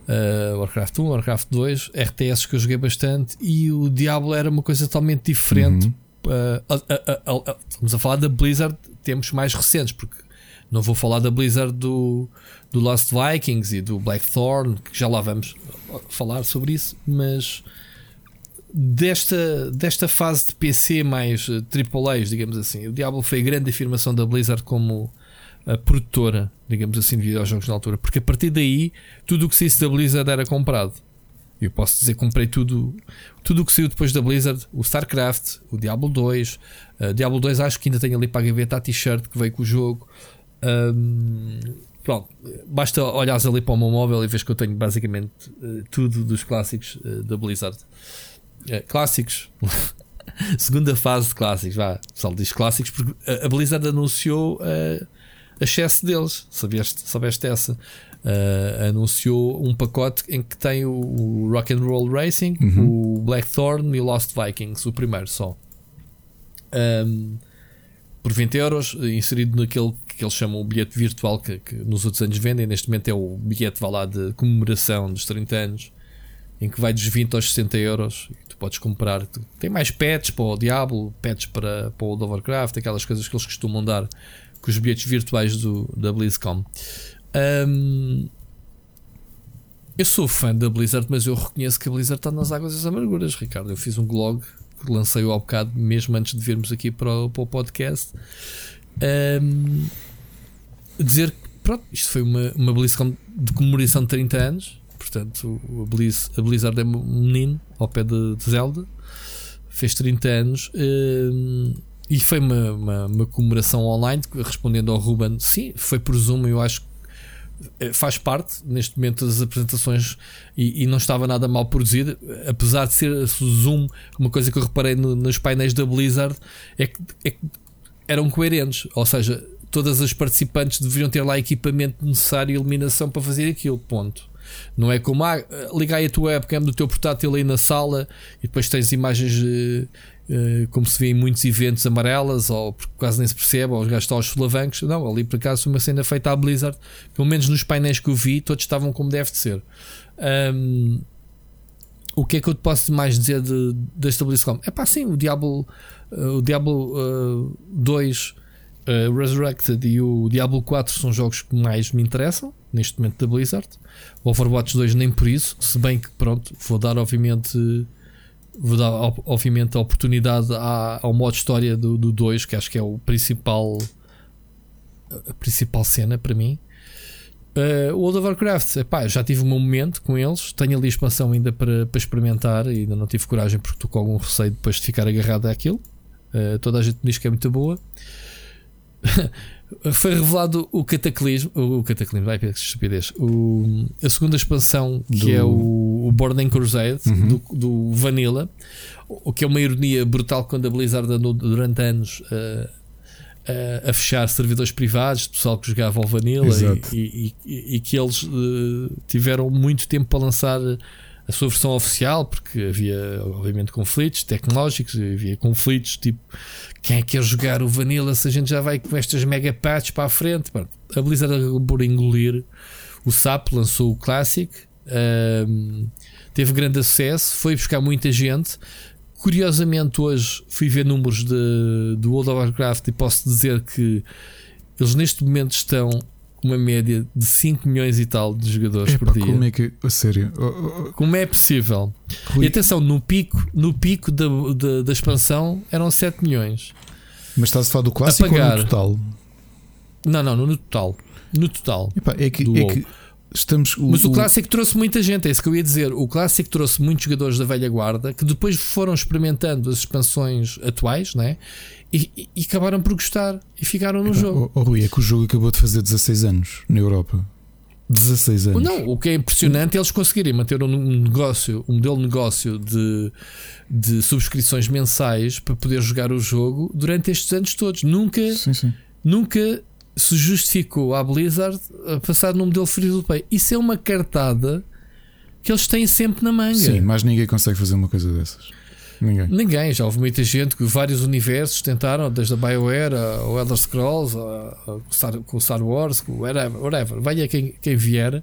eh, Warcraft 1, Warcraft 2, RTS que eu joguei bastante, e o Diablo era uma coisa totalmente diferente. Uhum. Uh, a- estamos a falar da Blizzard, temos mais recentes, porque não vou falar da Blizzard do, do Lost Vikings e do Blackthorn, que já lá vamos falar sobre isso, mas desta, desta fase de PC mais uh, AAAs, digamos assim, o Diablo foi a grande afirmação da Blizzard como a produtora, digamos assim, de videojogos na altura, porque a partir daí tudo o que saísse da Blizzard era comprado. Eu posso dizer que comprei tudo tudo o que saiu depois da Blizzard, o StarCraft, o Diablo 2, uh, Diablo 2 acho que ainda tenho ali para a gaveta a t-shirt que veio com o jogo. Um, pronto, basta olhares ali para o meu móvel e vês que eu tenho basicamente uh, tudo dos clássicos uh, da Blizzard. Uh, clássicos. Segunda fase de clássicos, vá. O pessoal diz clássicos porque a- a Blizzard anunciou uh, excesso deles. Sabeste, soubeste essa? Uh, anunciou um pacote em que tem o, o Rock and Roll Racing, o Blackthorn e o Lost Vikings, o primeiro só. Um, por 20 euros, inserido naquele que eles chamam o bilhete virtual que, que nos outros anos vendem. Neste momento é o bilhete vá lá, de comemoração dos 30 anos, em que vai dos 20 aos 60 euros. E tu podes comprar. tem mais pets para o Diablo, pets para, para o World of Warcraft, aquelas coisas que eles costumam dar com os bilhetes virtuais do, da BlizzCon. Um, eu sou fã da Blizzard, mas eu reconheço que a Blizzard está nas águas das amarguras, Ricardo. Eu fiz um blog que lancei-o há bocado, mesmo antes de virmos aqui para o, para o podcast. Um, dizer que pronto, isto foi uma, uma BlizzCon de comemoração de 30 anos. Portanto, a, Blizz, a Blizzard é um menino ao pé de, de Zelda. Fez 30 anos. um, e foi uma, uma, uma comemoração online, respondendo ao Ruben, sim, foi por Zoom, eu acho que eh, faz parte neste momento das apresentações e, e não estava nada mal produzida, apesar de ser Zoom, uma coisa que eu reparei no- nos painéis da Blizzard é que, é que eram coerentes, ou seja, todas as participantes deveriam ter lá equipamento necessário e iluminação para fazer aquilo, ponto. Não é como ah, liga aí a tua webcam do teu portátil aí na sala e depois tens imagens eh, eh, como se vê em muitos eventos amarelas ou quase nem se percebe, ou os gajos aos solavancos. Não, ali por acaso uma cena feita à Blizzard, pelo menos nos painéis que eu vi, todos estavam como deve de ser. Ahm, o que é que eu te posso mais dizer de, desta BlizzCon? É pá, sim, o Diablo, eh, o Diablo eh, 2 eh, Resurrected e o Diablo 4 são jogos que mais me interessam neste momento da Blizzard. O Overwatch 2 nem por isso, se bem que pronto, vou dar obviamente vou dar ob- obviamente a oportunidade à- ao modo história do, do 2, que acho que é o principal a principal cena para mim. Uh, World of Warcraft, epá, já tive meu momento com eles. Tenho ali expansão ainda para, para experimentar e ainda não tive coragem porque estou com algum receio depois de ficar agarrado àquilo. Uh, toda a gente me diz que é muito boa. Foi revelado o Cataclismo. O Cataclismo, vai que estupidez. O, a segunda expansão que Do- é o, o Burning Crusade Uhum. do, do Vanilla. O que é uma ironia brutal quando a Blizzard andou durante anos uh, a, a fechar servidores privados, de pessoal que jogava ao Vanilla e, e- e- e que eles eh, tiveram muito tempo para lançar a sua versão oficial, porque havia, obviamente, conflitos tecnológicos, havia conflitos tipo quem é que quer jogar o Vanilla se a gente já vai com estas mega patches para a frente. a Blizzard por engolir o SAP, lançou o Classic, um, teve grande acesso, foi buscar muita gente. Curiosamente, hoje fui ver números de, do World of Warcraft e posso dizer que eles neste momento estão uma média de 5 milhões e tal de jogadores Epa, por dia. Como é que. Sério? Como é possível? Rui. E atenção, no pico, no pico da, da, da, expansão eram 7 milhões. Mas estás a falar do clássico ou no total? Não, não, no total. No total. Epa, é que, é que estamos. O, Mas o, o clássico trouxe muita gente, é isso que eu ia dizer. O clássico trouxe muitos jogadores da velha guarda que depois foram experimentando as expansões atuais, né? e, e, acabaram por gostar e ficaram no jogo. Oh, oh, Rui, é que o jogo acabou de fazer 16 anos na Europa. 16 anos. Não, o que é impressionante é eles conseguirem manter um negócio, um modelo de negócio de, de subscrições mensais para poder jogar o jogo durante estes anos todos. Nunca, sim, sim. nunca se justificou a Blizzard a passar num modelo free to play. Isso é uma cartada que eles têm sempre na manga. Sim, mas ninguém consegue fazer uma coisa dessas. Ninguém. Ninguém. Já houve muita gente que vários universos tentaram, desde a BioWare, o Elder Scrolls, com o Star Wars, com whatever, whatever. Venha quem, quem vier.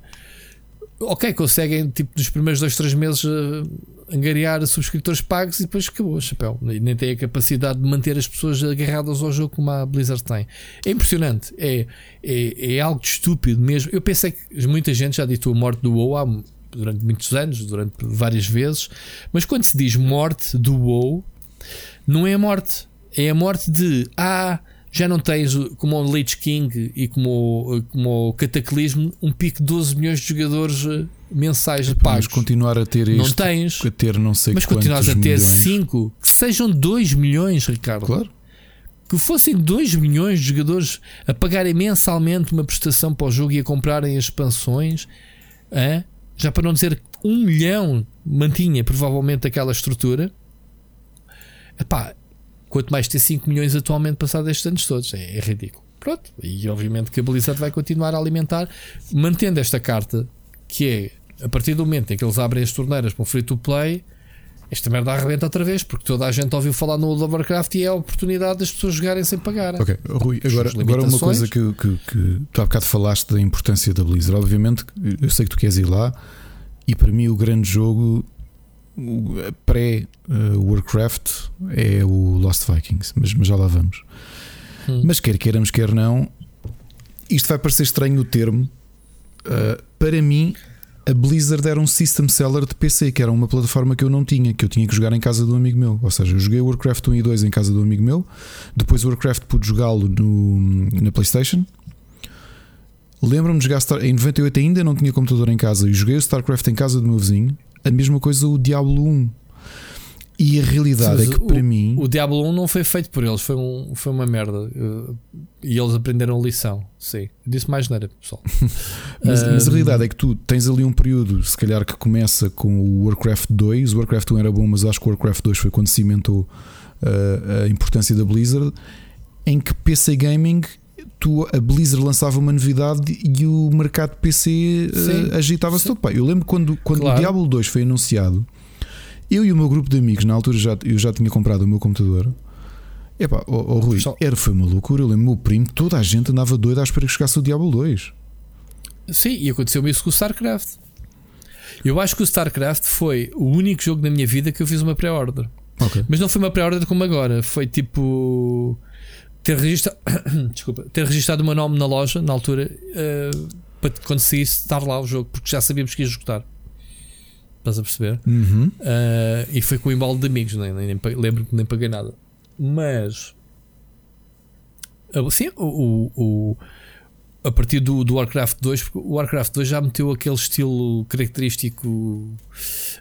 Ok, conseguem, tipo, nos primeiros dois, três meses, uh, angariar subscritores pagos e depois acabou, chapéu. E nem tem a capacidade de manter as pessoas agarradas ao jogo como a Blizzard tem. É impressionante. É, é, é algo estúpido mesmo. Eu pensei que muita gente já ditou a morte do WoW há durante muitos anos, durante várias vezes, mas quando se diz morte do WoW, não é a morte, é a morte de ah, já não tens como o Lich King e como, como o Cataclismo um pico de 12 milhões de jogadores eh, mensais Epá, pagos. Mas continuar a ter não tens, a ter não sei mas continuas a ter 5, que sejam 2 milhões, Ricardo. Claro. Que fossem 2 milhões de jogadores a pagarem mensalmente uma prestação para o jogo e a comprarem as expansões, hein? já para não dizer um milhão, mantinha provavelmente aquela estrutura. Epá, quanto mais ter 5 milhões atualmente passados estes anos todos, é, é, ridículo. Pronto, e obviamente que a Blizzard vai continuar a alimentar, mantendo esta carta que é a partir do momento em que eles abrem as torneiras para o free to play esta merda arrebenta outra vez, porque toda a gente ouviu falar no World of Warcraft e é a oportunidade das pessoas jogarem sem pagar. Ok, Rui, agora, agora uma coisa que, que, que tu há bocado falaste da importância da Blizzard. Obviamente, eu sei que tu queres ir lá, e para mim o grande jogo pré-Warcraft é o Lost Vikings, mas, mas já lá vamos. Hum. Mas quer queiramos, quer não, isto vai parecer estranho o termo. Uh, para mim, a Blizzard era um system seller de PC, que era uma plataforma que eu não tinha, que eu tinha que jogar em casa de um amigo meu. Ou seja, eu joguei Warcraft 1 e 2 em casa de um amigo meu, depois o Warcraft pude jogá-lo na PlayStation. Lembro-me de jogar Star... em 98 ainda não tinha computador em casa e joguei o StarCraft em casa do meu vizinho. A mesma coisa o Diablo 1. E a realidade Sim, é que o, para mim. O Diablo 1 não foi feito por eles, foi, um, foi uma merda. E eles aprenderam a lição. Sim, disse mais nada, pessoal. mas, um, mas, a realidade é que tu tens ali um período, se calhar, que começa com o Warcraft 2. O Warcraft 1 era bom, mas acho que o Warcraft 2 foi quando cimentou uh, a importância da Blizzard. Em que PC Gaming tu, a Blizzard lançava uma novidade e o mercado PC uh, agitava-se todo. Eu lembro quando, quando claro. o Diablo 2 foi anunciado eu e o meu grupo de amigos, na altura já, eu já tinha comprado o meu computador. Epá, oh, oh Rui, era, foi uma loucura. Eu lembro o meu primo, toda a gente andava doida à espera que chegasse o Diablo 2. Sim, e aconteceu-me isso com o StarCraft. Eu acho que o StarCraft foi o único jogo na minha vida que eu fiz uma pré-order. Okay. Mas não foi uma pré-order como agora. Foi tipo. Ter registrado, Desculpa, ter registrado o meu nome na loja, na altura, uh, para conseguisse estar lá o jogo, porque já sabíamos que ia esgotar. Estás a perceber? Uhum. Uh, e foi com o embalo de amigos, nem, nem, nem lembro que nem paguei nada. Mas sim, o, o, a partir do, do Warcraft 2, o Warcraft 2 já meteu aquele estilo característico,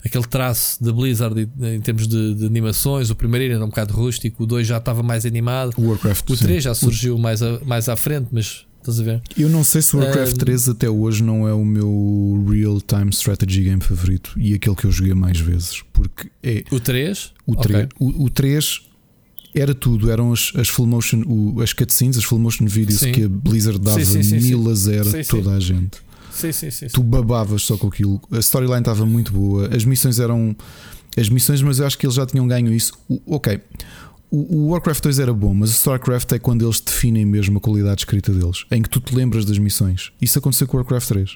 aquele traço da Blizzard em, termos de, de, animações. O primeiro era um bocado rústico, o 2 já estava mais animado, o, Warcraft, o 3 sim. já surgiu mais, a, mais à frente, mas Estás a ver? Eu não sei se o Warcraft 3 até hoje não é o meu real-time strategy game favorito e aquele que eu joguei mais vezes. Porque é. O 3? O 3, okay. o, o 3 era tudo, eram as, as full motion, o, as cutscenes, as full motion videos sim. que a Blizzard dava sim, sim, mil a zero a toda a gente. Sim, sim, sim. Tu babavas só com aquilo. A storyline estava muito boa. As missões eram. As missões, mas eu acho que eles já tinham ganho isso. O, ok. O, o Warcraft 2 era bom, mas o StarCraft é quando eles definem mesmo a qualidade escrita deles, em que tu te lembras das missões. Isso aconteceu com o Warcraft 3.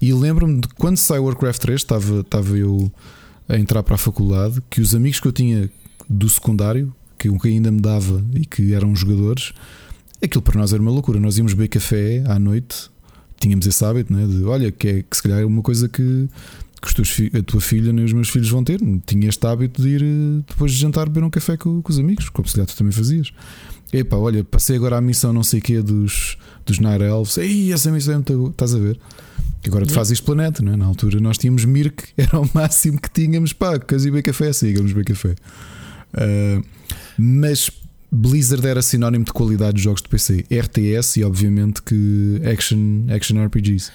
E lembro-me de quando sai o Warcraft 3, estava, estava eu a entrar para a faculdade, que os amigos que eu tinha do secundário, que o que ainda me dava e que eram jogadores, aquilo para nós era uma loucura. Nós íamos beber café à noite, tínhamos esse hábito, né, de olha, que, é, que se calhar é uma coisa que, que a tua filha nem os meus filhos vão ter. Tinha este hábito de ir eh, depois de jantar beber um café com, com os amigos, como se calhar tu também fazias. Epá, olha, passei agora a missão não sei o que dos, dos Night Elves. Ei, essa missão é muito. Estás a ver? Agora tu fazes planeta, não é? Na altura nós tínhamos Mirk, era o máximo que tínhamos. Pá, quase bem café, sigamos bem café. Uh, mas Blizzard era sinónimo de qualidade de jogos de PC, RTS e obviamente que action, action RPGs.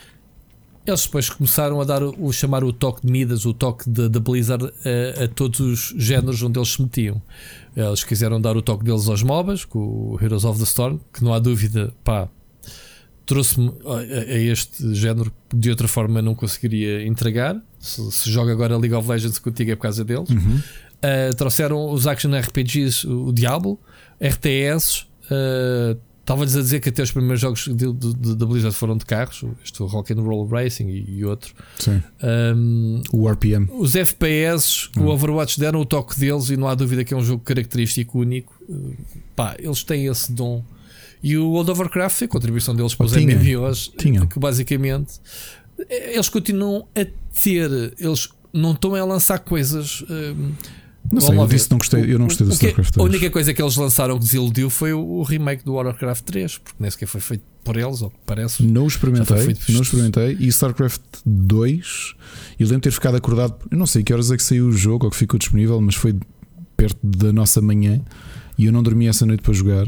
Eles depois começaram a dar o chamar o toque de Midas, o toque da Blizzard a, a, todos os géneros onde eles se metiam. Eles quiseram dar o toque deles aos MOBAs, com o Heroes of the Storm, que não há dúvida, pá, trouxe-me a, a, este género de outra forma não conseguiria entregar. Se, se, joga agora League of Legends contigo é por causa deles. Uhum. Uh, trouxeram os action RPGs, o Diablo, RTS. Uh, Estava-lhes a dizer que até os primeiros jogos da Blizzard foram de carros, este Rock and Roll Racing e, e outro. Sim. Um, o RPM. Os FPS, o hum. Overwatch deram o toque deles e não há dúvida que é um jogo característico único. Uh, pá, eles têm esse dom. E o World of Warcraft, a contribuição deles para os tinha, MMOs, tinha. que basicamente eles continuam a ter, eles não estão a lançar coisas. Uh, não sei, eu disse não gostei, eu não gostei do StarCraft 3. A única coisa que eles lançaram que desiludiu foi o remake do Warcraft 3, porque nem sequer foi feito por eles, ou parece. Não experimentei, não experimentei. E StarCraft 2, e lembro de ter ficado acordado, eu não sei que horas é que saiu o jogo ou que ficou disponível, mas foi perto da nossa manhã e eu não dormi essa noite para jogar.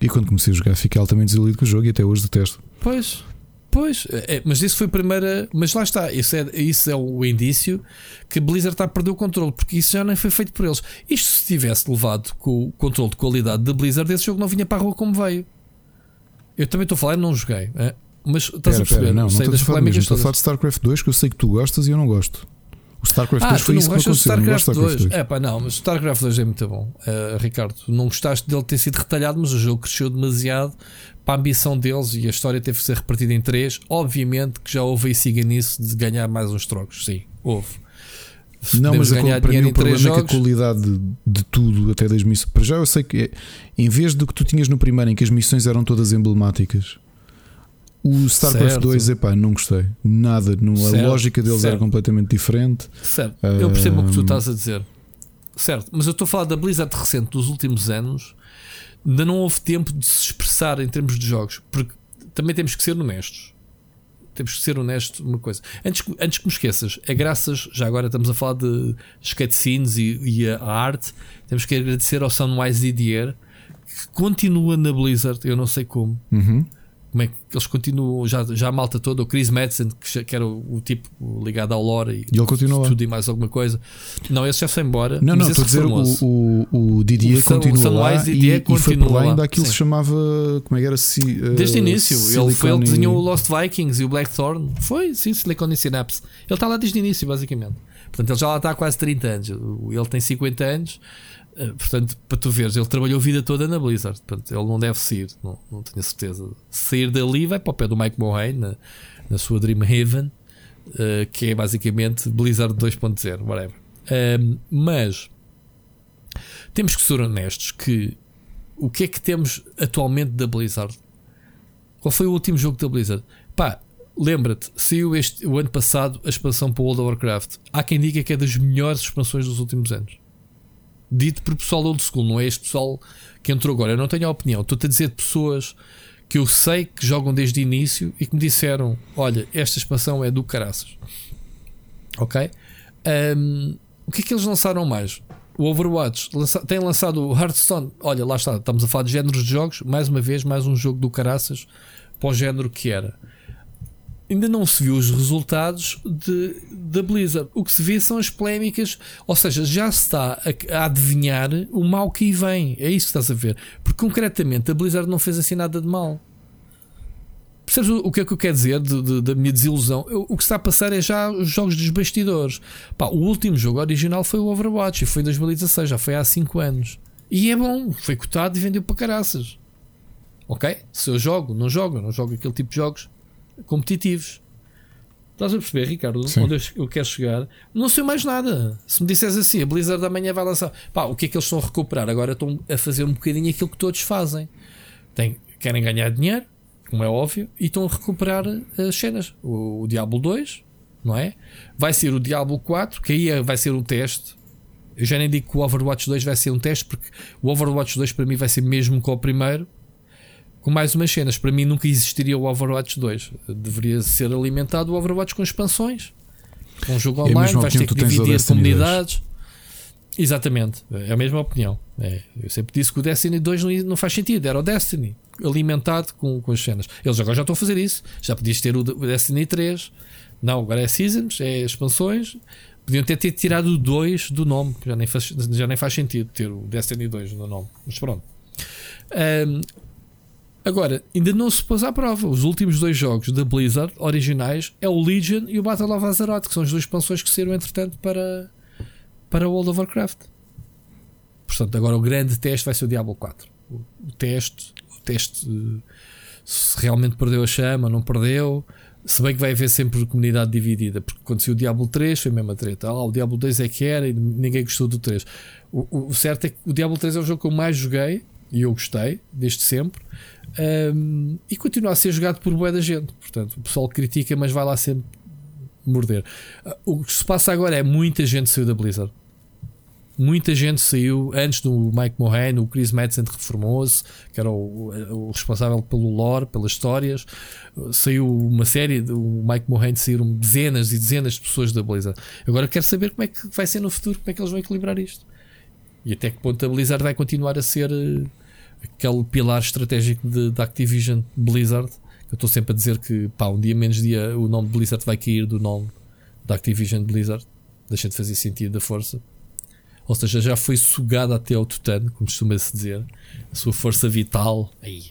E quando comecei a jogar, fiquei altamente desiludido com o jogo e até hoje detesto. Pois, Pois, é, mas isso foi a primeira. Mas lá está, isso é, isso é o indício que Blizzard está a perder o controle, porque isso já nem foi feito por eles. Isto se tivesse levado com o controle de qualidade da Blizzard, esse jogo não vinha para a rua como veio. Eu também estou a falar, não joguei, é? mas estás pera, a perceber? Pera, não, não, sei não estou a falar mesmo, estou a falar de StarCraft 2 que eu sei que tu gostas e eu não gosto. O StarCraft ah, 2 foi isso que aconteceu. StarCraft, não 2. 2. É pá, não, mas o StarCraft 2 é muito bom. Uh, Ricardo, não gostaste dele ter sido retalhado, mas o jogo cresceu demasiado para a ambição deles e a história teve que ser repartida em três. Obviamente que já houve e siga nisso de ganhar mais uns trocos. Sim, houve. não, mas a, para mim o problema jogos. é que a qualidade de, de, tudo, até das missões. Para já eu sei que é, em vez do que tu tinhas no primeiro, em que as missões eram todas emblemáticas, o StarCraft certo. 2, epá, não gostei. Nada. Não, a lógica deles certo. era completamente diferente. Certo. Eu percebo o que tu estás a dizer. Certo. Mas eu estou a falar da Blizzard recente dos últimos anos ainda não houve tempo de se expressar em termos de jogos, porque também temos que ser honestos. Temos que ser honestos uma coisa. Antes, antes que me esqueças, é graças, já agora estamos a falar de cutscenes e, e a, arte, temos que agradecer ao Sunwise Didier, que continua na Blizzard, eu não sei como. Uhum como é que eles continuam, já, já a malta toda, o Chris Madsen, que, que era o, o, tipo ligado ao lore e, e ele continua tudo e mais alguma coisa. Não, esse já foi embora. Não, não, estou a dizer, o, o, o Didier o continua lá Didier e, continua e foi por lá ainda aquilo se chamava, como é que era? Si, uh, Desde o início, ele, foi, ele desenhou o Lost Vikings e o Blackthorn. Foi, sim, Silicon e Synapse. Ele está lá desde o início, basicamente. Portanto, ele já lá está há quase 30 anos. Ele tem 50 anos. Eh, portanto, para tu veres, ele trabalhou a vida toda na Blizzard. Portanto, ele não deve sair, não, não tenho certeza. Sair dali vai para o pé do Mike Mohane na, na sua Dreamhaven, uh, que é basicamente Blizzard 2.0, whatever. Uh, mas temos que ser honestos que o que é que temos atualmente da Blizzard? Qual foi o último jogo da Blizzard? Pá, lembra-te, saiu este, o ano passado a expansão para World of Warcraft. Há quem diga que é das melhores expansões dos últimos anos dito por pessoal old school, não é este pessoal que entrou agora. Eu não tenho a opinião, estou-te a dizer de pessoas que eu sei que jogam desde o início e que me disseram: Olha, esta expansão é do caraças. Ok? Um, o que é que eles lançaram mais? O Overwatch lança, tem lançado o Hearthstone. Olha, lá está, estamos a falar de géneros de jogos. Mais uma vez, mais um jogo do caraças para o género que era ainda não se viu os resultados de, da Blizzard. O que se vê são as polémicas, ou seja, já se está a, a, adivinhar o mal que aí vem. É isso que estás a ver. Porque concretamente a Blizzard não fez assim nada de mal. Percebes o, o que é que eu quero dizer de, de, da minha desilusão? Eu, o que está a passar é já os jogos dos bastidores. Pá, o último jogo original foi o Overwatch e foi em 2016, já foi há 5 anos. E é bom, foi cotado e vendeu para caraças. Ok? Se eu jogo, não jogo, não jogo aquele tipo de jogos competitivos. Estás a perceber, Ricardo? Sim. Onde eu quero chegar? Não sei mais nada. Se me disseres assim, a Blizzard da manhã vai lançar. Pá, o que é que eles estão a recuperar? Agora estão a fazer um bocadinho aquilo que todos fazem. Tem, querem ganhar dinheiro, como é óbvio, e estão a recuperar as cenas. O, o Diablo 2, não é? Vai ser o Diablo 4, que aí é- vai ser um teste. Eu já nem digo que o Overwatch 2 vai ser um teste, porque o Overwatch 2 para mim vai ser mesmo com o primeiro com mais umas cenas. Para mim nunca existiria o Overwatch 2. Deveria ser alimentado o Overwatch com expansões. Com um jogo online, vais ter que dividir 2. comunidades. Exatamente, é a mesma opinião. É, eu sempre disse que o Destiny 2 não, não faz sentido, era o Destiny alimentado com, com as cenas. Eles agora já estão a fazer isso. Já podias ter o Destiny 3, não, agora é Seasons, é expansões. Podiam ter, ter tirado o 2 do nome, já nem, faz, já nem faz sentido ter o Destiny 2 no nome. Mas pronto. Ahm, agora, ainda não se pôs à prova. Os últimos dois jogos da Blizzard originais é o Legion e o Battle of Azeroth, que são as duas expansões que saíram entretanto para, para World of Warcraft. Portanto, agora o grande teste vai ser o Diablo 4. O, teste, o teste se realmente perdeu a chama, não perdeu. Se bem que vai haver sempre comunidade dividida, porque saiu o Diablo 3 foi a mesma treta. Ah, o Diablo 2 é que era e ninguém gostou do 3. O, o- o certo é que o Diablo 3 é o jogo que eu mais joguei e eu gostei, desde sempre. Ahm, e continua a ser jogado por boa da gente. Portanto, o pessoal critica, mas vai lá sempre morder. Ah, O que se passa agora é muita gente saiu da Blizzard. Muita gente saiu antes do Mike Mohane, o Chris Madsen reformou-se, que era o, o responsável pelo lore, pelas histórias. Saiu uma série, do Mike Mohane saíram dezenas e dezenas de pessoas da Blizzard. Agora quero saber como é que vai ser no futuro, como é que eles vão equilibrar isto. E até que ponto a Blizzard vai continuar a ser eh, aquele pilar estratégico da Activision Blizzard. Eu estou sempre a dizer que pá, um dia menos dia o nome Blizzard vai cair do nome da Activision Blizzard. Deixa de fazer sentido da força. Ou seja, já foi sugada até ao tutano, como costuma-se dizer. A sua força vital. Aí,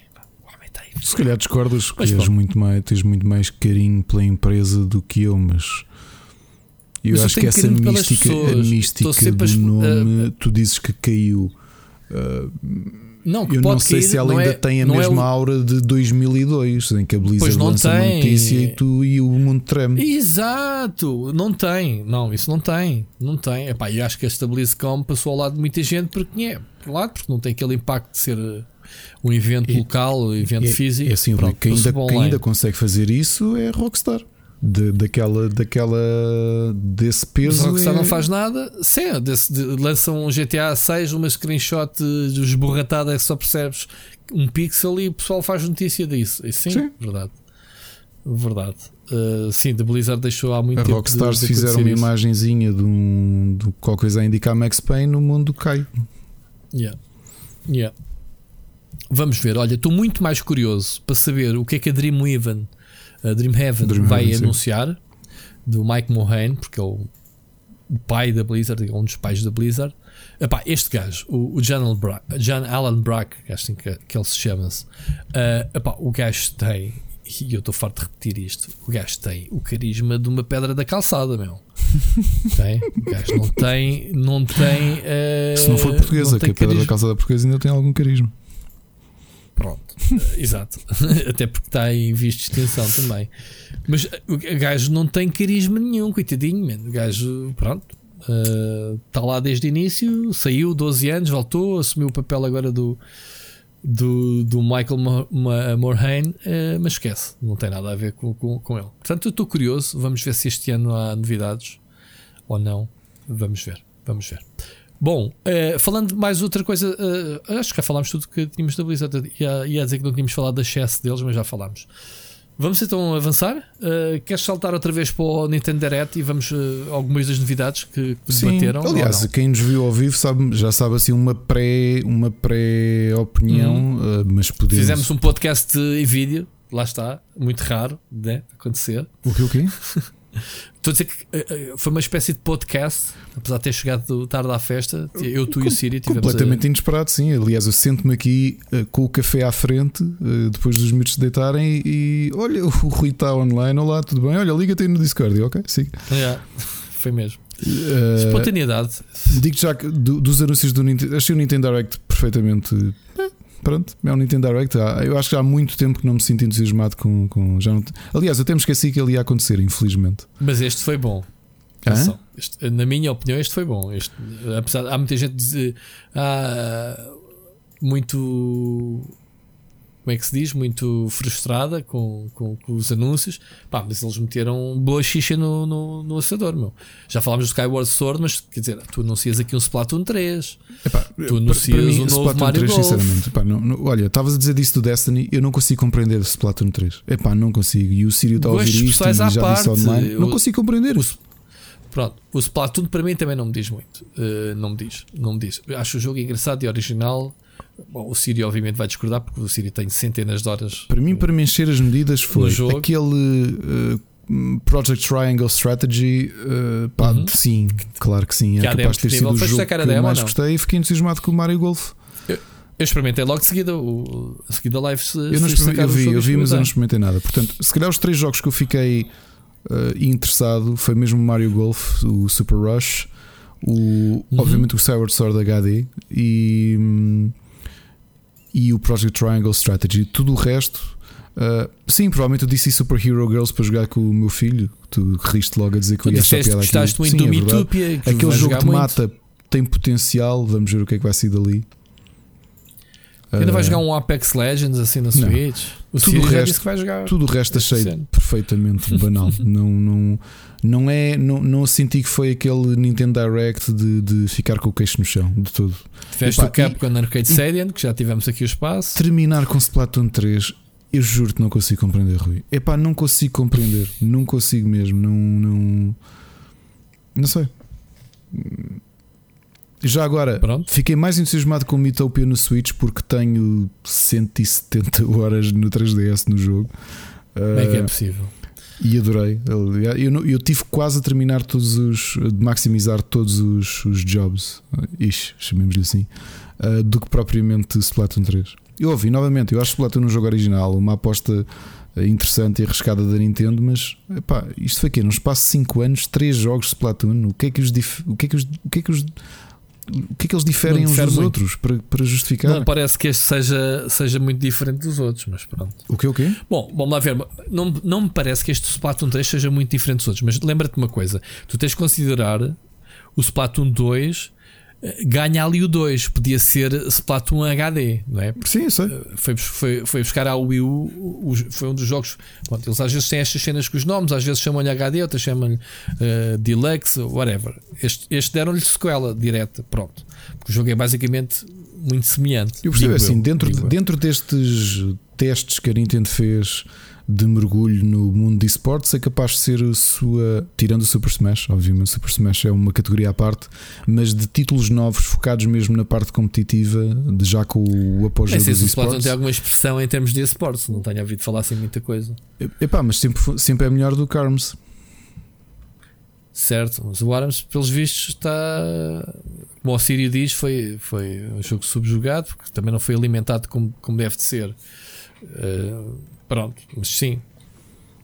aí. Se calhar discordas que és muito mais, tens muito mais carinho pela empresa do que eu, mas eu Mas eu acho que tenho essa mística, a mística a do exp- nome, tu dizes que caiu. Uh, Não, que eu não sei cair, se ela ainda é- tem a é mesma o- aura de 2002, em que a Blizzard Pois não lança uma tem. notícia e, tu, e o mundo treme. Exato, não tem, não, isso não tem, não tem. Epá, eu acho que esta BlizzCon passou ao lado de muita gente porque é, por lado, porque não tem aquele impacto de ser uh, um evento E- local, um evento É- físico. É assim, Pronto, quem, ainda, quem ainda consegue fazer isso é Rockstar. De- daquela, daquela desse Mas peso. a Rockstar é- não faz nada. Sim, desse, de, lançam um GTA 6, uma screenshot esborratada que só percebes um pixel e o pessoal faz notícia disso. E sim, Sim. verdade. Verdade. Uh, sim, da Blizzard deixou há muito A tempo. Rockstar, de- se de fizer acontecer uma isso. imagenzinha de, um, de qualquer coisa a indicar Max Payne, o mundo cai. Yeah. Yeah. Vamos ver. Olha, estou muito mais curioso para saber o que é que a Dreamhaven, a Dreamhaven Dreamhaven, vai sim. anunciar do Mike Mohane, porque é o, pai da Blizzard, é um dos pais da Blizzard. Epá, este gajo, o, o John, Albra- John Allen Brack, que acho que, que ele se chama-se, ah, epá, o gajo tem, e eu estou farto de repetir isto, o gajo tem o carisma de uma pedra da calçada, meu. Tem? O gajo não tem, não tem. ah, Se não for portuguesa, não que a pedra da carisma. calçada portuguesa ainda tem algum carisma. Pronto, exato. Até porque está em visto de extensão também. Mas eh, o gajo não tem carisma nenhum, coitadinho, man. O gajo, pronto, eh, está lá desde o início, saiu 12 anos, voltou, assumiu o papel agora do, do, do Michael Mo- Ma- Morhaine, eh, mas esquece, não tem nada a ver com, com, com ele. Portanto, eu estou curioso, vamos ver se este ano há novidades ou não. Vamos ver, vamos ver. Bom, eh, falando de mais outra coisa, eh, acho que já falámos tudo que tínhamos da Blizzard. Ia, ia dizer que não tínhamos falado da chess deles, mas já falámos. Vamos então avançar. Eh, queres saltar outra vez para o Nintendo Direct e vamos eh, algumas das novidades que, que debateram? ou aliás, quem nos viu ao vivo sabe, já sabe assim uma pré uma pré-opinião, uh, mas podemos. fizemos um podcast em vídeo, lá está, muito raro, né? Acontecer. O que o quê? Estou a dizer que eh, eh, foi uma espécie de podcast, apesar de ter chegado tarde à festa. Eu, tu e o Siri tivemos. Completamente inesperado, sim. Aliás, eu sento-me aqui uh, com o café à frente, uh, depois dos miúdos se deitarem, e olha, o Rui está online. Olá, tudo bem? Olha, liga-te aí no Discord, ok? Sim. Yeah, foi mesmo. Uh, Espontaneidade. Digo já que do, dos anúncios do Nintendo, achei o Nintendo Direct perfeitamente. Pronto, é um Nintendo Direct. Eu acho que há muito tempo que não me sinto entusiasmado com. com já não, aliás, eu até me esqueci que ele ia acontecer, infelizmente. Mas este foi bom. Este, na minha opinião, este foi bom. Este, apesar, há muita gente dizer ah, muito como é que se diz, muito frustrada com, com, com os anúncios. Pá, mas eles meteram boa xixa no, no, no assador, meu. Já falámos do Skyward Sword, mas quer dizer, tu anuncias aqui um Splatoon 3. Epá, tu anuncias para, para mim, um novo Splatoon Mario 3, Golf. sinceramente. Epá, não, não, olha, estavas a dizer disso do Destiny, eu não consigo compreender o Splatoon 3. Epá, não consigo. E o Sírio está a ouvir isto e já parte, disse online. Eu, não consigo compreender. O, pronto, o Splatoon para mim também não me diz muito. Uh, não me diz, não me diz. Acho o jogo engraçado e original. Bom, o Siri obviamente vai discordar porque o Siri tem centenas de horas. Para mim, para me encher as medidas foi aquele uh, Project Triangle Strategy. Uh, pá, uhum. sim, claro que sim. Que é capaz de ter sido o jogo que eu mais gostei e fiquei entusiasmado com o Mario Golf. Eu, eu experimentei logo de seguida, o, a seguida live. Se, eu, não se eu vi, eu vi mas eu não experimentei nada. Portanto, se calhar os três jogos que eu fiquei uh, interessado foi mesmo o Mario Golf, o Super Rush, o, uhum. obviamente o Skyward Sword HD e. Hum, e o Project Triangle Strategy. Tudo o resto, uh, sim, provavelmente eu disse Super Hero Girls para jogar com o meu filho. Tu riste logo a dizer que eu ia achar piada gostaste muito do é Mitopia. Aquele jogo de mata tem potencial. Vamos ver o que é que vai ser dali. Ainda uh, vai jogar um Apex Legends assim na Switch? O tudo o resto, que vai jogar. Tudo o resto achei perfeitamente banal. não, não, não é. Não, não senti que foi aquele Nintendo Direct de, de ficar com o queixo no chão, de tudo. Tiveste o Capcom na Arcade Stadium, que já tivemos aqui o espaço. Terminar com Splatoon 3, eu juro que não consigo compreender, Rui. Epá, não consigo compreender. não consigo mesmo. Não. Não, não sei. Já agora, Pronto. fiquei mais entusiasmado com o Mythopia no Switch porque tenho 170 horas no 3DS no jogo. Como é que é ah, possível? E adorei. Eu, eu, tive quase a terminar todos os. de maximizar todos os, os jobs, ixi, chamemos-lhe assim, uh, do que propriamente Splatoon 3. Eu ouvi novamente, eu acho Splatoon um jogo original, uma aposta ah, interessante e arriscada da Nintendo, mas epá, isto foi aqui, num espaço de 5 anos, 3 jogos de Splatoon, o que é que os, dif... o que é que os, o que é que os o que é que eles diferem uns dos muito. outros para, para justificar? Não parece que este seja, seja muito diferente dos outros, mas pronto. O que o quê? Bom, vamos lá ver. Não, não me parece que este Splatoon 3 seja muito diferente dos outros, mas lembra-te uma coisa: tu tens de considerar o Splatoon 2 ganha ali o 2. Podia ser Splatoon HD, não é? Sim, sei. Eh, foi, foi, foi buscar a Wii U, foi um dos jogos. Pronto, eles às vezes têm estas cenas com os nomes, às vezes chamam-lhe HD, outras chamam-lhe uh, Deluxe, whatever. Este, este deram-lhe sequela direta, pronto. Porque o jogo é basicamente muito semelhante. Eu percebo assim, eu, dentro, dentro destes testes que a Nintendo fez de mergulho no mundo de esportes é capaz de ser a sua, tirando o Super Smash, obviamente o Super Smash é uma categoria à parte, mas de títulos novos focados mesmo na parte competitiva, de já com o apoio dos esportes. não tem alguma expressão em termos de esportes, não tenho ouvido falar assim muita coisa. Epá, mas sempre, sempre é melhor do que ARMS. Certo, mas o ARMS, pelos vistos, está. Como o Sírio diz, foi, foi um jogo subjugado, porque também não foi alimentado como, como deve de ser. Uh, Pronto, mas sim.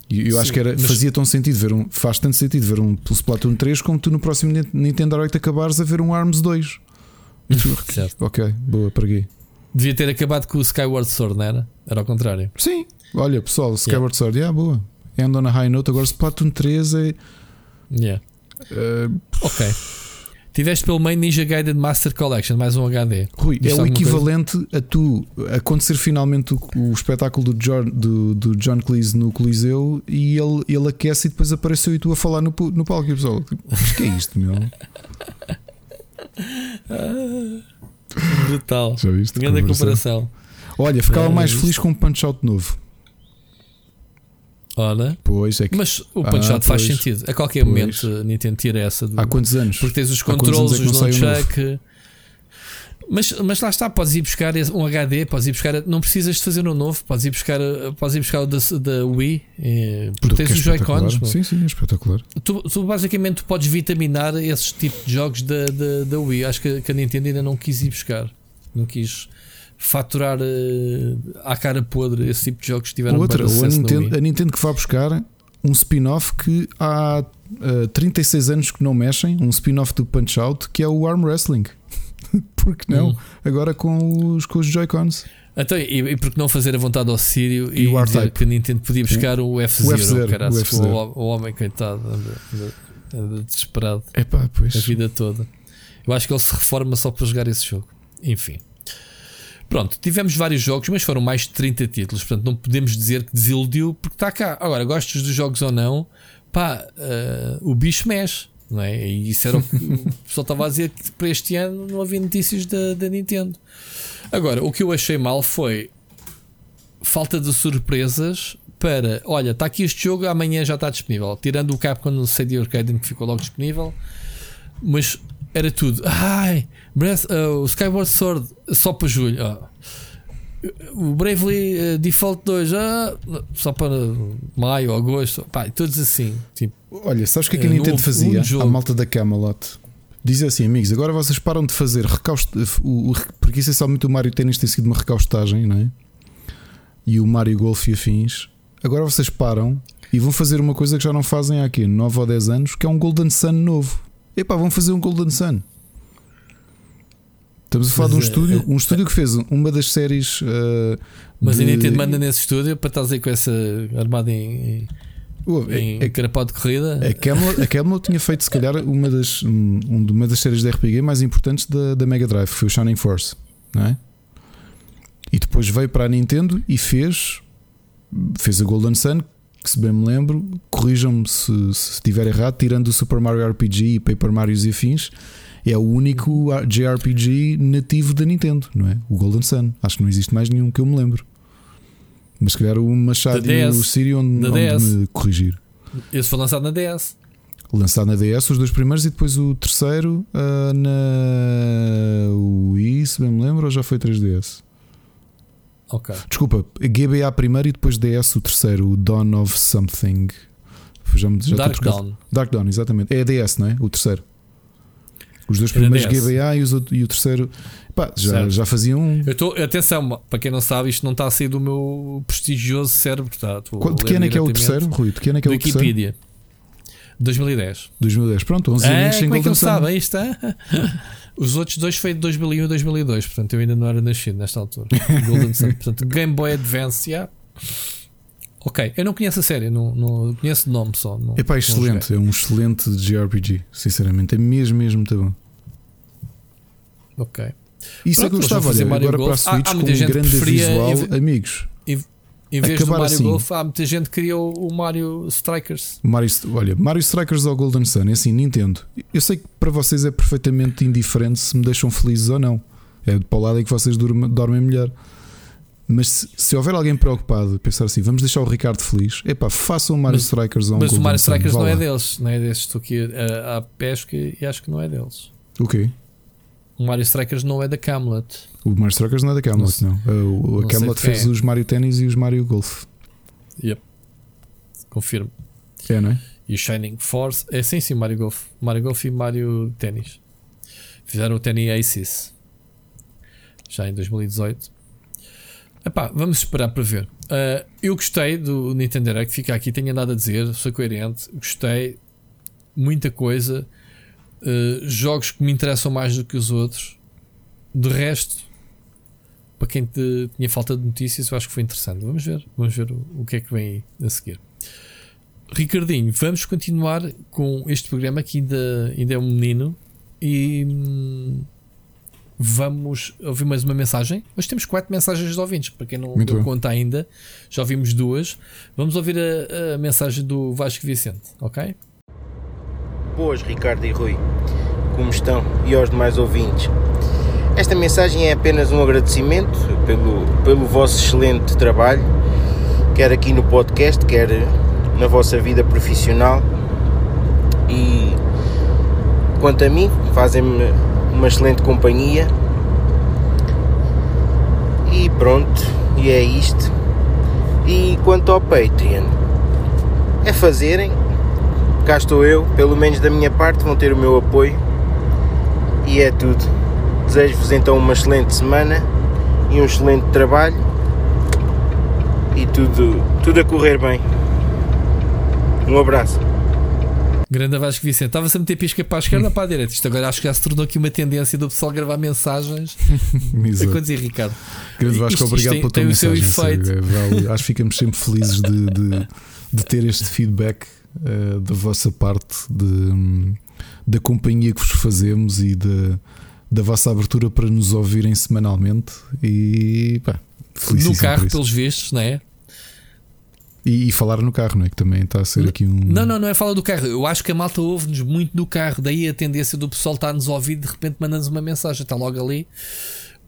E eu sim, acho que era, mas... fazia tão sentido ver um. Faz tanto sentido ver um Splatoon 3 como tu no próximo Nintendo Direct acabares a ver um ARMS 2. certo. Ok, boa, paguei. Devia ter acabado com o Skyward Sword, não era? Era ao contrário. Sim, olha pessoal, Skyward yeah. Sword, yeah, boa. End on a high note. Agora Splatoon 3 é. Yeah. Uh, ok. Tiveste pelo meio Ninja Gaiden Master Collection, mais um HD. Rui, é o equivalente coisa? a tu acontecer finalmente o, o espetáculo do John, do, do John Cleese no Coliseu e ele, ele aquece e depois apareceu e tu a falar no, no palco. E o pessoal, mas que é isto, meu? brutal. Já viste? Grande comparação. Olha, ficava é, mais feliz com um punch out novo. Ora, pois é que... Mas o punch ah, faz sentido. A qualquer pois. momento a Nintendo tira essa. Há quantos anos? Porque tens os controles, é os nunchuck. Mas, mas lá está, podes ir buscar um HD, podes ir buscar. Não precisas de fazer um novo, podes ir buscar, podes ir buscar o da, da Wii, eh, porque tens é os Joy-Cons. Sim, sim, é espetacular. Tu, tu, basicamente podes vitaminar esses tipos de jogos da, da, da Wii. Acho que, que a Nintendo ainda não quis ir buscar, não quis faturar uh, à cara podre esse tipo de jogos que tiveram Outra, a Nintendo, a Nintendo que vai buscar um spin-off que há uh, eh, 36 anos que não mexem, um spin-off do Punch Out, que é o Arm Wrestling. porque não? Hum. Agora com os, com os Joy-Cons. Então, e, e porque não fazer a vontade ao Sírio e, e dizer que a Nintendo podia buscar o F-Zero, o, o, o, homem coitado, anda, anda desesperado Epá, a vida toda. Eu acho que ele se reforma só para jogar esse jogo. Enfim. Pronto, tivemos vários jogos, mas foram mais de 30 títulos, portanto não podemos dizer que desiludiu porque está cá. Agora, gostas dos jogos ou não, pá, uh, o bicho mexe, não é? E isso era o que o pessoal estava a dizer que para este ano não havia notícias da, da Nintendo. Agora, o que eu achei mal foi falta de surpresas para, olha, está aqui este jogo, amanhã já está disponível. Tirando o Capcom no CD Arcade que ficou logo disponível, mas era tudo. Ai, Breath, uh, o Skyward Sword só para julho. Oh. O Bravely uh, Default 2 ah, só para maio, agosto, pá, todos assim. Tipo, Olha, sabes o que é que a uh, Nintendo fazia? A malta da Camelot dizia assim, amigos, agora vocês param de fazer recausto, o, o, porque essencialmente o Mario Tennis tem sido uma recaustagem, não é? E o Mario Golf e afins. Agora vocês param e vão fazer uma coisa que já não fazem há aqui 9 ou 10 anos, que é um Golden Sun novo. Epá, vão fazer um Golden Sun. Estamos a falar mas, de um é, estúdio, é, um estúdio que fez uma das séries. Uh, mas de... a Nintendo manda nesse estúdio para estar aí com essa armada em, em, em carapau de corrida. A Camelot, a Camelot tinha feito, se calhar, uma das, um, uma das séries de RPG mais importantes da, da Mega Drive, que foi o Shining Force, não é? E depois veio para a Nintendo e fez, fez a Golden Sun, se bem me lembro, corrijam-me se, se estiver errado, tirando o Super Mario RPG e Paper Mario e afins é o único JRPG nativo da Nintendo, não é? O Golden Sun. Acho que não existe mais nenhum que eu me lembro. Mas se calhar o Machado e o Siri onde, onde me corrigir. Esse foi lançado na DS. Lançado na DS, os dois primeiros, e depois o terceiro uh, na Wii, se bem me lembro, ou já foi 3DS? Ok. Desculpa, GBA primeiro e depois DS o terceiro, o Dawn of Something. Já, já Dark Dawn. Dark Dawn, exatamente. É a DS, não é? O terceiro. Os dois primeiros GBA e, os, e, o terceiro. Pá, já, já faziam um. Eu tô, atenção, para quem não sabe, isto não está a sair do meu prestigioso cérebro. Tá, de que ano é que é o terceiro, Rui? De que ano é que é o Wikipedia. 2010. 2010, pronto, 11 anos sem Como é que ele sabe? Aí está. Os outros dois foi de 2001 e 2002, portanto eu ainda não era nascido nesta altura. Golden Sun. Portanto, Game Boy Advance, yeah. Ok, eu não conheço a série, não, não conheço de nome só. Não, Epá, excelente, é um excelente JRPG, sinceramente, é mesmo, mesmo muito bom. Ok. Isso Pronto, é que eu gostava, olha, agora Golf. para a Switch há, há com um grande visual, em, amigos. Em, em vez do Mario assim, Golf, há muita gente que criou o Mario Strikers. Mario, olha, Mario Strikers ou Golden Sun, é assim, Nintendo. Eu sei que para vocês é perfeitamente indiferente se me deixam felizes ou não. É para o lado em que vocês dormem, dormem melhor. Mas se, se, houver alguém preocupado, pensar assim, vamos deixar o Ricardo feliz, epá, façam o Mario mas, Strikers ou um Mas o Mario Strikers não é deles, não é desses. Estou aqui a pesca e acho que não é deles. O quê? O Mario Strikers não é da Camelot. O Mario Strikers não é da Camelot, não. não. A Camelot fez é. os Mario Tennis e os Mario Golf. Yep. Confirmo. É, não é? E o Shining Force. É sim, sim, Mario Golf. Mario Golf e Mario Tennis. Fizeram o Tennis Aces. Já em 2018. Epá, vamos esperar para ver. Uh, eu gostei do Nintendo Direct, fica aqui, tenho andado a dizer, sou coerente, gostei, muita coisa, uh, jogos que me interessam mais do que os outros. De resto, para quem te, tinha falta de notícias, eu acho que foi interessante. Vamos ver, vamos ver o, o que é que vem aí a seguir. Ricardinho, vamos continuar com este programa que ainda, ainda é um menino e. Hum, vamos ouvir mais uma mensagem. Hoje temos quatro mensagens de ouvintes, para quem não Muito deu bem. conta ainda, já ouvimos duas. Vamos ouvir a, a, mensagem do Vasco Vicente, ok? Boas, Ricardo e Rui. Como estão? E aos demais ouvintes. Esta mensagem é apenas um agradecimento pelo, pelo vosso excelente trabalho, quer aqui no podcast, quer na vossa vida profissional. E quanto a mim, fazem-me uma excelente companhia E pronto, e é isto. E quanto ao Patreon, é fazerem. Cá estou eu, pelo menos da minha parte, vão ter o meu apoio. E é tudo. Desejo-vos então uma excelente semana e um excelente trabalho e tudo, tudo a correr bem. Um abraço. Grande Vasco Vicente. Estava-se a meter pisca para a esquerda ou para a direita. Isto agora acho que já se tornou aqui uma tendência do pessoal gravar mensagens. a conduzir, Ricardo. Grande Vasco, Isto- isto obrigado tem- pela tua tem o seu mensagem. efeito. sério, é, vale. Acho que ficamos sempre felizes de, de, de ter este feedback eh, da vossa parte, de, da companhia que vos fazemos e de, da vossa abertura para nos ouvirem semanalmente. E pá, No carro, pelos vistos, não é? E, e falar no carro, não é? Que também está a ser aqui um. Não, não, não é falar do carro. Eu acho que a malta ouve-nos muito no carro. Daí a tendência do pessoal estar a nos ouvir de repente manda-nos uma mensagem. Está logo ali.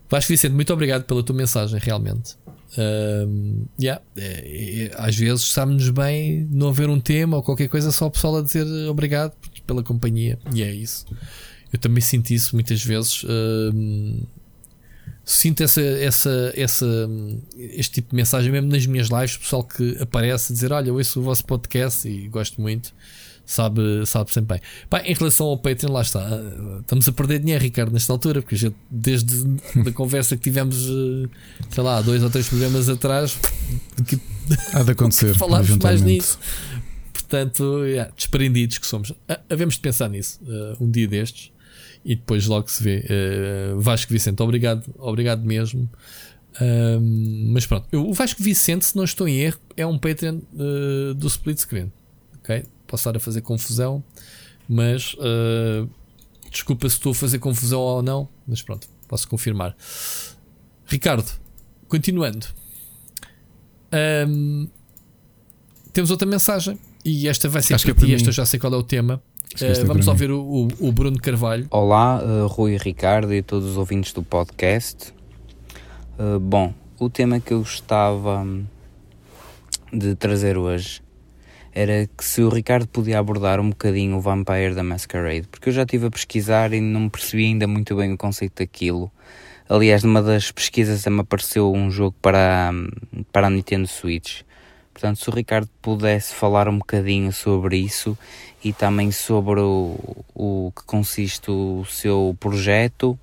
Vasco Vicente, muito obrigado pela tua mensagem, realmente. Ahm, yeah, é- é- às vezes sabe-nos bem não haver um tema ou qualquer coisa, só o pessoal a dizer obrigado pela companhia. E é isso. Eu também sinto isso muitas vezes. ahm, sinto essa, essa, essa, este tipo de mensagem mesmo nas minhas lives. Pessoal que aparece a dizer: Olha, ouço o vosso podcast e gosto muito. Sabe, sabe sempre bem. Pá, em relação ao Patreon, lá está. Estamos a perder dinheiro, Ricardo, nesta altura, porque a gente, desde a conversa que tivemos, eh, sei lá, dois ou três programas atrás, que Há de acontecer. falámos mais nisso. Portanto, yeah, desprendidos que somos. Havemos de pensar nisso ah, um dia destes e depois logo se vê. Ah, Vasco Vicente, obrigado, obrigado mesmo. Ahm, mas pronto, o Vasco Vicente, se não estou em erro, é um Patreon ah, do Split Screen. Ok? Posso estar a fazer confusão, mas ah, desculpa se estou a fazer confusão ou não, mas pronto, posso confirmar. Ricardo, continuando. Ahm, temos outra mensagem e esta vai ser Acho que é para esta eu já sei qual é o tema. É vamos ouvir o, o- o Bruno Carvalho. Olá, eh, Rui Ricardo e todos os ouvintes do podcast. Eh, bom, o tema que eu gostava hum, de trazer hoje era que se o Ricardo podia abordar um bocadinho o Vampire da Masquerade, porque eu já estive a pesquisar e não percebi ainda muito bem o conceito daquilo. Aliás, numa das pesquisas também apareceu um jogo para, hum, para a Nintendo Switch. Portanto, se o Ricardo pudesse falar um bocadinho sobre isso e também sobre o, o que consiste o seu projeto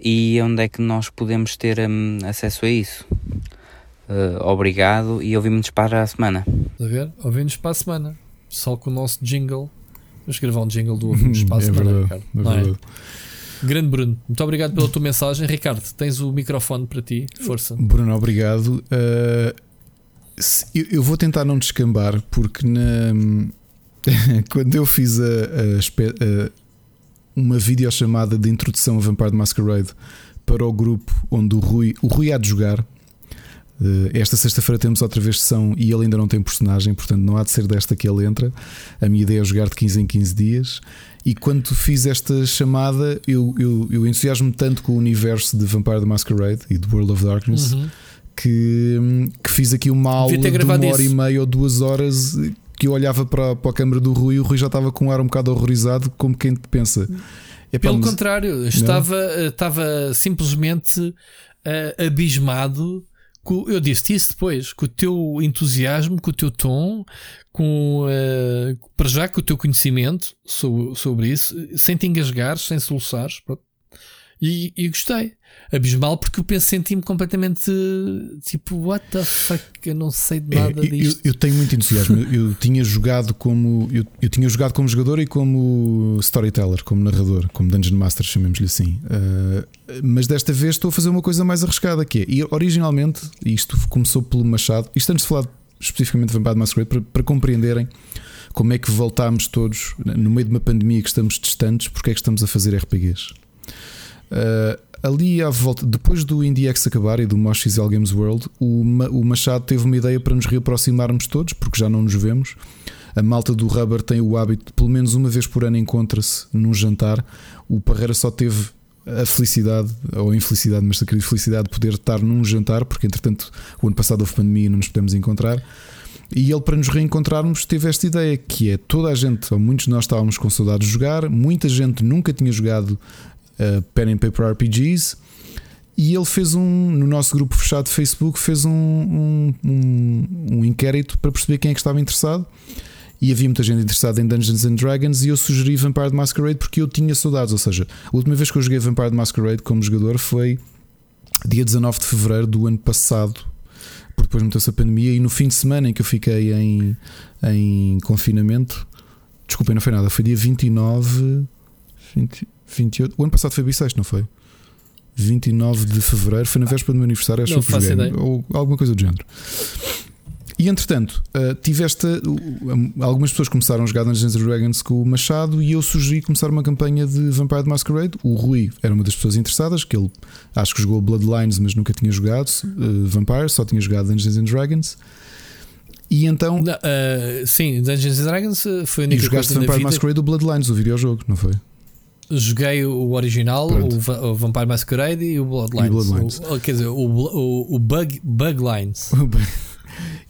e onde é que nós podemos ter hum, acesso a isso. Eh, obrigado e ouvimos para a semana. A ver? Ouvimos para a semana. Só com o nosso jingle. Vamos gravar um jingle do Ouvimos para a É semana, verdade, Ricardo. é é? verdade. Grande Bruno, muito obrigado pela tua mensagem. Ricardo, tens o microfone para ti. Força. Bruno, obrigado. Uh, eu, vou tentar não descambar, porque na- quando eu fiz a, a a- uma videochamada de introdução a Vampire Masquerade para o grupo onde o Rui, o Rui há de jogar. uh, esta sexta-feira temos outra vez sessão e ele ainda não tem personagem, portanto não há de ser desta que ele entra. A minha ideia é jogar de 15 em 15 dias. E quando fiz esta chamada, eu, eu, eu entusiasmo tanto com o universo de Vampire the Masquerade e de World of Darkness Uhum. Que, que fiz aqui uma aula de uma hora isso. e meia ou duas horas que eu olhava para, para a câmara do Rui e o Rui já estava com um ar um bocado horrorizado, como quem pensa. "Epá, Pelo mas- contrário, estava, estava simplesmente eh, abismado. Com, eu disse isso depois, com o teu entusiasmo, com o teu tom, com eh, para já com o teu conhecimento sobre, sobre isso, sem te engasgares, sem soluçares. E, e gostei. Abismal porque eu penso, senti-me completamente tipo, what the fuck, eu não sei de É, nada eu- eu, disto. eu tenho muito entusiasmo. Eu, eu tinha jogado como eu, eu tinha jogado como jogador e como storyteller, como narrador, como dungeon master, chamemos-lhe assim. Uh, mas desta vez estou a fazer uma coisa mais arriscada que é. E originalmente isto começou pelo Machado. Isto antes de falar especificamente de Vampire Masquerade para, para compreenderem como é que voltámos todos no meio de uma pandemia que estamos distantes, porque é que estamos a fazer RPGs. Uh, ali à volta, depois do IndieX acabar e do Mosh XL Games World, o, o Machado teve uma ideia para nos reaproximarmos todos, porque já não nos vemos. A malta do Rubber tem o hábito, pelo menos uma vez por ano, encontra-se num jantar. O Parreira só teve a felicidade, ou a infelicidade, mas acredito felicidade de poder estar num jantar, porque entretanto o ano passado houve pandemia e não nos pudemos encontrar. E ele, para nos reencontrarmos, teve esta ideia que é toda a gente, ou muitos de nós estávamos com saudades de jogar, muita gente nunca tinha jogado uh, pen and paper RPGs E ele fez um, no nosso grupo fechado de Facebook, fez um, um, um, um inquérito para perceber quem é que estava interessado. E havia muita gente interessada em Dungeons and Dragons e eu sugeri Vampire the Masquerade porque eu tinha saudades. Ou seja, a última vez que eu joguei Vampire the Masquerade como jogador foi dia 19 de fevereiro do ano passado, porque depois meteu-se a pandemia. E no fim de semana em que eu fiquei em, em confinamento, desculpem, não foi nada, foi dia 29, 20, 28. O ano passado foi bissexto, não foi? 29 de fevereiro, foi na véspera do meu aniversário, acho Não que joguei, ideia. ou alguma coisa do género. E entretanto, uh, tiveste uh, algumas pessoas começaram a jogar Dungeons Dragons com o Machado e eu sugeri começar uma campanha de Vampire the Masquerade. O Rui era uma das pessoas interessadas, que ele acho que jogou Bloodlines, mas nunca tinha jogado uh, Vampire, só tinha jogado Dungeons and Dragons. E então. Não, ah, sim, Dungeons and Dragons foi a E única jogaste coisa na Vampire vida. Masquerade o Bloodlines, o videojogo, não foi? Joguei o original, o, o Vampire Masquerade e o Bloodlines. E o Bloodlines. O- quer dizer, o, o, o Bug, Buglines.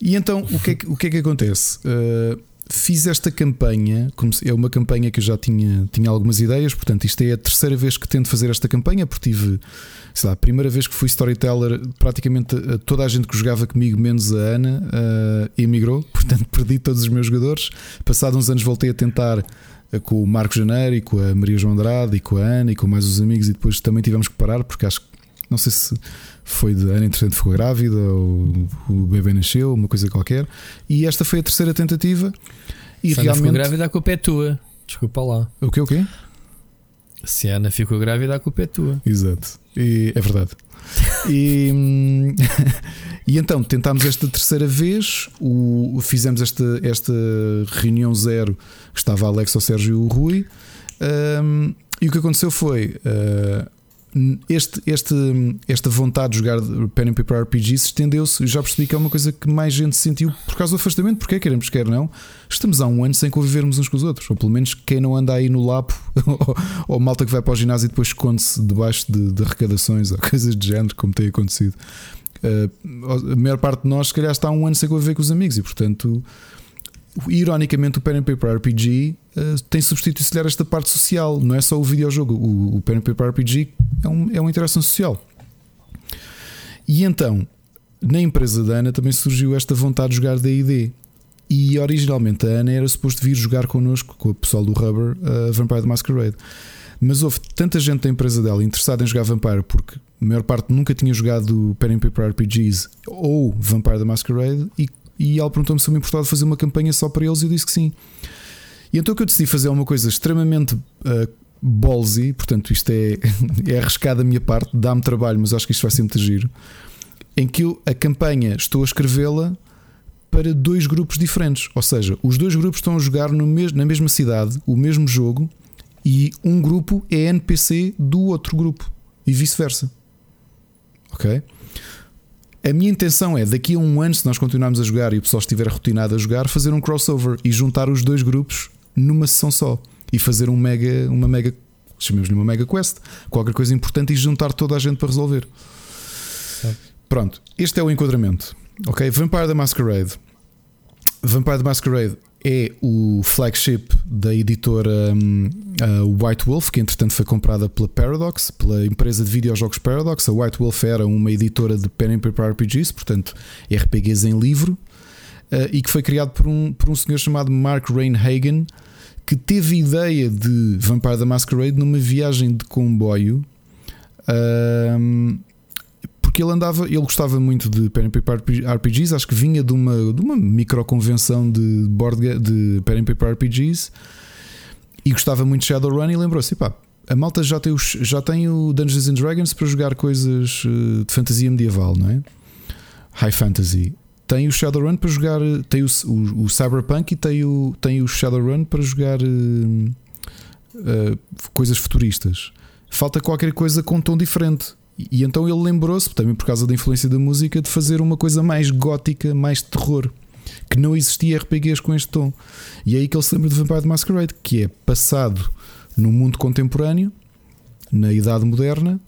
E então o que é que, o que, é que acontece? Uh, fiz esta campanha, é uma campanha que eu já tinha, tinha algumas ideias, portanto, isto é a terceira vez que tento fazer esta campanha, porque tive, sei lá, a primeira vez que fui storyteller, praticamente uh, toda a gente que jogava comigo, menos a Ana, uh, emigrou, portanto, perdi todos os meus jogadores. Passados uns anos voltei a tentar com o Marco Janeiro e com a Maria João Andrade e com a Ana e com mais os amigos, e depois também tivemos que parar, porque acho que não sei se foi de Ana, entretanto, ficou grávida ou o bebê nasceu, uma coisa qualquer. E esta foi a terceira tentativa. E Se a Ana ficou realmente. grávida, a culpa é tua. Desculpa lá. O que o quê? Se a Ana ficou grávida, a culpa é tua. Exato. E- é verdade. E, hum, e então tentámos esta terceira vez, o, fizemos esta, esta reunião zero, que estava Alex, o Sérgio e o Rui. hum, e o que aconteceu foi uh, este, este, esta vontade de jogar pen and paper RPGs estendeu-se. Já percebi que é uma coisa que mais gente sentiu por causa do afastamento, porque queremos, quer não. Estamos há um ano sem convivermos uns com os outros, ou pelo menos quem não anda aí no lapo, ou, ou malta que vai para o ginásio e depois esconde-se debaixo de, de arrecadações ou coisas de género, como tem acontecido. Uh, a maior parte de nós, se calhar, está há um ano sem conviver com os amigos e, portanto, ironicamente, o Pen and Paper RPG uh, tem substituído, se esta parte social. Não é só o videojogo. O, o Pen Paper RPG é, um, é uma interação social. E então, na empresa da Ana também surgiu esta vontade de jogar DD. E originalmente a Ana era suposto vir jogar connosco, com o pessoal do Rubber, a Vampire the Masquerade. Mas houve tanta gente da empresa dela interessada em jogar Vampire, porque a maior parte nunca tinha jogado Pen and Paper RPGs ou Vampire the Masquerade, e, e ela perguntou-me se eu me importava de fazer uma campanha só para eles, e eu disse que sim. E então o que eu decidi fazer é uma coisa extremamente uh, ballsy, portanto isto é, é arriscado da minha parte, dá-me trabalho, mas acho que isto vai ser muito giro. Em que eu, a campanha estou a escrevê-la para dois grupos diferentes, ou seja, os dois grupos estão a jogar no mes na mesma cidade, o mesmo jogo, e um grupo é NPC do outro grupo e vice-versa. Ok? A minha intenção é, daqui a um ano, se nós continuarmos a jogar e o pessoal estiver rotinado a jogar, fazer um crossover e juntar os dois grupos numa sessão só e fazer um mega, uma mega, chamemos-lhe uma mega quest, qualquer coisa importante e juntar toda a gente para resolver. Pronto, este é o enquadramento. Ok? Vampire the Masquerade. Vampire the Masquerade é o flagship da editora a White Wolf, que entretanto foi comprada pela Paradox, pela empresa de videojogos Paradox. A White Wolf era uma editora de pen and paper RPGs, portanto RPGs em livro, eh, e que foi criado por um, por um senhor chamado Mark Rainhagen, que teve ideia de Vampire the Masquerade numa viagem de comboio. hum, porque ele andava, ele gostava muito de pen and paper RPGs, acho que vinha de uma, de uma micro convenção de board de pen and paper RPGs e gostava muito de Shadowrun e lembrou-se, pá, a malta já tem, os, já tem o Dungeons and Dragons para jogar coisas eh, de fantasia medieval, não é? High fantasy. Tem o Shadowrun para jogar, eh, tem o, o, o Cyberpunk e tem o, tem o Shadowrun para jogar eh, eh, coisas futuristas. Falta qualquer coisa com um tom diferente. E, e então ele lembrou-se, também por causa da influência da música, de fazer uma coisa mais gótica, mais terror. Que não existia RPGs com este tom. E é aí que ele se lembra de Vampire the Masquerade, que é passado no mundo contemporâneo, na Idade Moderna,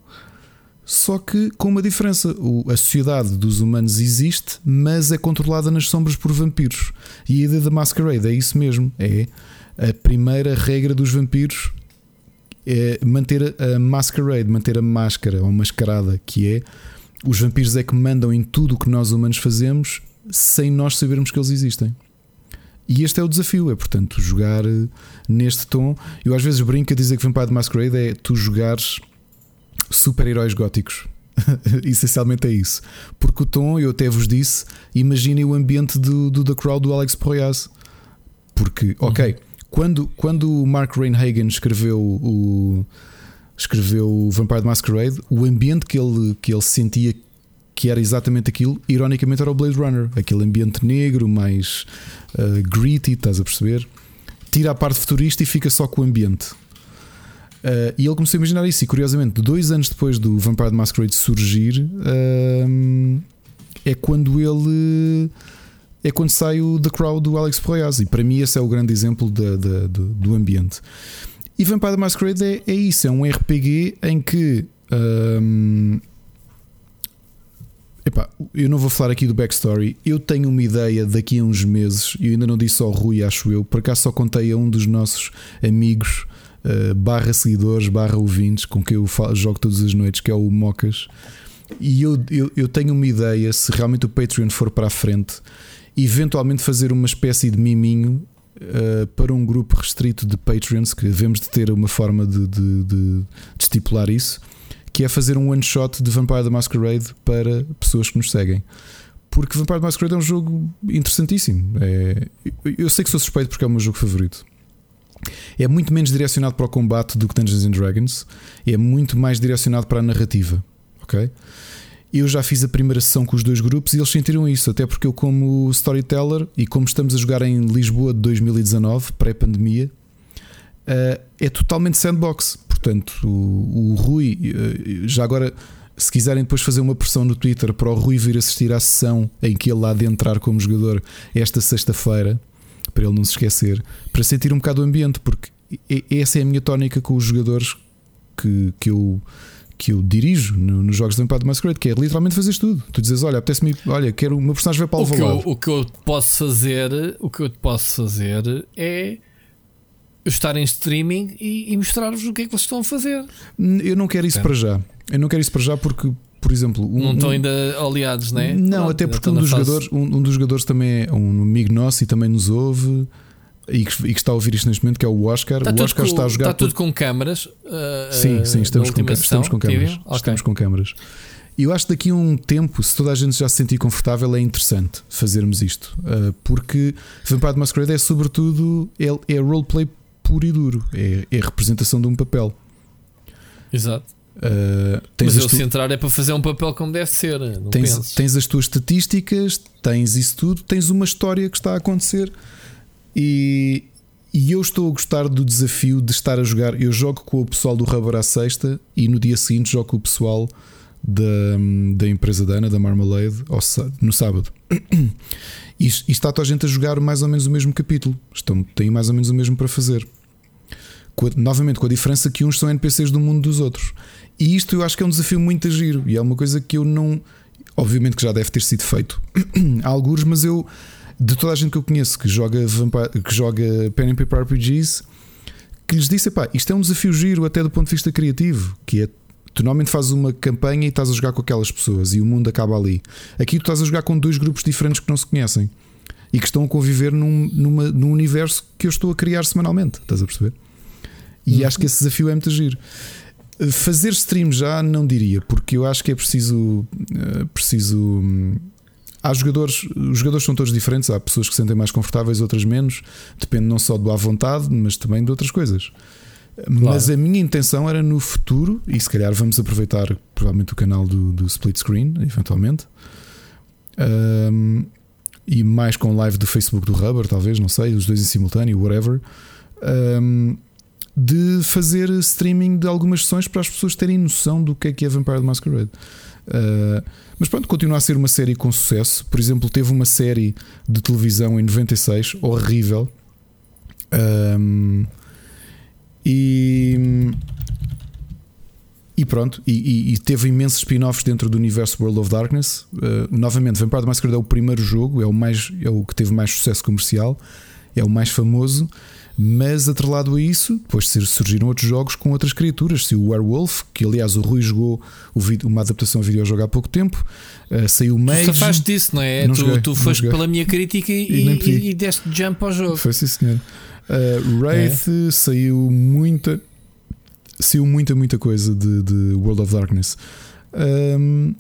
só que com uma diferença. A sociedade dos humanos existe, mas é controlada nas sombras por vampiros. E a ideia da Masquerade é isso mesmo. É a primeira regra dos vampiros é manter a masquerade, manter a máscara ou mascarada, que é os vampiros é que mandam em tudo o que nós humanos fazemos sem nós sabermos que eles existem. E este é o desafio, é portanto jogar eh, neste tom. Eu às vezes brinco a dizer que Vampire the Masquerade é tu jogares super-heróis góticos. Essencialmente é isso. Porque o tom, eu até vos disse, imaginem o ambiente do, do The Crowd do Alex Proyas. Porque, ok, uhum. quando, quando o Mark Rainhagen escreveu o, escreveu o Vampire Masquerade, o ambiente que ele, que ele sentia que era exatamente aquilo, ironicamente era o Blade Runner, aquele ambiente negro, mais uh, gritty, estás a perceber? Tira a parte futurista e fica só com o ambiente. Uh, e ele começou a imaginar isso, e curiosamente, dois anos depois do Vampire Masquerade surgir, uh, é quando ele. É quando sai o The Crowd do Alex Proyas, e para mim esse é o grande exemplo de, do ambiente. E Vampire Masquerade é, é, isso, é um RPG em que Epá, eu não vou falar aqui do backstory. Eu tenho uma ideia daqui a uns meses, e ainda não disse ao Rui, acho eu, por acaso só contei a um dos nossos amigos, uh, barra seguidores, barra ouvintes, com quem eu jogo todas as noites, que é o Mocas. E eu, eu, eu tenho uma ideia, se realmente o Patreon for para a frente, eventualmente fazer uma espécie de miminho uh, para um grupo restrito de Patreons, que devemos de ter uma forma de, de, de, de estipular isso que é fazer um one shot de Vampire the Masquerade para pessoas que nos seguem. Porque Vampire the Masquerade é um jogo interessantíssimo. É, eu sei que sou suspeito porque é o meu jogo favorito. É muito menos direcionado para o combate do que Dungeons and Dragons, é muito mais direcionado para a narrativa. Ok? Eu já fiz a primeira sessão com os dois grupos e eles sentiram isso, até porque eu, como storyteller e como estamos a jogar em Lisboa de 2019, pré-pandemia, uh, é totalmente sandbox. Portanto, o, o Rui, uh, já agora, se quiserem depois fazer uma pressão no Twitter para o Rui vir assistir à sessão em que ele há de entrar como jogador esta sexta-feira, para ele não se esquecer, para sentir um bocado o ambiente, porque essa é a minha tónica com os jogadores que, que eu que eu dirijo no, nos jogos de Vampire Masquerade, que é literalmente fazer tudo. Tu dizes, olha, apetece-me, olha, quero o meu personagem vai para o, eu, O que eu posso fazer, o que eu posso fazer é estar em streaming e, e mostrar-vos o que é que vocês estão a fazer. Eu não quero isso é. para já. Eu não quero isso para já porque, por exemplo, um, não estão ainda aliados, né? não Não, até porque um dos, jogadores, um, um, dos jogadores também é um amigo nosso e também nos ouve. E que, e que está a ouvir isto neste momento, que é o Oscar. Está o Oscar com, está a jogar. Está tudo com câmaras. Uh, sim, sim, estamos com, estamos com câmaras. Okay. Estamos com câmaras. E eu acho que daqui a um tempo, se toda a gente já se sentir confortável, é interessante fazermos isto. Uh, porque Vampire Masquerade é sobretudo é, é roleplay puro e duro, é, é a representação de um papel. Exato. Uh, Mas eu tu... se entrar é para fazer um papel como deve ser. Tens, tens, as tuas estatísticas, tens isso tudo, tens uma história que está a acontecer e, e eu estou a gostar do desafio de estar a jogar. Eu jogo com o pessoal do Rubber à sexta e no dia seguinte jogo com o pessoal da, da empresa da Ana, da Marmalade, no sábado. E, e está toda a gente a jogar mais ou menos o mesmo capítulo. Estão, têm mais ou menos o mesmo para fazer com a, novamente com a diferença que uns são NPCs do mundo dos outros. E isto eu acho que é um desafio muito giro e é uma coisa que eu não. Obviamente que já deve ter sido feito há alguns, mas eu, de toda a gente que eu conheço que joga, que joga Pen and Paper RPGs, que lhes disse: pá, isto é um desafio giro até do ponto de vista criativo, que é Tu normalmente fazes uma campanha e estás a jogar com aquelas pessoas e o mundo acaba ali. Aqui tu estás a jogar com dois grupos diferentes que não se conhecem e que estão a conviver num, numa, num universo que eu estou a criar semanalmente. Estás a perceber? E uhum. acho que esse desafio é muito giro. Fazer stream já não diria, porque eu acho que é preciso. Eh, preciso hum, há jogadores, os jogadores são todos diferentes, há pessoas que se sentem mais confortáveis, outras menos, depende não só do à vontade, mas também de outras coisas. Claro. Mas a minha intenção era no futuro, e se calhar vamos aproveitar provavelmente o canal do, do split screen, eventualmente. Um, e mais com live do Facebook do Rubber, talvez, não sei, os dois em simultâneo, whatever. Um, de fazer streaming de algumas sessões para as pessoas terem noção do que é que é Vampire the Masquerade. Uh, mas pronto, continua a ser uma série com sucesso. Por exemplo, teve uma série de televisão em 96, horrível. Um, e, e pronto, e, e, e teve imensos spin-offs dentro do universo World of Darkness. Uh, novamente, Vampire the Masquerade é o primeiro jogo, é o, mais, é o que teve mais sucesso comercial, é o mais famoso Mas atrelado a isso, depois surgiram outros jogos com outras criaturas. Se o Werewolf, que aliás o Rui jogou uma adaptação a videojogo há pouco tempo, uh, saiu o Mage. Tu faz disso, não é? Não tu, joguei, tu foste pela minha crítica e, e, e, e deste jump ao jogo. Foi sim, senhor. Uh, Wraith é. saiu muita. Saiu muita, muita coisa de, de World of Darkness. Um,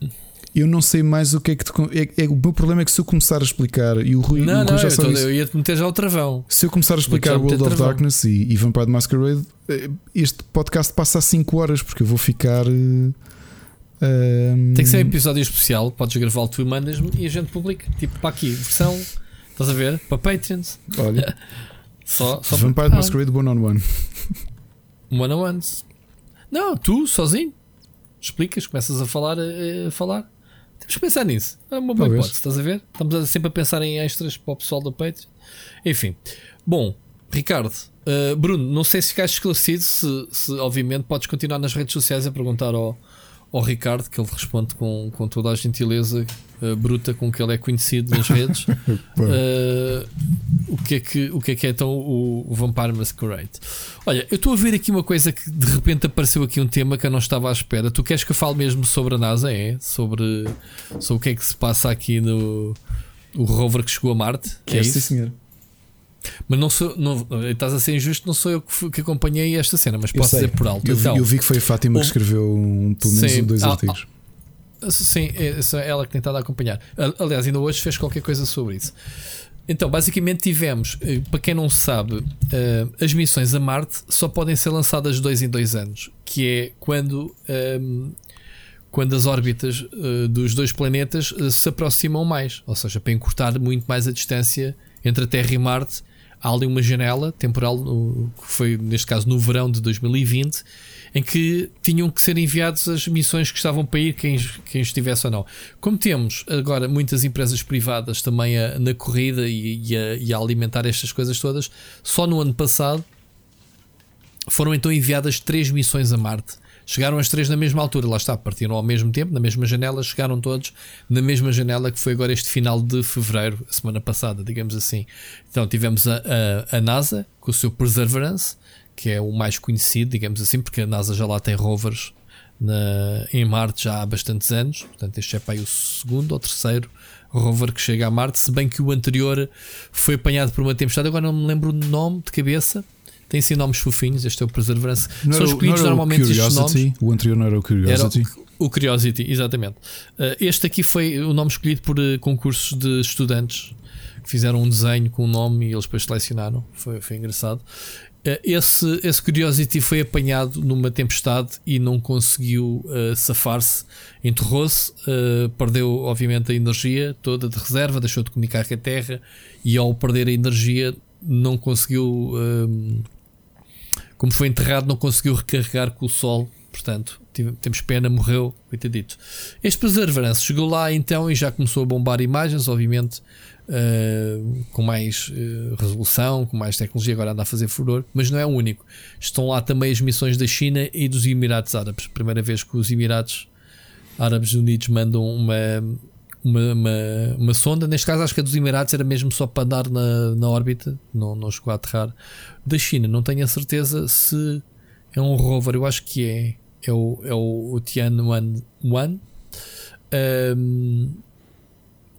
eu não sei mais o que é que te, é, é, o meu problema é que se eu começar a explicar e o Rui, não, o Rui não, já eu, sabe tô, eu ia te meter já o travão. Se eu começar a explicar World of Darkness e, e Vampire the Masquerade, eh, este podcast passa a 5 horas porque eu vou ficar. Um... Tem que ser um episódio especial, podes gravar tu e mandas-me e a gente publica. Tipo para aqui, versão, estás a ver? Para Patreons. Olha, só, só Vampire the Masquerade One on One. One on ones. Não, tu sozinho explicas, começas a falar, a falar. Que pensar nisso. É uma boa hipótese, estás a ver? Estamos sempre a pensar em extras para o pessoal do Patreon. Enfim, bom, Ricardo, uh, Bruno, não sei se ficaste esclarecido. Se, se, obviamente, podes continuar nas redes sociais a perguntar ao, ao Ricardo, que ele responde com, com toda a gentileza uh, bruta com que ele é conhecido nas redes. uh, o, que é que, o que é que é então o, o Vampire Masquerade? Olha, eu estou a ver aqui uma coisa que de repente apareceu aqui um tema que eu não estava à espera. Tu queres que eu fale mesmo sobre a NASA? É? Sobre, sobre o que é que se passa aqui no o rover que chegou a Marte? Que é, é isso? senhor. Mas não sou, não, estás a ser injusto, não sou eu que, que acompanhei esta cena, mas posso dizer por alto. Eu vi, então, eu vi que foi a Fátima que escreveu um, pelo menos sim, dois ah, artigos. Ah, sim, é, ela que tem estado a acompanhar. Aliás, ainda hoje fez qualquer coisa sobre isso. Então, basicamente, tivemos, eh, para quem não sabe, eh, as missões a Marte só podem ser lançadas dois em dois anos, que é quando, ehm, quando as órbitas eh, dos dois planetas se aproximam mais, ou seja, para encurtar muito mais a distância entre a Terra e Marte há ali uma janela temporal, que foi neste caso no verão de 2020, em que tinham que ser enviadas as missões que estavam para ir, quem, quem estivesse ou não. Como temos agora muitas empresas privadas também a, na corrida e, e, a, e a alimentar estas coisas todas, só no ano passado foram então enviadas três missões a Marte Chegaram as três na mesma altura, lá está, partiram ao mesmo tempo, na mesma janela, chegaram todos na mesma janela que foi agora este final de fevereiro, semana passada, digamos assim. Então tivemos a, a, a NASA com o seu Perseverance, que é o mais conhecido, digamos assim, porque a NASA já lá tem rovers na, em Marte já há bastantes anos, portanto, este é para aí o segundo ou terceiro rover que chega a Marte, se bem que o anterior foi apanhado por uma tempestade, agora não me lembro o nome de cabeça tem sim nomes fofinhos. Este é o Perseverance. Não São escolhidos normalmente estes nomes. O anterior não era o Curiosity. Era o, o Curiosity, exatamente. Uh, este aqui foi o nome escolhido por uh, concursos de estudantes que fizeram um desenho com o um nome e eles depois selecionaram. Foi, foi engraçado. Uh, esse, esse Curiosity foi apanhado numa tempestade e não conseguiu safar-se, enterrou-se, perdeu, obviamente, a energia toda de reserva, deixou de comunicar com a Terra e, ao perder a energia, não conseguiu como foi enterrado, não conseguiu recarregar com o sol. Portanto, temos pena, morreu, coitadito. Este Perseverance chegou lá então e já começou a bombar imagens, obviamente, uh, com mais uh, resolução, com mais tecnologia. Agora anda a fazer furor, mas não é o único. Estão lá também as missões da China e dos Emirados Árabes. Primeira vez que os Emirados Árabes Unidos mandam uma, uma, uma, uma, sonda. Neste caso, acho que a dos Emirados era mesmo só para andar na, na órbita, não, não chegou a aterrar. Da China, não tenho a certeza se é um rover, eu acho que é. É o, é o, o Tianwen One. Um,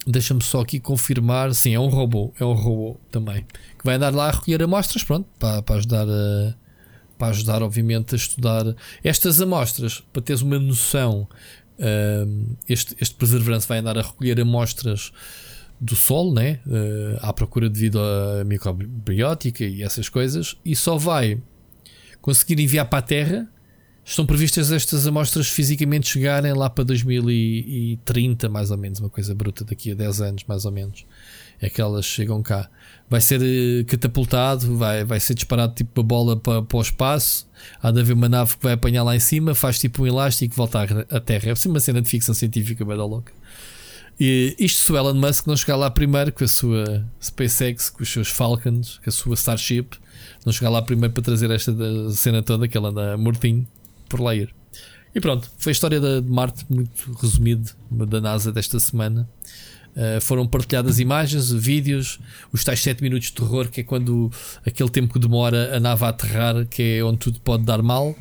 Deixa-me só aqui confirmar. Sim, é um robô. É um robô também. Que vai andar lá a recolher amostras, pronto, para, para ajudar a, para ajudar, obviamente, a estudar estas amostras, para teres uma noção Este, este Perseverance vai andar a recolher amostras do Sol, né? Uh, à procura devido à microbiótica e essas coisas, e só vai conseguir enviar para a Terra. Estão previstas estas amostras fisicamente chegarem lá para 2030, mais ou menos, uma coisa bruta, daqui a 10 anos, mais ou menos. É que elas chegam cá vai ser eh, catapultado, vai, vai ser disparado tipo a bola para, para o espaço. Há de haver uma nave que vai apanhar lá em cima, faz tipo um elástico e volta à, Terra. É uma cena de ficção científica, bem louca. E isto se o Elon Musk não chegar lá primeiro com a sua SpaceX, com os seus Falcons, com a sua Starship, não chegar lá primeiro para trazer esta cena toda que ele anda mortinho por lá ir. E pronto, foi a história de Marte, muito resumido, da NASA desta semana. Uh, foram partilhadas imagens, vídeos, os tais 7 minutos de terror, que é quando aquele tempo que demora a nave a aterrar, que é onde tudo pode dar mal.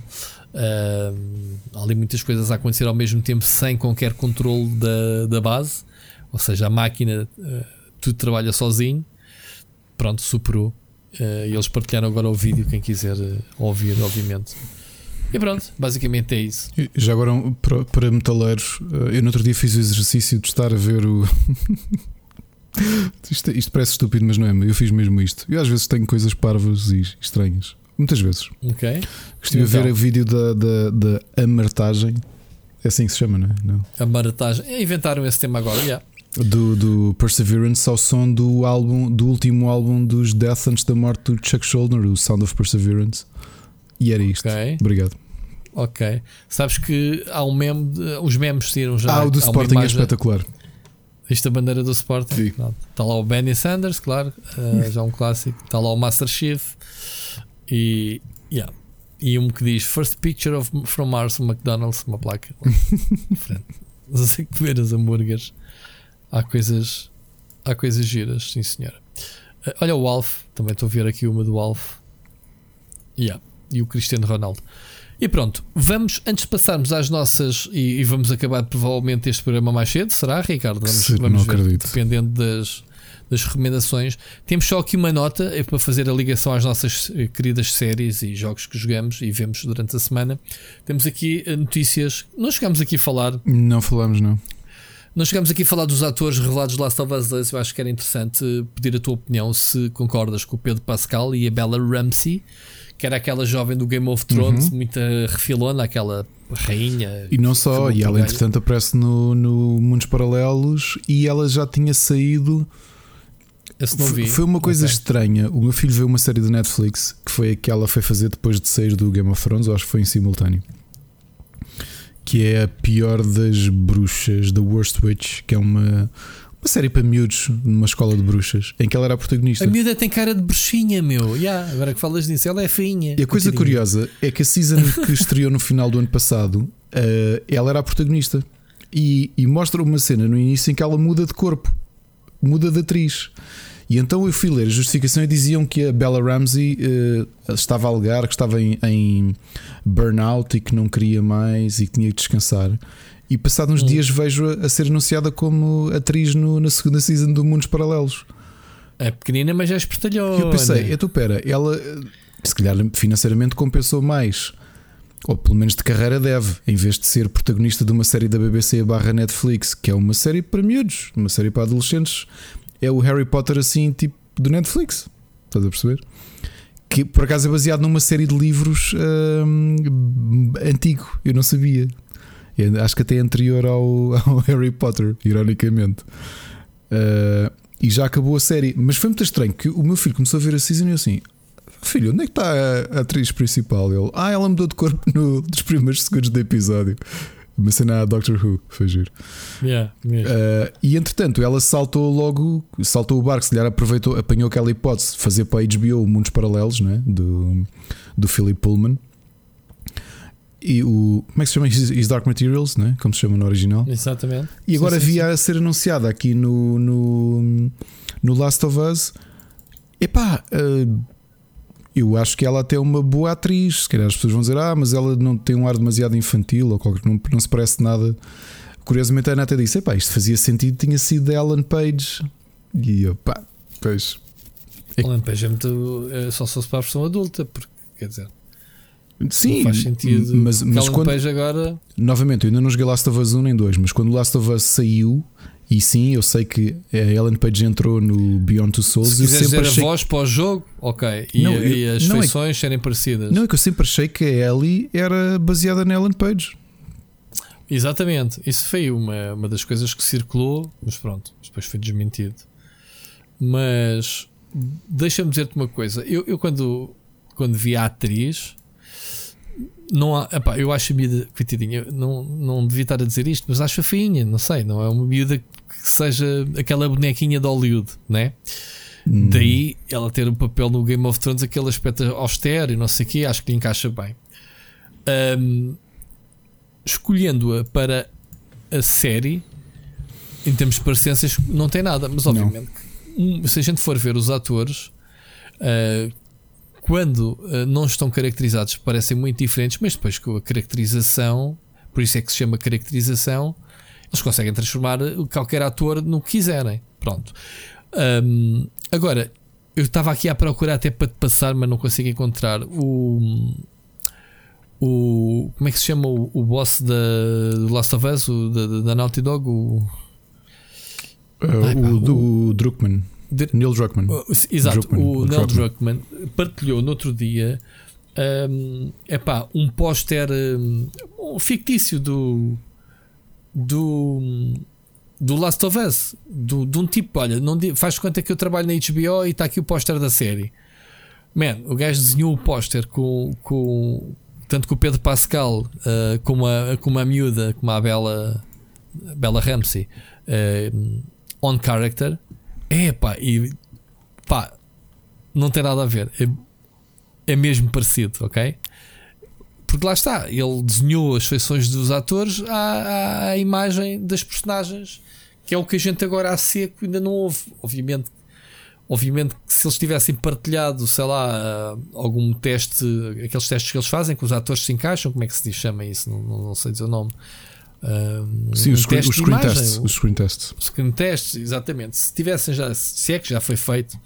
Uh, há ali muitas coisas a acontecer ao mesmo tempo sem qualquer controle da, da base, ou seja, a máquina uh, tudo trabalha sozinho. Pronto, superou. e eles partilharam agora o vídeo, quem quiser ouvir, obviamente. E pronto, basicamente é isso. Já agora, para, para metaleiros, eh, eu no outro dia fiz o exercício de estar a ver o. isto, isto, parece estúpido, mas não é? Eu fiz mesmo isto. Eu às vezes tenho coisas parvas e estranhas. Muitas vezes. Ok. Estive então. a ver o vídeo da, da, da amartagem. É assim que se chama, não é? Não. Amartagem. É, inventaram esse tema agora, yeah. Do, do Perseverance ao som do álbum do último álbum dos Death antes da morte do Chuck Schuldiner, o Sound of Perseverance. E era isto. Okay. Obrigado. Ok. Sabes que há um meme, de, os memes saíram já. Ah, o do Sporting é espetacular. Isto a bandeira do Sporting. Está lá o Benny Sanders, claro, uh, já um clássico. Está lá o Master Chief e, yeah. e um que diz First Picture of, from Mars, McDonald's, uma placa. Sei comer os hambúrgueres. Há coisas, há coisas giras, sim senhor. Uh, olha o Alf, também estou a ver aqui uma do Alf. Yeah e o Cristiano Ronaldo. E pronto, vamos, antes de passarmos às nossas, e, e vamos acabar provavelmente este programa mais cedo, será, Ricardo? Vamos, Sim, vamos ver, acredito. dependendo das, das recomendações. Temos só aqui uma nota é para fazer a ligação às nossas eh, queridas séries e jogos que jogamos e vemos durante a semana. Temos aqui eh, notícias. Não chegamos aqui a falar. Não falamos, não. Não chegamos aqui a falar dos atores revelados de Last of Us 2. Eu acho que era interessante pedir a tua opinião se concordas com o Pedro Pascal e a Bella Ramsey que era aquela jovem do Game of Thrones, uhum. muita refilona, aquela rainha. E não só, e ela entretanto aparece no, no Mundos Paralelos e ela já tinha saído. Esse não vi. Foi uma coisa okay. estranha. O meu filho viu uma série de Netflix que foi a que ela foi fazer depois de sair do Game of Thrones, acho que foi em simultâneo. Que é a pior das bruxas, The Worst Witch, que é uma, uma série para miúdos numa escola de bruxas em que ela era a protagonista. A miúda tem cara de bruxinha, meu. Yeah, agora que falas nisso, ela é feinha. E a coisa curiosa é que a season que estreou no final do ano passado, uh, ela era a protagonista. E, e, mostra uma cena no início em que ela muda de corpo, muda de atriz. E então eu fui ler a justificação e diziam que a Bella Ramsey uh, estava a alegar que estava em, em burnout e que não queria mais e que tinha que descansar. E passados uns hum. dias vejo a, ser anunciada como atriz no, na segunda season do Mundos Paralelos. É pequenina, mas já é espertalhou. E eu pensei, então pera, ela se calhar financeiramente compensou mais. Ou pelo menos de carreira deve, em vez de ser protagonista de uma série da BBC barra Netflix, que é uma série para miúdos, uma série para adolescentes. É o Harry Potter assim, tipo do Netflix. Estás a perceber? Que por acaso é baseado numa série de livros hum, antigo, eu não sabia. Acho que até é anterior ao, ao Harry Potter, ironicamente. Uh, e já acabou a série. Mas foi muito estranho que o meu filho começou a ver a season e eu assim: Filho, onde é que está a, atriz principal? Ele, ah, ela mudou de corpo no, dos primeiros segundos do episódio. Uma cena a Doctor Who, foi giro. Yeah, uh, e entretanto, ela saltou logo, saltou o barco, se lhe aproveitou, apanhou aquela hipótese de fazer para a HBO Mundos Paralelos, né? do, do Philip Pullman e o. Como é que se chama? His Dark Materials, né? como se chama no original. Exatamente. E agora sim, sim, via sim. a ser anunciada aqui no, no, no Last of Us. Epá, uh, eu acho que ela até é uma boa atriz. Se calhar as pessoas vão dizer, ah, mas ela não tem um ar demasiado infantil ou qualquer, não, não se parece nada. Curiosamente, a Ana até disse: epá, isto fazia sentido, tinha sido Ellen Page. E eu, pá, pois. Ellen Page é muito. É só se fosse para a versão adulta, porque quer dizer. Sim, não faz sentido. Mas, mas quando, agora. Novamente, eu ainda não joguei Last of Us 1 nem 2, mas quando o Last of Us saiu, e sim, eu sei que a Ellen Page entrou no Beyond Two Souls. Se quiser dizer achei... a voz para o jogo, ok. E, não, eu, e as não é feições é, serem parecidas. Não, é que eu sempre achei que a Ellie era baseada na Ellen Page. Exatamente, isso foi uma, uma das coisas que circulou, mas pronto, depois foi desmentido. Mas deixa-me dizer-te uma coisa: eu, eu quando, quando vi a atriz, não há, epá, eu acho a miúda, coitadinha, não, não devia estar a dizer isto, mas acho a feinha, não sei, não é uma miúda que seja aquela bonequinha de Hollywood, né? Hum. Daí ela ter um papel no Game of Thrones, aquele aspecto austero e não sei o que, acho que lhe encaixa bem. Um, Escolhendo-a para a série, em termos de parecências, não tem nada. Mas obviamente, um, se a gente for ver os atores, uh, quando uh, não estão caracterizados, parecem muito diferentes, mas depois com a caracterização, por isso é que se chama caracterização, eles conseguem transformar qualquer ator no que quiserem. Pronto. Um, agora, eu estava aqui a procurar até para te passar, mas não consigo encontrar o. O, como é que se chama o, o boss da, do Last of Us, o, da, da Naughty Dog? O, uh, Ai, pá, o, o, Druckmann. De, Neil Druckmann. exato, Druckmann, o, o Neil Druckmann partilhou no outro dia um, epá, um póster um, fictício do, do, do Last of Us, do, de um tipo, olha, não faz conta que eu trabalho na HBO e está aqui o póster da série. Man, o gajo desenhou o póster com, com tanto com o Pedro Pascal uh, como, a, como a miúda, como a Bela, Bela Ramsey, uh, on character. É pá, e pá, não tem nada a ver. É, é mesmo parecido, ok? Porque lá está, ele desenhou as feições dos atores à, à imagem das personagens que é o que a gente agora a seco ainda não houve. Obviamente, obviamente que se eles tivessem partilhado, sei lá, algum teste, aqueles testes que eles fazem, que os atores se encaixam, como é que se diz, chama isso? Não, não sei dizer o nome. Um, Sim, um os, screen, os screen tests. Os screen tests. Os screen tests, exatamente. Se tivessem já, se é que já foi feito,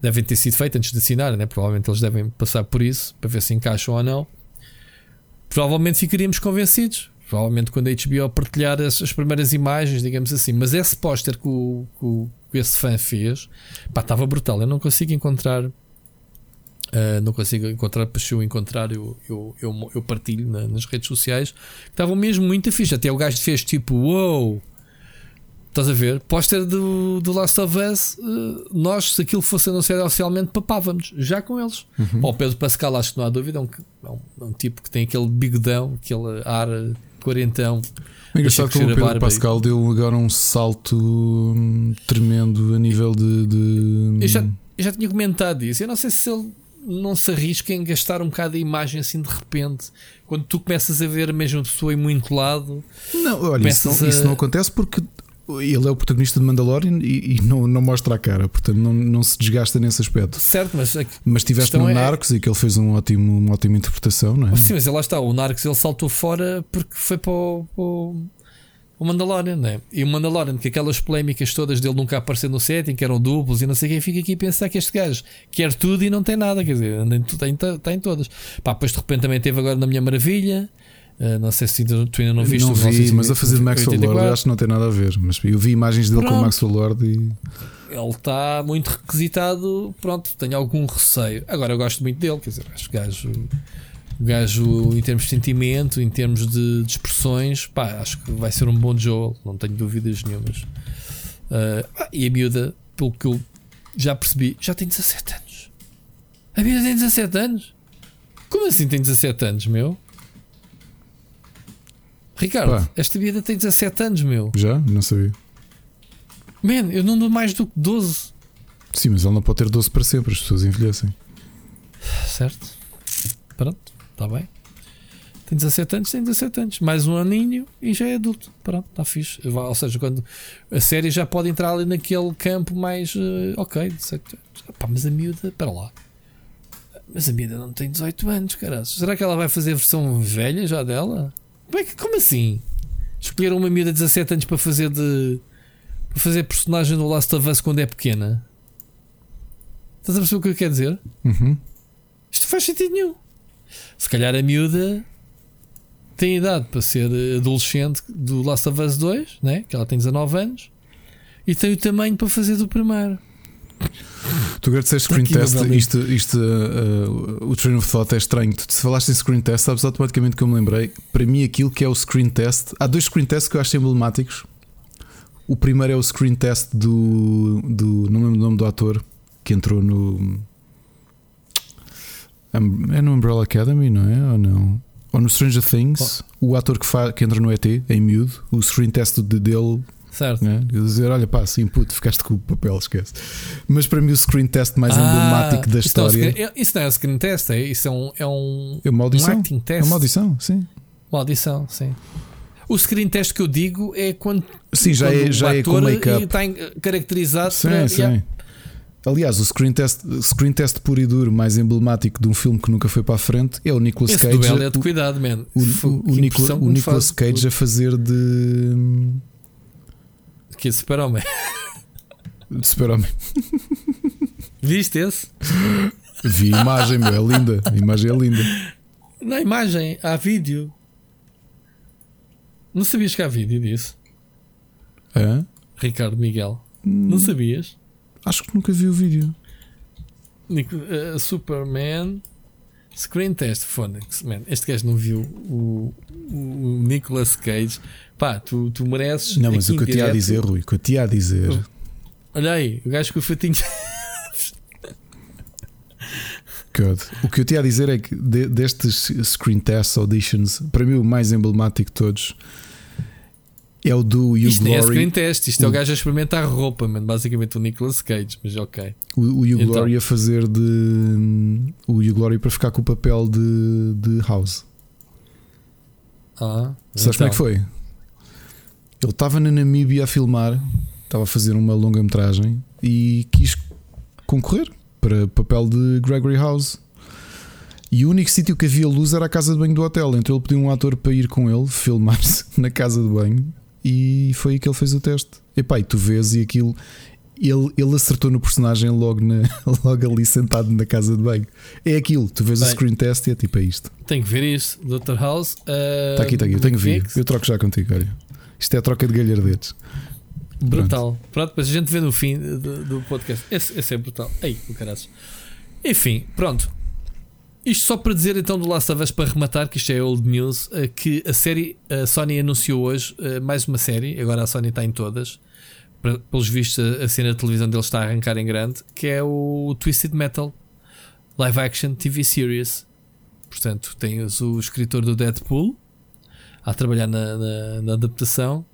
devem ter sido feitos antes de assinar, né? provavelmente eles devem passar por isso para ver se encaixam ou não. Provavelmente ficaríamos convencidos. Provavelmente quando a HBO partilhar as, as primeiras imagens, digamos assim. Mas esse póster que, o, que, que esse fã fez, pá, estava brutal. Eu não consigo encontrar. Uh, não consigo encontrar, para se eu encontrar, eu, eu, eu, eu partilho na, nas redes sociais. Estavam mesmo muito fixe. Até o gajo fez tipo: Uou! Estás a ver? Póster do, do Last of Us, uh, nós, se aquilo fosse anunciado oficialmente, papávamos já com eles. Uhum. o Pedro Pascal, acho que não há dúvida, é um, é um, é um tipo que tem aquele bigodão, aquele ar quarentão. Engraçado que o Pedro Pascal deu agora um salto hum, tremendo a nível de. de... Eu, já, eu já tinha comentado isso. Eu não sei se ele não se arrisca em gastar um bocado a imagem assim de repente. Quando tu começas a ver a mesma pessoa em muito lado. Não, olha, isso não, a... isso não acontece porque ele é o protagonista de Mandalorian e, e, não, não mostra a cara, portanto não, não se desgasta nesse aspecto. Certo, mas. Mas tiveste no é... Narcos e que ele fez um ótimo, uma ótima interpretação, não é? Sim, mas lá está, o Narcos ele saltou fora porque foi para o, para o Mandalorian, não é? E o Mandalorian, que aquelas polémicas todas dele nunca aparecer no setting, que eram duplos e não sei quem, fica aqui a pensar que este gajo quer tudo e não tem nada, quer dizer, tem, tem, tem todas. Pá, depois de repente também teve agora na Minha Maravilha. Uh, não sei se tu ainda não viste. Não vi, mas a fazer de Maxwell Lord acho que não tem nada a ver. Mas eu vi imagens dele pronto. com Maxwell Lord e. Ele está muito requisitado. Pronto, tenho algum receio. Agora eu gosto muito dele, quer dizer, acho que gajo. Gajo, em termos de sentimento, em termos de, de, expressões, pá, acho que vai ser um bom Joel, não tenho dúvidas nenhumas. Uh, e a miúda, pelo que eu já percebi, já tem 17 anos. A miúda tem 17 anos? Como assim tem 17 anos, meu? Ricardo, Pá. esta vida tem 17 anos, meu. Já? Não sabia. Man, eu não dou mais do que 12. Sim, mas ele não pode ter 12 para sempre, as pessoas envelhecem. Certo. Pronto, está bem. Tem 17 anos, tem 17 anos. Mais um aninho e já é adulto. Pronto, está fixe. Ou seja, quando a série já pode entrar ali naquele campo mais. Uh, ok, 17 anos. Pá, mas a miúda, para lá. Mas a miúda não tem 18 anos, caralho. Será que ela vai fazer a versão velha já dela? Como, é que, como assim? Escolheram uma miúda de 17 anos para fazer de. para fazer personagem do Last of Us quando é pequena? Estás a perceber o que eu quero dizer? Uhum. Isto faz sentido nenhum. Se calhar a miúda tem idade para ser adolescente do Last of Us 2, né? que ela tem 19 anos, e tem o tamanho para fazer do primeiro. Tu agradeceste screen test, isto, isto uh, uh, o train of thought é estranho. Tu, se falaste em screen test, sabes automaticamente que eu me lembrei. Para mim, aquilo que é o screen test, há dois screen tests que eu acho emblemáticos. O primeiro é o screen test do, do não lembro o nome do ator que entrou no. É no Umbrella Academy, não é? Ou não? Ou no Stranger Things, oh. o ator que, fa, que entra no ET, em miúdo, o screen test dele Certo. Né? dizer, olha, pá, sim, puto, ficaste com o papel, esquece. Mas para mim, o screen test mais ah, emblemático da história. Não, isso não é screen test, é, isso é um, é um, é uma audição. Um test. É uma audição, sim. Uma audição, sim. O screen test que eu digo é quando. Sim, já quando é, já o é com ator make-up. Está caracterizado Sim, para. sim. Yeah. Aliás, o screen test, screen test puro e duro mais emblemático de um filme que nunca foi para a frente é o Nicolas Esse Cage. duelo é de cuidado, man. o, o, o, Nicola- o Nicolas Cage a fazer de, Que é super-homem. de super-homem. Viste esse? Vi a imagem, meu, é linda. A imagem é linda. Na imagem, há vídeo. Não sabias que há vídeo disso? Hã? Ricardo Miguel. Hum. Não sabias? Acho que nunca vi o vídeo. Uh, Superman Screen Test Phonics, man. Este gajo não viu o, o, o Nicolas Cage. Pá, tu, tu mereces. Não, mas o que eu te ia direto- dizer, Rui, o que eu te ia dizer. Olha aí, o gajo com o fatinho. God. O que eu te ia dizer é que de- destes screen tests, auditions, para mim o mais emblemático de todos é o do You Isto é Glory. screen test, isto é o O- gajo a experimentar roupa, man. Basicamente o Nicolas Cage, mas ok. O, o You Então. Glory a fazer de. O You Glory para ficar com o papel de, de House. Ah, Sabes como é que então. foi? Ele estava na Namíbia a filmar, estava a fazer uma longa-metragem e quis concorrer para o papel de Gregory House. E o único sítio que havia luz era a casa de banho do hotel. Então ele pediu um ator para ir com ele, filmar-se na casa de banho. E foi aí que ele fez o teste. Epá, e tu vês e aquilo. Ele, ele acertou no personagem logo, na, logo ali sentado na casa de banho. É aquilo, tu vês o Bem. screen test e é tipo é isto. Tenho que ver isso, Dr. House. Está Tá aqui, está aqui, eu tenho que ver. Eu troco já contigo, olha. Isto é a troca de galhardetes. Brutal. Pronto, mas a gente vê no fim do, do podcast. Esse, esse é brutal. Ei, o caralho. Enfim, pronto. Isto só para dizer então do Last of Us para rematar, que isto é old news, eh, que a série, a Sony anunciou hoje eh, mais uma série, agora a Sony está em todas, pelos vistos a, a cena de televisão deles está a arrancar em grande, que é o Twisted Metal Live Action TV Series. Portanto, tens o escritor do Deadpool a trabalhar na- na- na adaptação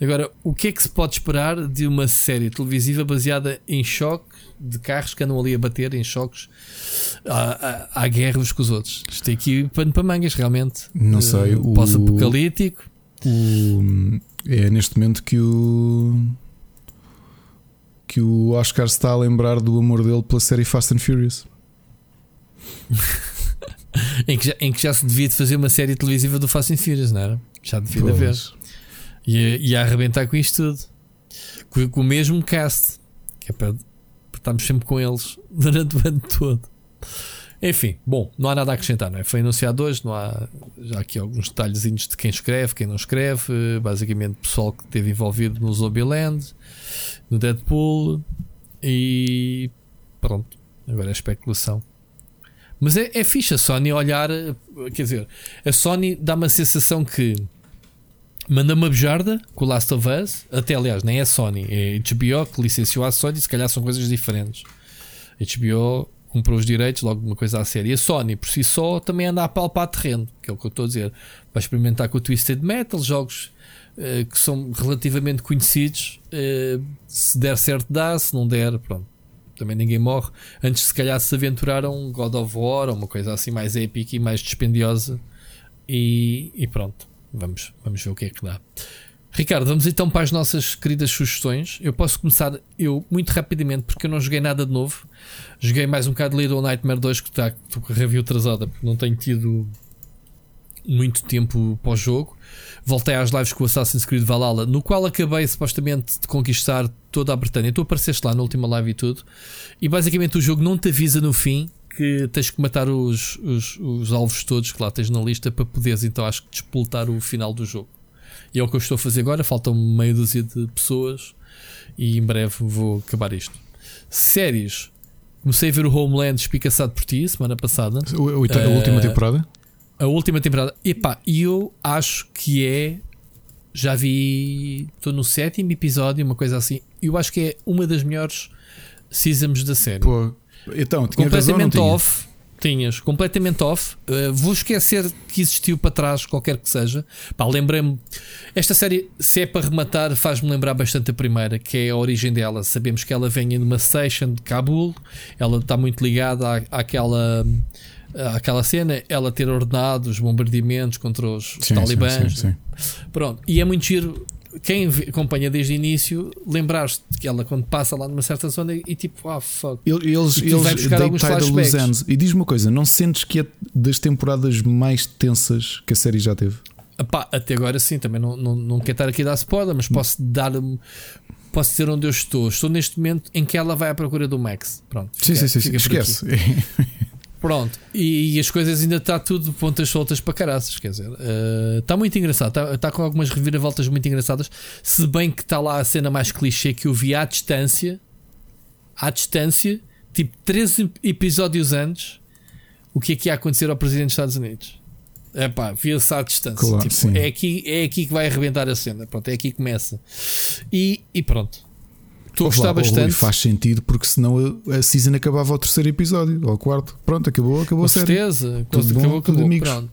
Agora, o que é que se pode esperar de uma série televisiva baseada em choque de carros que andam ali a bater em choques à, à, à guerra uns com os outros? Isto tem aqui pano para mangas, realmente. Não Eh, sei, o- Pós-apocalíptico. É neste momento que o que o Oscar se está a lembrar do amor dele pela série Fast and Furious. Em que, já, em que já se devia de fazer uma série televisiva do Fast and Furious, não era? Já devia de haver. E, e a arrebentar com isto tudo. Com, com o mesmo cast. Que é para, estarmos sempre com eles durante o ano todo. Enfim, bom, não há nada a acrescentar, não é? Foi anunciado hoje, não há já aqui alguns detalhezinhos de quem escreve, quem não escreve, basicamente pessoal que esteve envolvido no Zombieland, no Deadpool e pronto, agora é especulação. Mas é, é fixe a Sony olhar, quer dizer, a Sony dá uma sensação que manda uma bejarda com o Last of Us, até aliás, nem é Sony, é HBO que licenciou a Sony, se calhar são coisas diferentes. HBO comprou os direitos, logo uma coisa a série. E a Sony, por si só, também anda a palpar terreno, que é o que eu estou a dizer. Vai experimentar com o Twisted Metal, jogos eh, que são relativamente conhecidos. eh, se der certo, dá, se não der, pronto. Também ninguém morre. Antes, se calhar, se aventuraram God of War ou uma coisa assim mais épica e mais dispendiosa. E, e pronto, vamos, vamos ver o que é que dá. Ricardo, vamos então para as nossas queridas sugestões. Eu posso começar eu muito rapidamente porque eu não joguei nada de novo. Joguei mais um bocado Little Nightmare 2 que está com a review atrasada porque não tenho tido muito tempo para o jogo. Voltei às lives com o Assassin's Creed Valhalla, no qual acabei supostamente de conquistar toda a Bretanha. Tu apareceste lá na última live e tudo. E basicamente o jogo não te avisa no fim que tens que matar os, os, os alvos todos que lá tens na lista para poderes então acho que despoltar o final do jogo. E é o que eu estou a fazer agora. Faltam meia dúzia de pessoas e em breve vou acabar isto. Séries. Comecei a ver o Homeland espicaçado por ti semana passada. O- a oita- a Eh, última temporada? A última temporada. Epá, eu acho que é. Já vi. Estou no sétimo episódio, uma coisa assim. Eu acho que é uma das melhores seasons da série. Pô, então, tinha razão, Completamente tinha? off. Tinhas, completamente off. Uh, vou esquecer que existiu para trás, qualquer que seja. Pá, lembrei-me. Esta série, se é para rematar, faz-me lembrar bastante a primeira, que é a origem dela. Sabemos que ela vem de uma station de Cabul, ela está muito ligada à, àquela. Aquela cena, ela ter ordenado os bombardeamentos contra os, Sim, talibãs. sim, sim, sim. Pronto, e é muito giro. Quem acompanha desde o início, lembrar-te que ela, quando passa lá numa certa zona, e tipo, ah, fuck. Ele- Eles, E tu vai eles buscar alguns flashbacks. E diz-me uma coisa: não sentes que é das temporadas mais tensas que a série já teve? Epá, até agora sim, também não, não, não quero estar aqui a dar spoiler, mas posso dar posso dizer onde eu estou. Estou neste momento em que ela vai à procura do Max. Pronto. Fica- sim, sim, sim. esquece. Pronto. E, e as coisas ainda está tudo pontas soltas para caraças. Quer dizer, eh, está muito engraçado. Está, está com algumas reviravoltas muito engraçadas. Se bem que está lá a cena mais clichê que eu vi à distância, à distância, tipo 13 episódios antes, o que é que ia acontecer ao Presidente dos Estados Unidos. É pá, via-se à distância. Claro, Tipo, é, aqui, é aqui que vai arrebentar a cena. Pronto, é aqui que começa. E, e pronto. Estou a gostar bastante. faz sentido porque senão a, a season acabava ao terceiro episódio, ou ao quarto. Pronto, acabou, acabou Com certeza. Tudo Com- bom, acabou, tudo acabou. amigos. Pronto.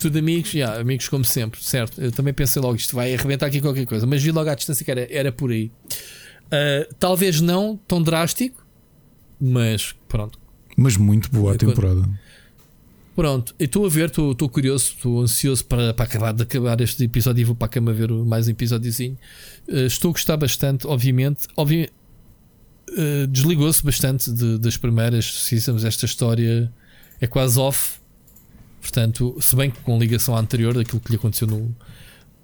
Tudo amigos, já, amigos como sempre, certo? Eu também pensei logo isto vai arrebentar aqui qualquer coisa, mas vi logo à distância que era, era por aí. Uh, talvez não tão drástico, mas pronto. Mas muito boa a temporada. Pronto, estou a ver, estou curioso, estou ansioso para, para acabar de acabar este episódio e vou para a cama ver o- mais um episódiozinho. Uh, estou a gostar bastante, obviamente. Obvi uh, Desligou-se bastante de- das primeiras seasons. Esta história é quase off. Portanto, se bem que com ligação à anterior, daquilo que lhe aconteceu no.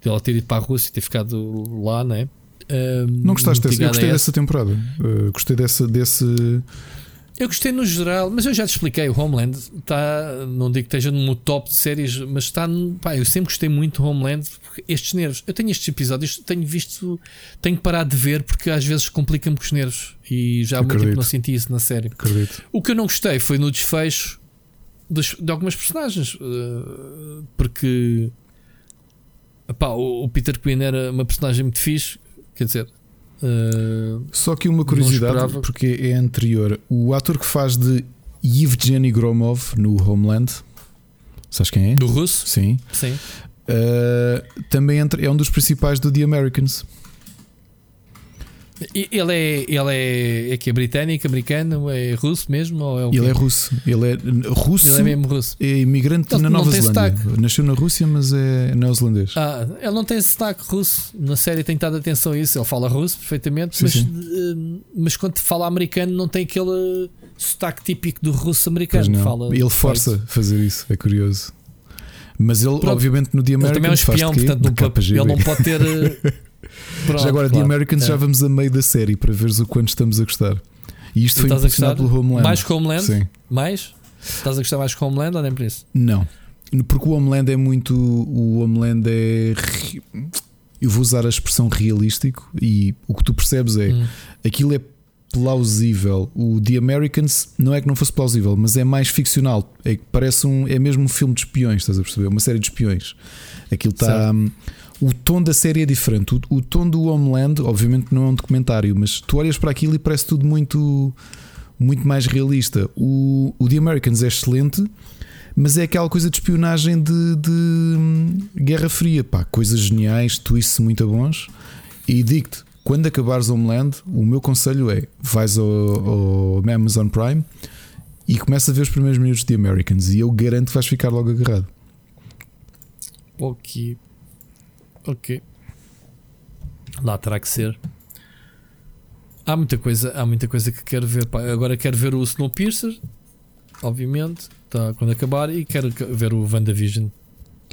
de ela ter ido para a Rússia e ter ficado lá, né? Uh, Não gostaste dessa? Eu gostei dessa temporada. Uh, gostei dessa, desse. Eu gostei no geral, mas eu já te expliquei. O Homeland está, não digo que esteja no top de séries, mas está. no- Pá, eu sempre gostei muito do Homeland. Porque estes nervos, eu tenho estes episódios, tenho visto, tenho que parar de ver porque às vezes complica-me com os nervos e já há muito tempo não senti isso na série. Acredito. O que eu não gostei foi no desfecho dos- de algumas personagens, eh, porque epá, o, o Peter Quinn era uma personagem muito fixe, quer dizer. Eh, Só que uma curiosidade, porque é anterior. O ator que faz de Yevgeny Gromov no Homeland, sabes quem é? do russo, Sim. sim. Uh, também é um dos principais do The Americans. Ele é, ele é, é que é britânico, americano, é russo mesmo? Ou é o? Ele é russo. Ele é russo. Ele é mesmo russo. é imigrante Ele na Nova Zelândia. sotaque. Nasceu na Rússia, mas é neozelandês. Ah, ele não tem sotaque russo. Na série tem dado atenção a isso. Ele fala russo perfeitamente, Sim, mas, sim. eh, mas quando fala americano não tem aquele sotaque típico do russo americano. Fala Ele força a fazer isso, é curioso. Mas ele, Pronto. obviamente, no The Ele também é um espião, portanto não pode, ele não pode ter. Pronto, já agora, The claro. Americans, já É. vamos a meio da série para veres o quanto estamos a gostar. E isto foi Estás a impulsionado pelo Homeland. Mais que Homeland? Sim. Mais? Estás a gostar mais que Homeland ou nem por isso? Não, porque o Homeland é muito. O Homeland é. Eu vou usar a expressão realístico e o que tu percebes é Hum. aquilo é plausível. O The Americans não é que não fosse plausível, mas é mais ficcional. É parece um. É mesmo um filme de espiões, estás a perceber? Uma série de espiões. Aquilo está. O tom da série é diferente. O, o tom do Homeland, obviamente, não é um documentário, mas tu olhas para aquilo e parece tudo muito, muito mais realista. O, o The Americans é excelente, mas é aquela coisa de espionagem de, de, hum, Guerra Fria. Pá, coisas geniais, twists muito bons. E digo-te, quando acabares Homeland, o meu conselho é: vais ao, ao Amazon Prime e começa a ver os primeiros minutos de The Americans. E eu garanto que vais ficar logo agarrado. Ok. Ok. Lá terá que ser. Há muita coisa, há muita coisa que quero ver. pá. Agora quero ver o Snowpiercer, obviamente, tá, quando acabar, e quero que- ver o WandaVision.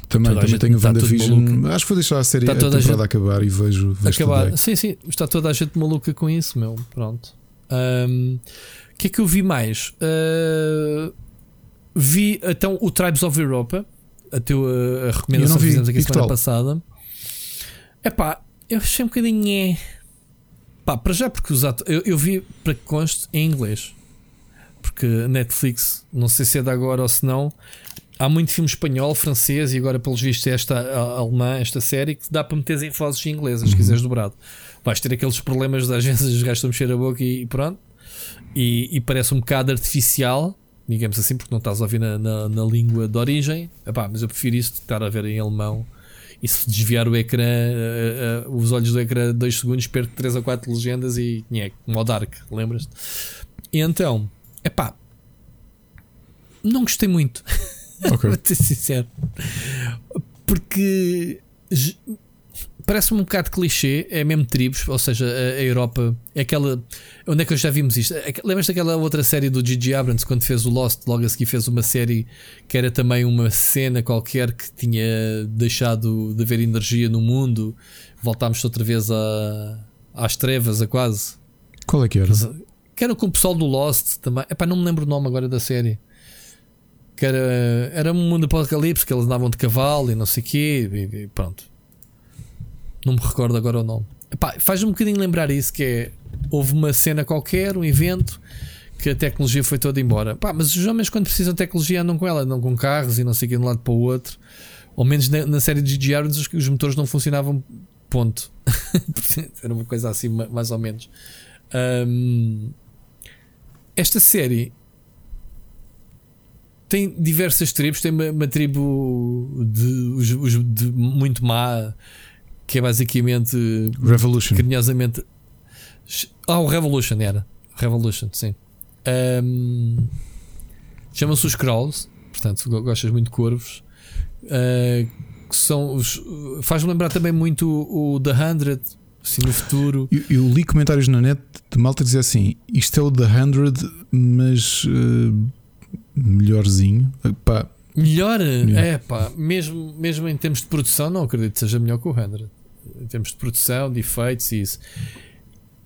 Também, também gente tenho o está tudo WandaVision. Acho que vou deixar a série Está a toda a temporada acabar e vejo. vejo acabar. Sim, sim, está toda a gente maluca com isso, meu. Pronto. O que é que eu vi mais? Ah, vi então o Tribes of Europa, a, teu, a recomendação que fizemos aqui semana passada. É pá, eu achei um bocadinho. É. Pá, para já, porque os eu, eu vi para que conste em inglês. Porque Netflix, não sei se é de agora ou se não, há muito filme espanhol, francês e agora, pelos vistos, esta a- alemã, esta série, que dá para meter em vozes inglesas, se quiseres dobrado. Vais ter aqueles problemas das agências, os gajos estão a mexer a boca e, e pronto. E, e parece um bocado artificial, digamos assim, porque não estás a ouvir na, na, na língua de origem. Epá, mas eu prefiro isso de estar a ver em alemão e se desviar o ecrã, uh, uh, os olhos do ecrã 2 segundos, perco 3 ou 4 legendas e é como o Dark, lembras-te? E então, epá, não gostei muito. Okay. Vou ser sincero. Porque parece-me um bocado clichê, é mesmo tribos, ou seja, a, a, Europa é aquela. Onde é que já vimos isto? É, lembras daquela outra série do Gigi Abrams quando fez o Lost? Logo a seguir fez uma série que era também uma cena qualquer que tinha deixado de haver energia no mundo. Voltámos outra vez a, às trevas, a quase. Qual é que era? Que era com o pessoal do Lost também. Epá, não me lembro o nome agora da série. Que era, era um mundo apocalipse que eles andavam de cavalo e não sei o quê. E, e pronto não me recordo agora o nome. Faz-me um bocadinho lembrar isso: que é houve uma cena qualquer, um evento, que a tecnologia foi toda embora. Pá, mas os homens, quando precisam de tecnologia, andam com ela, andam com carros e não sei o que de um lado para o outro. Ou menos na, na série de GGR, os, os motores não funcionavam, ponto. Era uma coisa assim, mais ou menos. Um, esta série tem diversas tribos. Tem uma, uma tribo de, de muito má que é basicamente Revolution. carinhosamente. Ah, o Revolution era. Revolution, sim. Um, Chamam-se os Crawls, portanto, gostas muito de corvos. Uh, que são. Faz-me lembrar também muito o, o The Hundred, assim no futuro. Eu, eu, li comentários na net de malta dizer assim: isto é o The Hundred, mas uh, melhorzinho. Pá, Melhor? Yeah. É pá, mesmo, mesmo em termos de produção, não acredito que seja melhor que o 100. Em termos de produção, de efeitos e isso.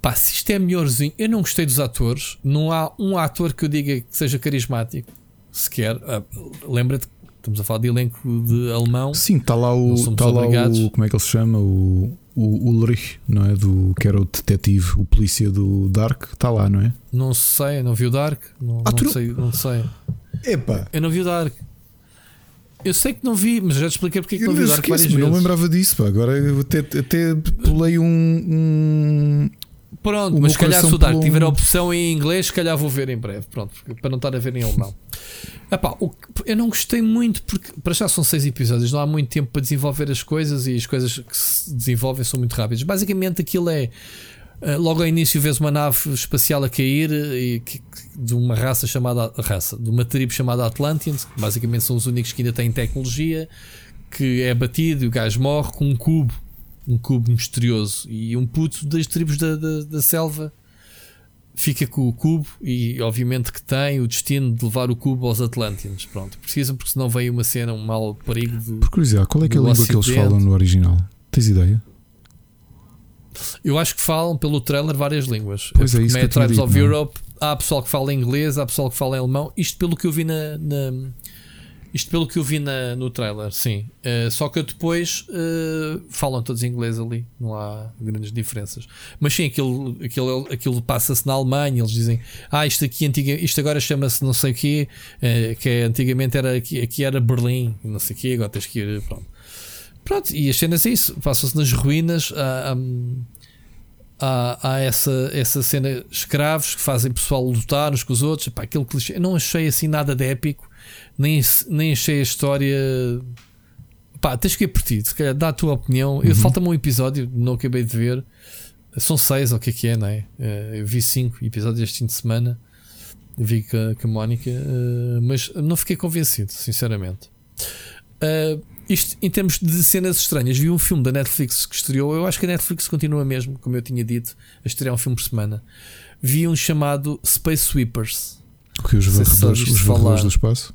Pá, se isto é melhorzinho, eu não gostei dos atores. Não há um ator que eu diga que seja carismático, sequer. Ah, Lembra-te que estamos a falar de elenco de alemão. Sim, está lá o. Está lá o como é que ele se chama? O, o Ulrich, não é? Do, que era o detetive, o polícia do Dark, está lá, não é? Não sei, não vi o Dark. Não, ah, não sei, não sei. Eu não vi o Dark. Eu sei que não vi, mas já te expliquei porque é que não vi o várias vezes. Não lembrava disso, pá. agora eu até, até pulei um, um... Pronto, mas se calhar se o Dark tiver a opção em inglês, se calhar vou ver em breve. Pronto, para não estar a ver em alemão. Epá, eu não gostei muito porque para já são seis episódios, não há muito tempo para desenvolver as coisas e as coisas que se desenvolvem são muito rápidas. Basicamente aquilo é logo ao início vês uma nave espacial a cair eh, e, que, de uma raça chamada raça, de uma tribo chamada Atlanteans, que basicamente são os únicos que ainda têm tecnologia, que é batido e o gajo morre com um cubo, um cubo misterioso. E um puto das tribos da, da, da selva fica com o cubo e obviamente que tem o destino de levar o cubo aos Atlanteans. Pronto, precisam porque senão vem uma cena, um mau perigo de. Por curiosidade, qual é, que é a língua que eles falam no original? Tens ideia? Eu acho que falam pelo trailer várias línguas. Pois é, isso que Tribes of não? É? Europe, há pessoal que fala inglês, há pessoal que fala alemão. Isto pelo que eu vi na, na isto pelo que eu vi na, no trailer, sim. Uh, só que depois uh, falam todos inglês ali, não há grandes diferenças. Mas sim, aquilo, aquilo, aquilo passa-se na Alemanha. Eles dizem, ah, isto aqui antiga, isto agora chama-se não sei o quê, uh, que antigamente era aqui, aqui era Berlim, não sei o quê, agora tens que ir. Pronto. Pronto, e as cenas é isso, passam-se nas ruínas. Há, há, há, essa, essa cena escravos que fazem pessoal lutar uns com os outros. Pá, aquele clichê. Eu não achei assim nada de épico, nem, nem achei a história. Pá, tens que ir por ti, se calhar dá a tua opinião. Uhum. Falta-me um episódio, não acabei de ver. São seis, ou o que é que é, não é? Eh, eu vi cinco episódios este fim de semana. Vi com a, com a Mónica, eh, mas não fiquei convencido, sinceramente. Uh, isto em termos de cenas estranhas, vi um filme da Netflix que estreou. Eu acho que a Netflix continua mesmo, como eu tinha dito, a estrear um filme por semana. Vi um chamado Space Sweepers. Que os varredores, os varredores do espaço?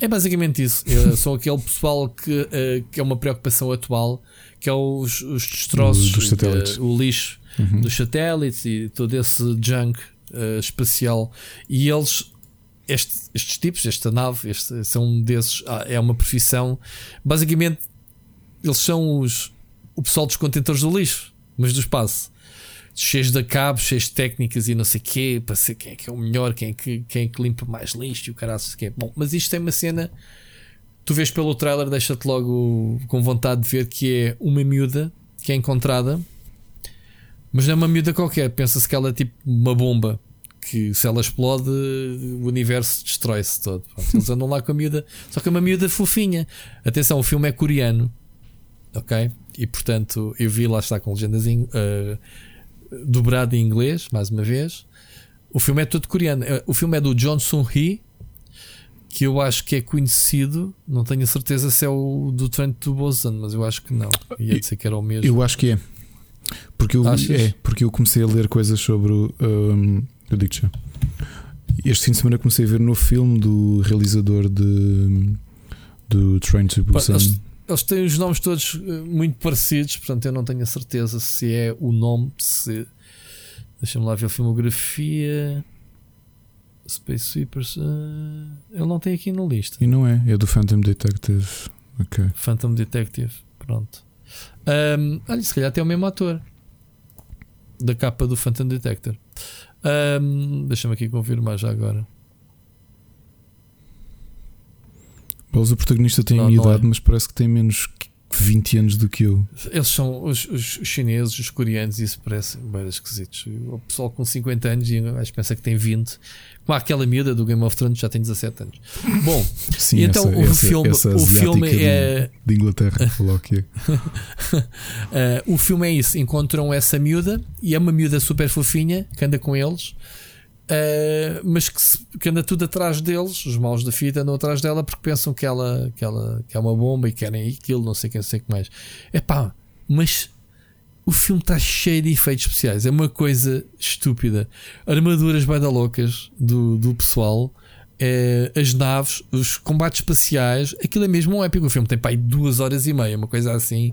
É basicamente isso. Sou aquele pessoal que, uh, que é uma preocupação atual, que é os, os destroços, dos satélites. O lixo uhum. dos satélites e todo esse junk uh, espacial. E eles este, estes tipos, esta nave, este, são um desses, ah, é uma profissão. Basicamente, eles são os, o pessoal dos contentores do lixo, mas do espaço. Cheios de cabos, cheios de técnicas e não sei quê, para ser quem é que é o melhor, quem é que, quem é que limpa mais lixo e o caralho, sei quê. Bom, mas isto tem uma cena. Tu vês pelo trailer, deixa-te logo com vontade de ver que é uma miúda que é encontrada, mas não é uma miúda qualquer. Pensa-se que ela é tipo uma bomba que se ela explode, o universo destrói-se todo. Pronto, eles andam lá com a miúda, só que é uma miúda fofinha. Atenção, o filme é coreano, ok? E portanto, eu vi lá está com legendas em, uh, dobrado em inglês, mais uma vez. O filme é todo coreano. Uh, o filme é do John Sung-hee, que eu acho que é conhecido. Não tenho a certeza se é o do Trent to Busan, mas eu acho que não. Ia dizer que era o mesmo. Eu acho que é. Porque eu, é, porque eu comecei a ler coisas sobre. Um, eu digo já. Este fim de semana comecei a ver no filme do realizador de do Train to Busan. Eles, eles, têm os nomes todos eh, muito parecidos, portanto eu não tenho a certeza se é o nome. Se... Deixa-me lá ver a filmografia. Space Sweepers. Uh... ele não tem aqui na lista. E não é, é do Phantom Detective. Ok. Phantom Detective, pronto. Um, olha, se calhar tem o mesmo ator da capa do Phantom Detector. Um, Deixa-me aqui confirmar já agora. Mas o protagonista tem não, a minha idade, é. mas parece que tem menos 20 anos do que eu. Eles são os, os chineses, os coreanos, e isso parece bem esquisitos. O pessoal com 50 anos e acho que pensa que tem 20. Como aquela miúda do Game of Thrones já tem 17 anos. Bom, Sim, então essa, o essa, filme, essa o filme é. De Inglaterra, falou que uh, O filme é isso: encontram essa miúda e é uma miúda super fofinha que anda com eles. Uh, mas que, se, que, anda tudo atrás deles, os maus da fita andam atrás dela porque pensam que ela, que ela que é uma bomba e querem aquilo, não sei quem sei que mais. É pá, mas o filme está cheio de efeitos especiais, é uma coisa estúpida. Armaduras bada loucas do, do pessoal, é, as naves, os combates espaciais, aquilo é mesmo um épico. O filme tem pá, duas horas e meia, uma coisa assim,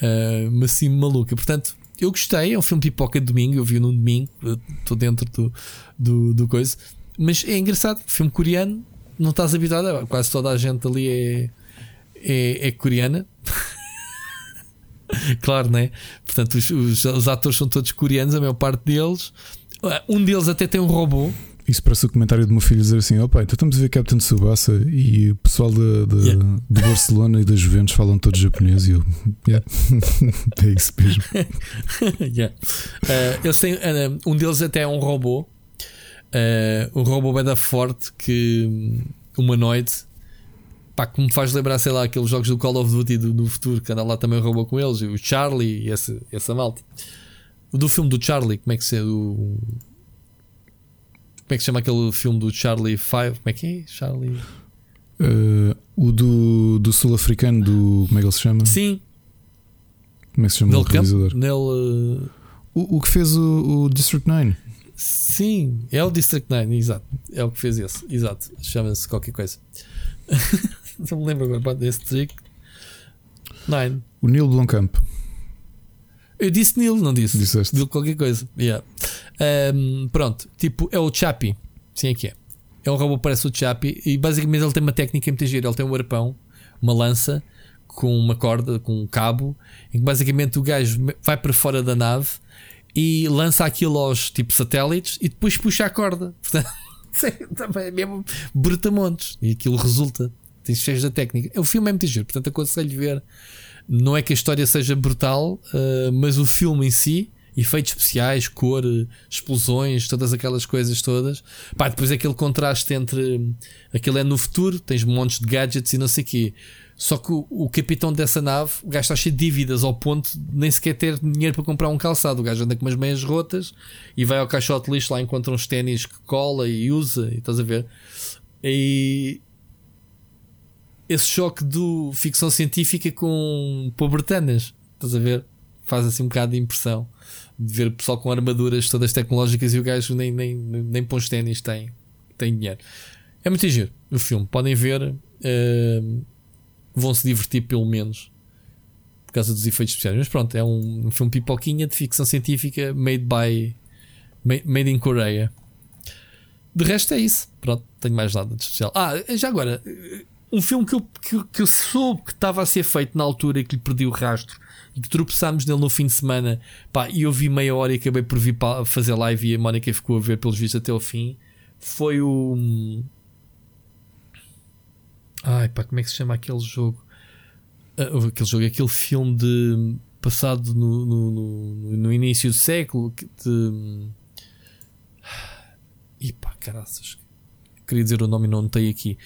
uh, assim maluca. Portanto, eu gostei, é um filme pipoca de domingo, eu vi no domingo, estou dentro do, do, do, coisa. Mas é engraçado, filme coreano, não estás habituado, quase toda a gente ali é, é, é coreana. claro, né? Portanto, os, os, os atores são todos coreanos, a maior parte deles. Um deles até tem um robô isso parece o comentário do meu filho dizer assim: opa, então estamos a ver Captain Tsubasa e o pessoal de, de, yeah. de Barcelona e da Juventus falam todos japonês e eu, yeah. é isso mesmo. yeah. uh, eles têm, uh, um deles até é um robô, uh, um robô bem da forte que um humanoide. Pá, que me faz lembrar, sei lá, aqueles jogos do Call of Duty do, do futuro, que anda lá também robô com eles, o Charlie e essa, essa malta. O do filme do Charlie, como é que se é? Do, como é que se chama aquele filme do Charlie Five? Como é que é? Charlie. Uh, o do, do sul-africano, do. Como é que ele se chama? Sim. Como é que se chama Nel o realizador? Nel, uh... o, o que fez o, o, District 9. Sim, é o District 9, exato. É o que fez esse, exato. Chama-se qualquer coisa. não me lembro agora District 9. O Neil Blomkamp. Eu disse Neil, não disse. Disseste. Disse qualquer coisa. Yeah. Um, pronto, tipo, é o Chappie. Sim, é que é. É um robô que parece o Chappie e basicamente ele tem uma técnica muito gira. Ele tem um arpão, uma lança com uma corda, com um cabo, em que basicamente o gajo vai para fora da nave e lança aquilo aos tipo satélites e depois puxa a corda. Portanto, também é mesmo brutamontes. E aquilo resulta. Tem cheios da técnica. O filme é muito giro, portanto aconselho ver não é que a história seja brutal, uh, mas o filme em si, efeitos especiais, cor, explosões, todas aquelas coisas todas. Pá, depois aquele contraste entre aquele é no futuro, tens montes de gadgets e não sei o quê. Só que o, o, capitão dessa nave, o gajo está cheio de dívidas ao ponto de nem sequer ter dinheiro para comprar um calçado. O gajo anda com umas meias rotas e vai ao caixote lixo lá encontra uns ténis que cola e usa, e estás a ver? E, esse choque do ficção científica com pobretanas. Estás a ver? Faz assim um bocado de impressão de ver o pessoal com armaduras todas tecnológicas e o gajo nem, nem, nem põe os ténis tem, tem dinheiro. É muito giro o filme. Podem ver, uh, vão se divertir pelo menos por causa dos efeitos especiais. Mas pronto, é um, filme pipoquinha de ficção científica made by made, made in Coreia. De resto é isso. Pronto, tenho mais nada de especial. Ah, já agora, um filme que eu, que, que eu soube que estava a ser feito na altura e que lhe perdi o rastro e que tropeçámos nele no fim de semana pá, e eu vi meia hora e acabei por vir para fazer live e a Mónica ficou a ver pelos vistos até o fim foi o ai pá, como é que se chama aquele jogo uh, aquele jogo, aquele filme de passado no, no, no, no início do século de, E pá, caraças. Queria dizer o nome e não notei aqui.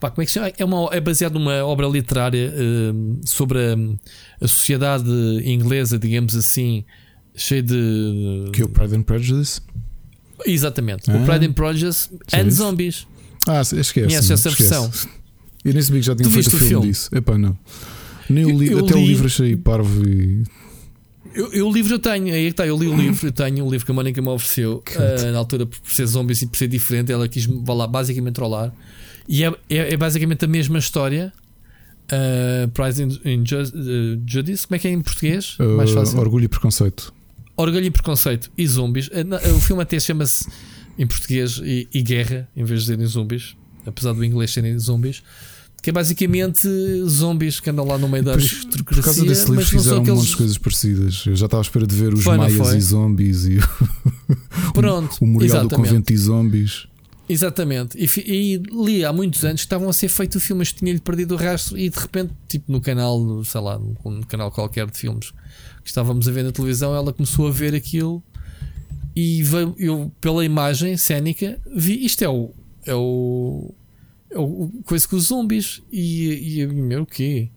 Pá, como é que se chama? É, uma, é baseado numa obra literária uh, sobre a, a, sociedade inglesa, digamos assim, cheia de. Que é o Pride and Prejudice? Exatamente. Ah, o Pride and Prejudice and Zombies. Ah, esquece. Conhece essa esquece. versão? Eu nem sabia que já tinha feito o filme, filme disso. Epá, não. Nem o li, até li... o livro achei parvo e. Eu, eu, o livro eu tenho, aí é está, eu li o livro, eu tenho um livro que a Mónica me ofereceu uh, na altura por ser zombies e por ser diferente, ela quis lá basicamente trollar. E é, é, é, basicamente a mesma história. Uh, Prize in, uh, Judice, como é que é em português? Uh, Mais fácil. Orgulho e Preconceito. Orgulho e Preconceito e Zombies. Uh, o filme até chama-se em português e, e, Guerra, em vez de serem zombies, apesar do inglês serem zombies. Que é basicamente zombies que andam lá no meio da aristocracia. Por causa desse livro fizeram aqueles... um monte de coisas parecidas. Eu já estava à espera de ver os foi, maias e zombies e Pronto, o, o memorial exatamente. do convento e zombies. Exatamente. E, e, li há muitos anos que estavam a ser feito o filme, mas tinha-lhe perdido o rastro e de repente, tipo no canal, sei lá, num canal qualquer de filmes que estávamos a ver na televisão, ela começou a ver aquilo e veio, eu, pela imagem cénica, vi isto é o. É o é o coisa com os zombies. E, e meu, o quê?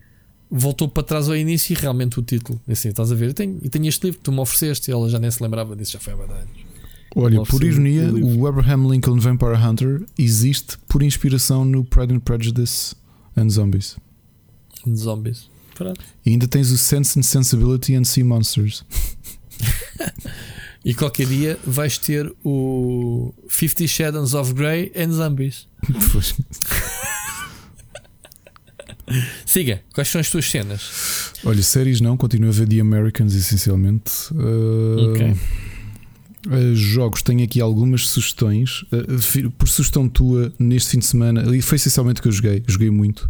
Voltou para trás ao início e realmente o título. Assim, estás a ver? E tenho, tenho este livro que tu me ofereceste e ela já nem se lembrava disso, já foi há anos. Olha, por ironia, o Abraham Lincoln Vampire Hunter existe por inspiração no Pride and Prejudice and Zombies. Zombies. Pronto. E ainda tens o Sense and Sensibility and Sea Monsters. e qualquer dia vais ter o Fifty Shadows of Grey and Zombies. Siga, quais são as tuas cenas? Olha, séries não, continuo a ver The Americans essencialmente. Uh, ok. Uh, jogos, tenho aqui algumas sugestões. Uh, por sugestão tua, neste fim de semana, e foi essencialmente que eu joguei, joguei muito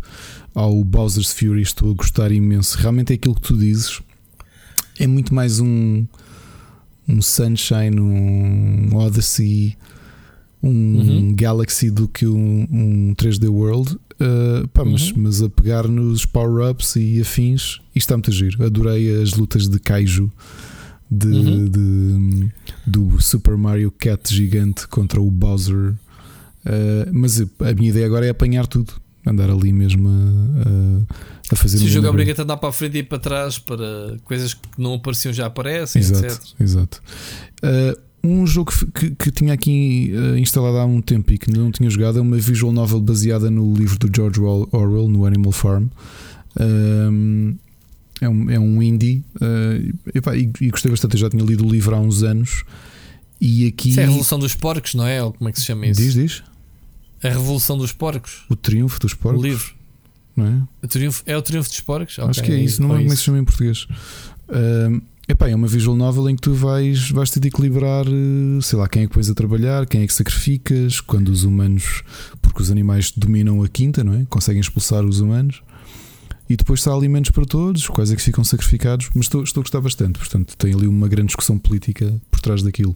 ao Bowser's Fury, estou a gostar imenso. Realmente é aquilo que tu dizes, é muito mais um, um Sunshine, um Odyssey, um uhum. Galaxy do que um, um 3D World. Uh, pá, mas, uhum. mas a pegar nos power-ups e afins, isto está muito a giro. Adorei as lutas de Kaiju de, uhum. de, do Super Mario Cat gigante contra o Bowser. Uh, mas a minha ideia agora é apanhar tudo, andar ali mesmo a, a fazer. Se o jogo obriga-te a andar para a frente e para trás para coisas que não apareciam já aparecem, exato, etc. Exato. Uh, um jogo que, que, tinha aqui uh, instalado há um tempo e que não tinha jogado é uma visual novel baseada no livro do George Orwell, no Animal Farm. Um, é um, é um indie uh, epá, e, e, gostei bastante. Eu já tinha lido o livro há uns anos. E aqui. Isso é a Revolução dos Porcos, não é? Ou como é que se chama isso? Diz, diz. A Revolução dos Porcos. O Triunfo dos Porcos. O livro. Não é? O triunfo, é o Triunfo dos Porcos? Acho okay, que é isso, não é como é que se chama em português. Uh, epá, é uma visual novel em que tu vais, vais ter de equilibrar, eh, sei lá, quem é que pões a trabalhar, quem é que sacrificas, quando os humanos, porque os animais dominam a quinta, não é? Conseguem expulsar os humanos e depois há alimentos para todos, quais é que ficam sacrificados, mas estou, estou a gostar bastante, portanto tem ali uma grande discussão política por trás daquilo.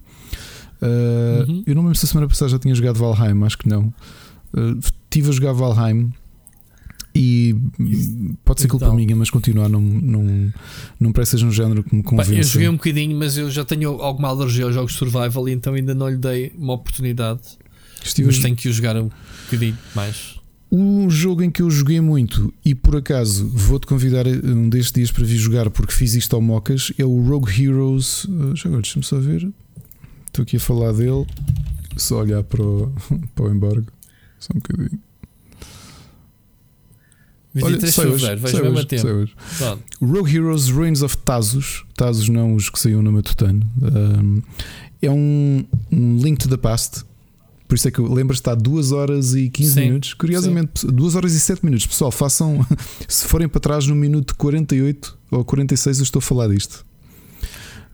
Uh, uhum. Eu não me lembro se a semana passada já tinha jogado Valheim, acho que não. Uh, tive a jogar Valheim e pode ser culpa então. minha, mas continuar não, não, não parece ser um género que me convence. eu joguei um bocadinho, mas eu já tenho alguma alergia aos jogos survival e então ainda não lhe dei uma oportunidade. Estive mas a... tenho que o jogar um bocadinho mais. O jogo em que eu joguei muito e por acaso vou-te convidar um destes dias para vir jogar porque fiz isto ao Mocas é o Rogue Heroes. Uh, já agora deixa-me só ver. Estou aqui a falar dele. Só olhar para o, para o embargo. Só um bocadinho. 23 de fevereiro, vais mesmo a tempo. Rogue Heroes Ruins of Tazos. Tazos não os que saíram na Matutano. Um, é um, um Link to the Past por isso é que lembras está 2 horas e 15 sim, minutos. Curiosamente, 2 horas e 7 minutos. Pessoal, façam. Se forem para trás no minuto 48 ou 46, eu estou a falar disto.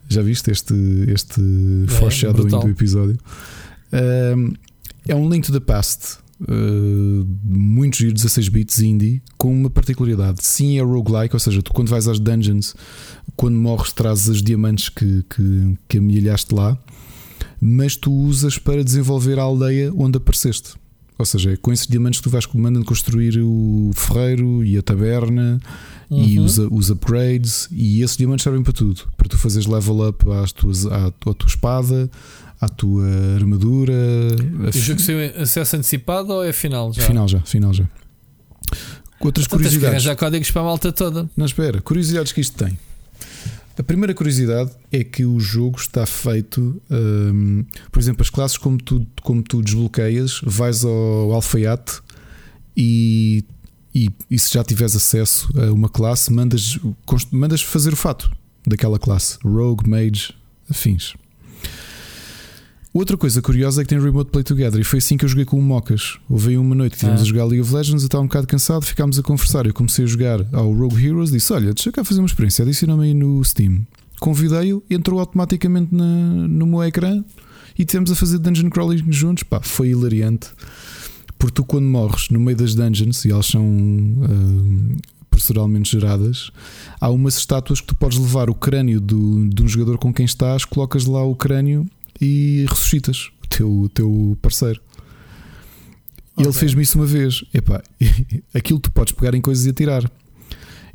Já viste este, este é, foreshadowing brutal. do episódio? Um, é um Link to the Past. Uh, muito giro, 16 bits indie, com uma particularidade. Sim, é roguelike, ou seja, tu quando vais às dungeons, quando morres, trazes os diamantes que, que, que amelhaste lá mas tu usas para desenvolver a aldeia onde apareceste. Ou seja, é com esses diamantes que tu vais comandando construir o ferreiro e a taberna uhum. e os, os upgrades. E esses diamantes servem para tudo: para tu fazeres level up às tuas, à, à tua espada, à tua armadura. O jogo saiu acesso antecipado ou é final já? Final já, final já. Outras Então curiosidades. arranjar códigos para a malta toda. Não, espera, curiosidades que isto tem. A primeira curiosidade é que o jogo está feito, hum, por exemplo, as classes como tu, como tu desbloqueias, vais ao alfaiate e, e, e se já tiveres acesso a uma classe, mandas, mandas fazer o fato daquela classe, Rogue, Mage, afins. Outra coisa curiosa é que tem Remote Play Together e foi assim que eu joguei com o Mocas. Houve aí uma noite que estivemos Ah. a jogar League of Legends, eu estava um bocado cansado, ficámos a conversar. Eu comecei a jogar ao Rogue Heroes, disse: Olha, deixa cá fazer uma experiência, adiciona-me aí no Steam. Convidei-o, entrou automaticamente na- no meu ecrã e tivemos a fazer dungeon crawling juntos. Pá, foi hilariante. Porque tu, quando morres no meio das dungeons, e elas são hum, proceduralmente geradas, há umas estátuas que tu podes levar o crânio do, de um jogador com quem estás, colocas lá o crânio e ressuscitas o teu, teu parceiro. E ele fez-me isso uma vez. Epá, aquilo tu podes pegar em coisas e atirar.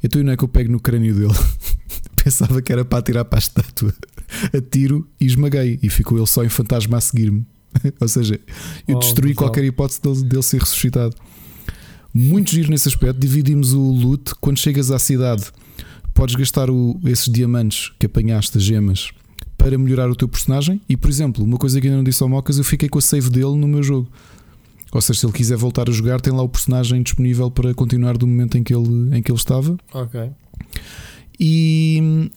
Então não é que eu pego no crânio dele. Pensava que era para atirar para a estátua. Atiro e esmaguei. E ficou ele só em fantasma a seguir-me. Ou seja, eu Oh, destruí qualquer hipótese dele, dele ser ressuscitado. Muito giro nesse aspecto. Dividimos o loot. Quando chegas à cidade, podes gastar o- esses diamantes que apanhaste, as gemas, para melhorar o teu personagem. E, por exemplo, uma coisa que ainda não disse ao Mocas, eu fiquei com a save dele no meu jogo. Ou seja, se ele quiser voltar a jogar, tem lá o personagem disponível para continuar do momento em que ele, em que ele estava. Ok. E,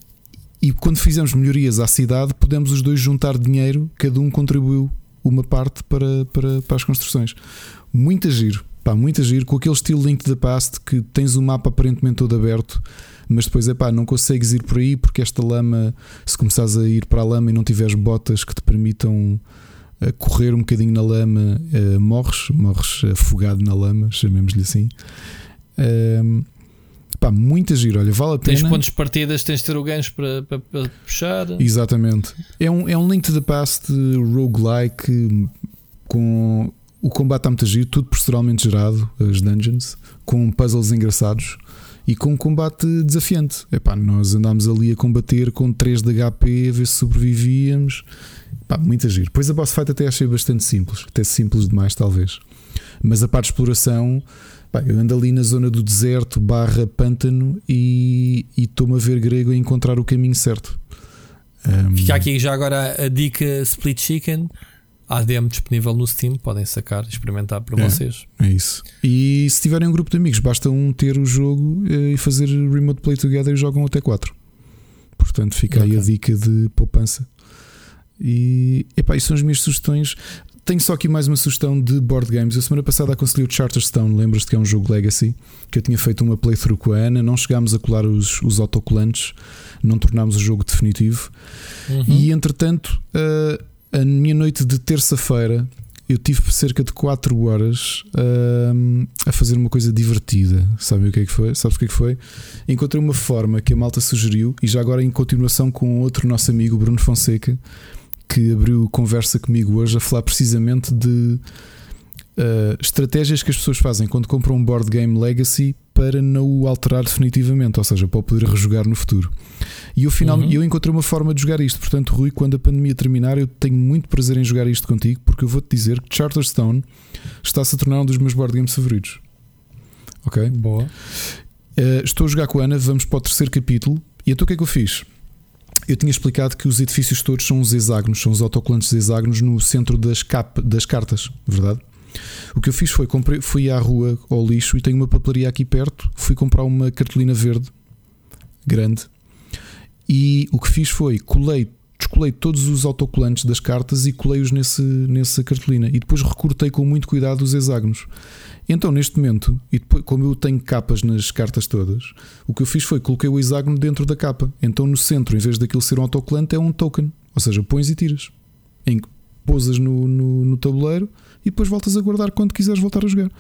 e quando fizemos melhorias à cidade, pudemos os dois juntar dinheiro, cada um contribuiu uma parte para, para, para as construções. Muito giro, pá, muito giro, com aquele estilo Link to the Past que tens o mapa aparentemente todo aberto, mas depois é pá, não consegues ir por aí porque esta lama, se começares a ir para a lama e não tiveres botas que te permitam eh, correr um bocadinho na lama, eh, morres, morres afogado na lama, chamemos-lhe assim. Ehm, pá, muito giro, olha, vale a pena. Tens pontos de partidas, tens de ter o gancho para, para, para puxar. Exatamente. É um, é um Link to the Past roguelike com o combate a muito giro, tudo proceduralmente gerado, as dungeons, com puzzles engraçados e com um combate desafiante. Epá, nós andámos ali a combater com 3 de HP, a ver se sobrevivíamos. Pá, muito giro. Depois a boss fight até achei bastante simples, até simples demais, talvez. Mas a parte de exploração, pá, eu ando ali na zona do deserto barra pântano e e estou-me a ver grego a encontrar o caminho certo. Um, Fica aqui já agora a dica Split Chicken. Há demo disponível no Steam, podem sacar, experimentar para É. vocês. É isso. E se tiverem um grupo de amigos, basta um ter o jogo eh, e fazer remote play together e jogam até 4. Portanto, fica aí Ok. a dica de poupança. E epá, isso são as minhas sugestões. Tenho só aqui mais uma sugestão de board games. Eu semana passada aconselhei o Charterstone, lembras-te que é um jogo Legacy, que eu tinha feito uma playthrough com a Ana, não chegámos a colar os, os autocolantes, não tornámos o jogo definitivo. Uhum. E entretanto, a, a minha noite de terça-feira, eu tive cerca de 4 horas ahm, a fazer uma coisa divertida. Sabem o que é que foi? Sabes o que é que foi? Encontrei uma forma que a malta sugeriu, e já agora em continuação com outro nosso amigo, Bruno Fonseca, que abriu conversa comigo hoje a falar precisamente de ah, estratégias que as pessoas fazem quando compram um board game legacy para não o alterar definitivamente, ou seja, para o poder rejogar no futuro. E eu, final, Uhum. eu encontrei uma forma de jogar isto. Portanto, Rui, quando a pandemia terminar, eu tenho muito prazer em jogar isto contigo, porque eu vou-te dizer que Charterstone está-se a tornar um dos meus board games favoritos. Ok? Boa. Uh, estou a jogar com a Ana, vamos para o terceiro capítulo. E então o que é que eu fiz? Eu tinha explicado que os edifícios todos são os hexágonos, são os autocolantes hexágonos no centro das, cap, das cartas, verdade? O que eu fiz foi comprei, fui à rua ao lixo e tenho uma papelaria aqui perto. Fui comprar uma cartolina verde grande e o que fiz foi colei, descolei todos os autocolantes das cartas e colei-os nesse, nessa cartolina e depois recortei com muito cuidado os hexágonos. Então, neste momento, e depois, como eu tenho capas nas cartas todas, o que eu fiz foi coloquei o hexágono dentro da capa. Então, no centro, em vez daquilo ser um autocolante, é um token. Ou seja, pões e tiras. Em pousas no, no, no tabuleiro e depois voltas a guardar quando quiseres voltar a jogar.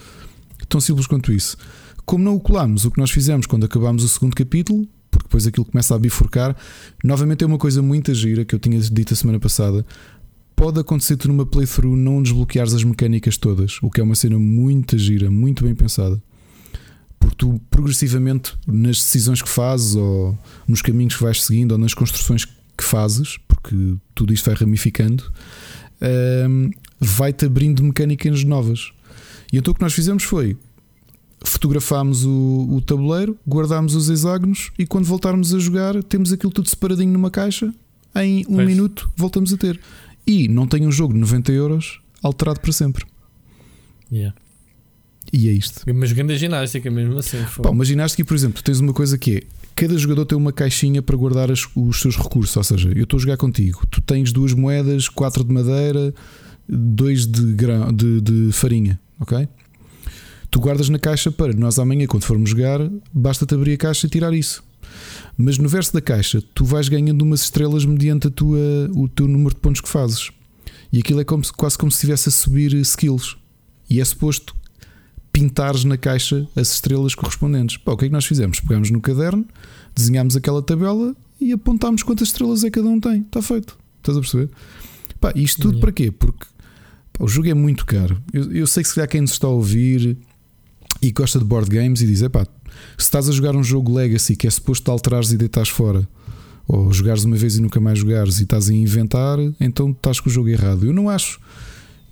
Tão simples quanto isso. Como não o colámos, o que nós fizemos quando acabámos o segundo capítulo, porque depois aquilo começa a bifurcar, novamente é uma coisa muito gira que eu tinha dito a semana passada. Pode acontecer tu numa playthrough não desbloqueares as mecânicas todas, o que é uma cena muito gira, muito bem pensada. Porque tu progressivamente nas decisões que fazes, ou nos caminhos que vais seguindo, ou nas construções que fazes, porque tudo isto vai ramificando, um, vai-te abrindo mecânicas novas. E então o que nós fizemos foi fotografámos o, o tabuleiro, guardámos os hexágonos e quando voltarmos a jogar, temos aquilo tudo separadinho numa caixa. Em um Pois. minuto voltamos a ter. E não tem um jogo de 90 euros alterado para sempre. Yeah. E é isto. Mas grande ginástica mesmo assim. Pá, uma ginástica, por exemplo, tens uma coisa que é cada jogador tem uma caixinha para guardar as- os seus recursos. Ou seja, eu estou a jogar contigo, tu tens duas moedas, quatro de madeira, dois de, grão, de, de farinha, ok? Tu guardas na caixa para nós amanhã, quando formos jogar, basta-te abrir a caixa e tirar isso. Mas no verso da caixa, tu vais ganhando umas estrelas mediante a tua, o teu número de pontos que fazes. E aquilo é como se- quase como se estivesse a subir skills. E é suposto pintares na caixa as estrelas correspondentes. Pá, o que é que nós fizemos? Pegámos no caderno, desenhámos aquela tabela e apontámos quantas estrelas é que cada um tem. Está feito. Estás a perceber? Pá, isto tudo Yeah. para quê? Porque o jogo é muito caro. Eu, eu sei que se calhar quem nos está a ouvir e gosta de board games e diz: pá, se estás a jogar um jogo Legacy que é suposto alterares e deitares fora, ou jogares uma vez e nunca mais jogares e estás a inventar, então estás com o jogo errado. Eu não acho.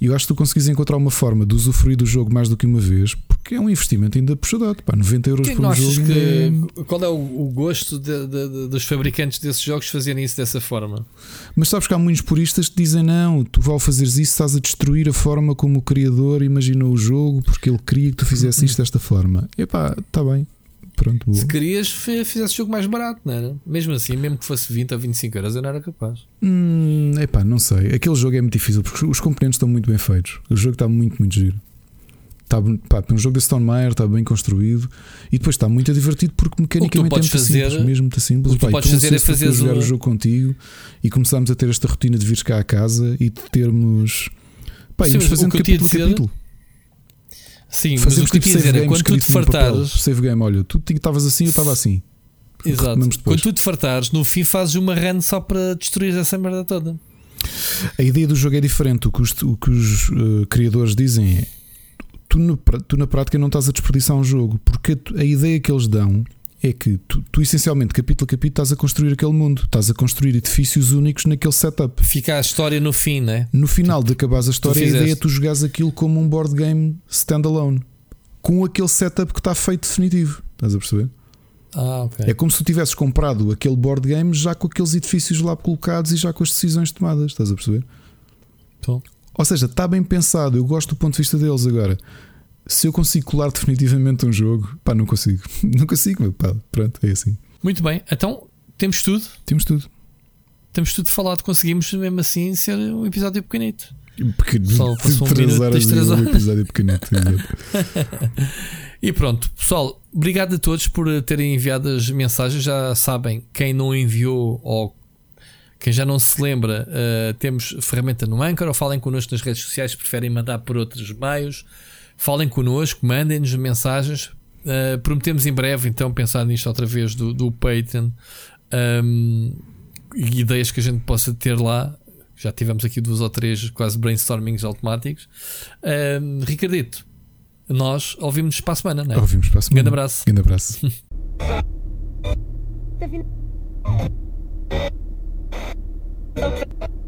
Eu acho que tu conseguis encontrar uma forma de usufruir do jogo mais do que uma vez, porque é um investimento ainda puxadado. Pá, 90 euros Quem por um jogo. ainda é- que, qual é o, o gosto de- de- de- dos fabricantes desses jogos fazerem isso dessa forma? Mas sabes que há muitos puristas que dizem: não, tu ao fazeres isso estás a destruir a forma como o criador imaginou o jogo, porque ele queria que tu fizesse isto desta forma. Epá, está bem. Pronto, boa. Se querias, fizesse o jogo mais barato, não era? Mesmo assim, mesmo que fosse 20 ou 25 euros, eu não era capaz. Hum, epá, não sei. Aquele jogo é muito difícil porque os componentes estão muito bem feitos. O jogo está muito, muito giro. Está, pá, um jogo da Stone Meyer está bem construído e depois está muito divertido porque mecanicamente é muito fazer- simples, mesmo muito simples. o que Pá, podes fazer é fazeres jogar o jogo contigo e começámos a ter esta rotina de vires cá a casa e de termos. Pá, Sim, mas fazendo capítulo a capítulo. Sim, mas Fazemos o que eu tipo dizer é quando tu te fartares. Save game, olha, tu estavas assim, eu estava assim. Exato. Quando tu te fartares, no fim fazes uma run só para destruir essa merda toda. A ideia do jogo é diferente. O que os, o que os, eh, criadores dizem é: tu, no tu na prática não estás a desperdiçar um jogo, porque a, ideia que eles dão é que tu, tu, essencialmente, capítulo a capítulo, estás a construir aquele mundo, estás a construir edifícios únicos naquele setup. Fica a história no fim, né? No final de acabares a história, a ideia é tu jogares aquilo como um board game standalone, com aquele setup que está feito definitivo. Estás a perceber? Ah, ok. É como se tu tivesses comprado aquele board game já com aqueles edifícios lá colocados e já com as decisões tomadas. Estás a perceber? Tô. Ou seja, está bem pensado. Eu gosto do ponto de vista deles agora. Se eu consigo colar definitivamente um jogo, pá, não consigo. Não consigo, meu pá. Pronto, é assim. Muito bem, então temos tudo. Temos tudo. Temos tudo falado. Conseguimos mesmo assim ser um episódio pequenito. Porque Só passou um minuto, horas tens três e um episódio pequenito. E pronto, pessoal, obrigado a todos por terem enviado as mensagens. Já sabem, quem não enviou ou quem já não se lembra, eh, temos ferramenta no Anchor ou falem connosco nas redes sociais, se preferem mandar por outros meios. Falem connosco, mandem-nos mensagens. Eh, prometemos em breve, então, pensar nisto outra vez do, do Patreon Ahm, e ideias que a gente possa ter lá. Já tivemos aqui duas ou três quase brainstormings automáticos. Ahm, Ricardito, nós ouvimos para a semana, não é? Ouvimos para a Um semana. grande abraço. Grande abraço. Okay.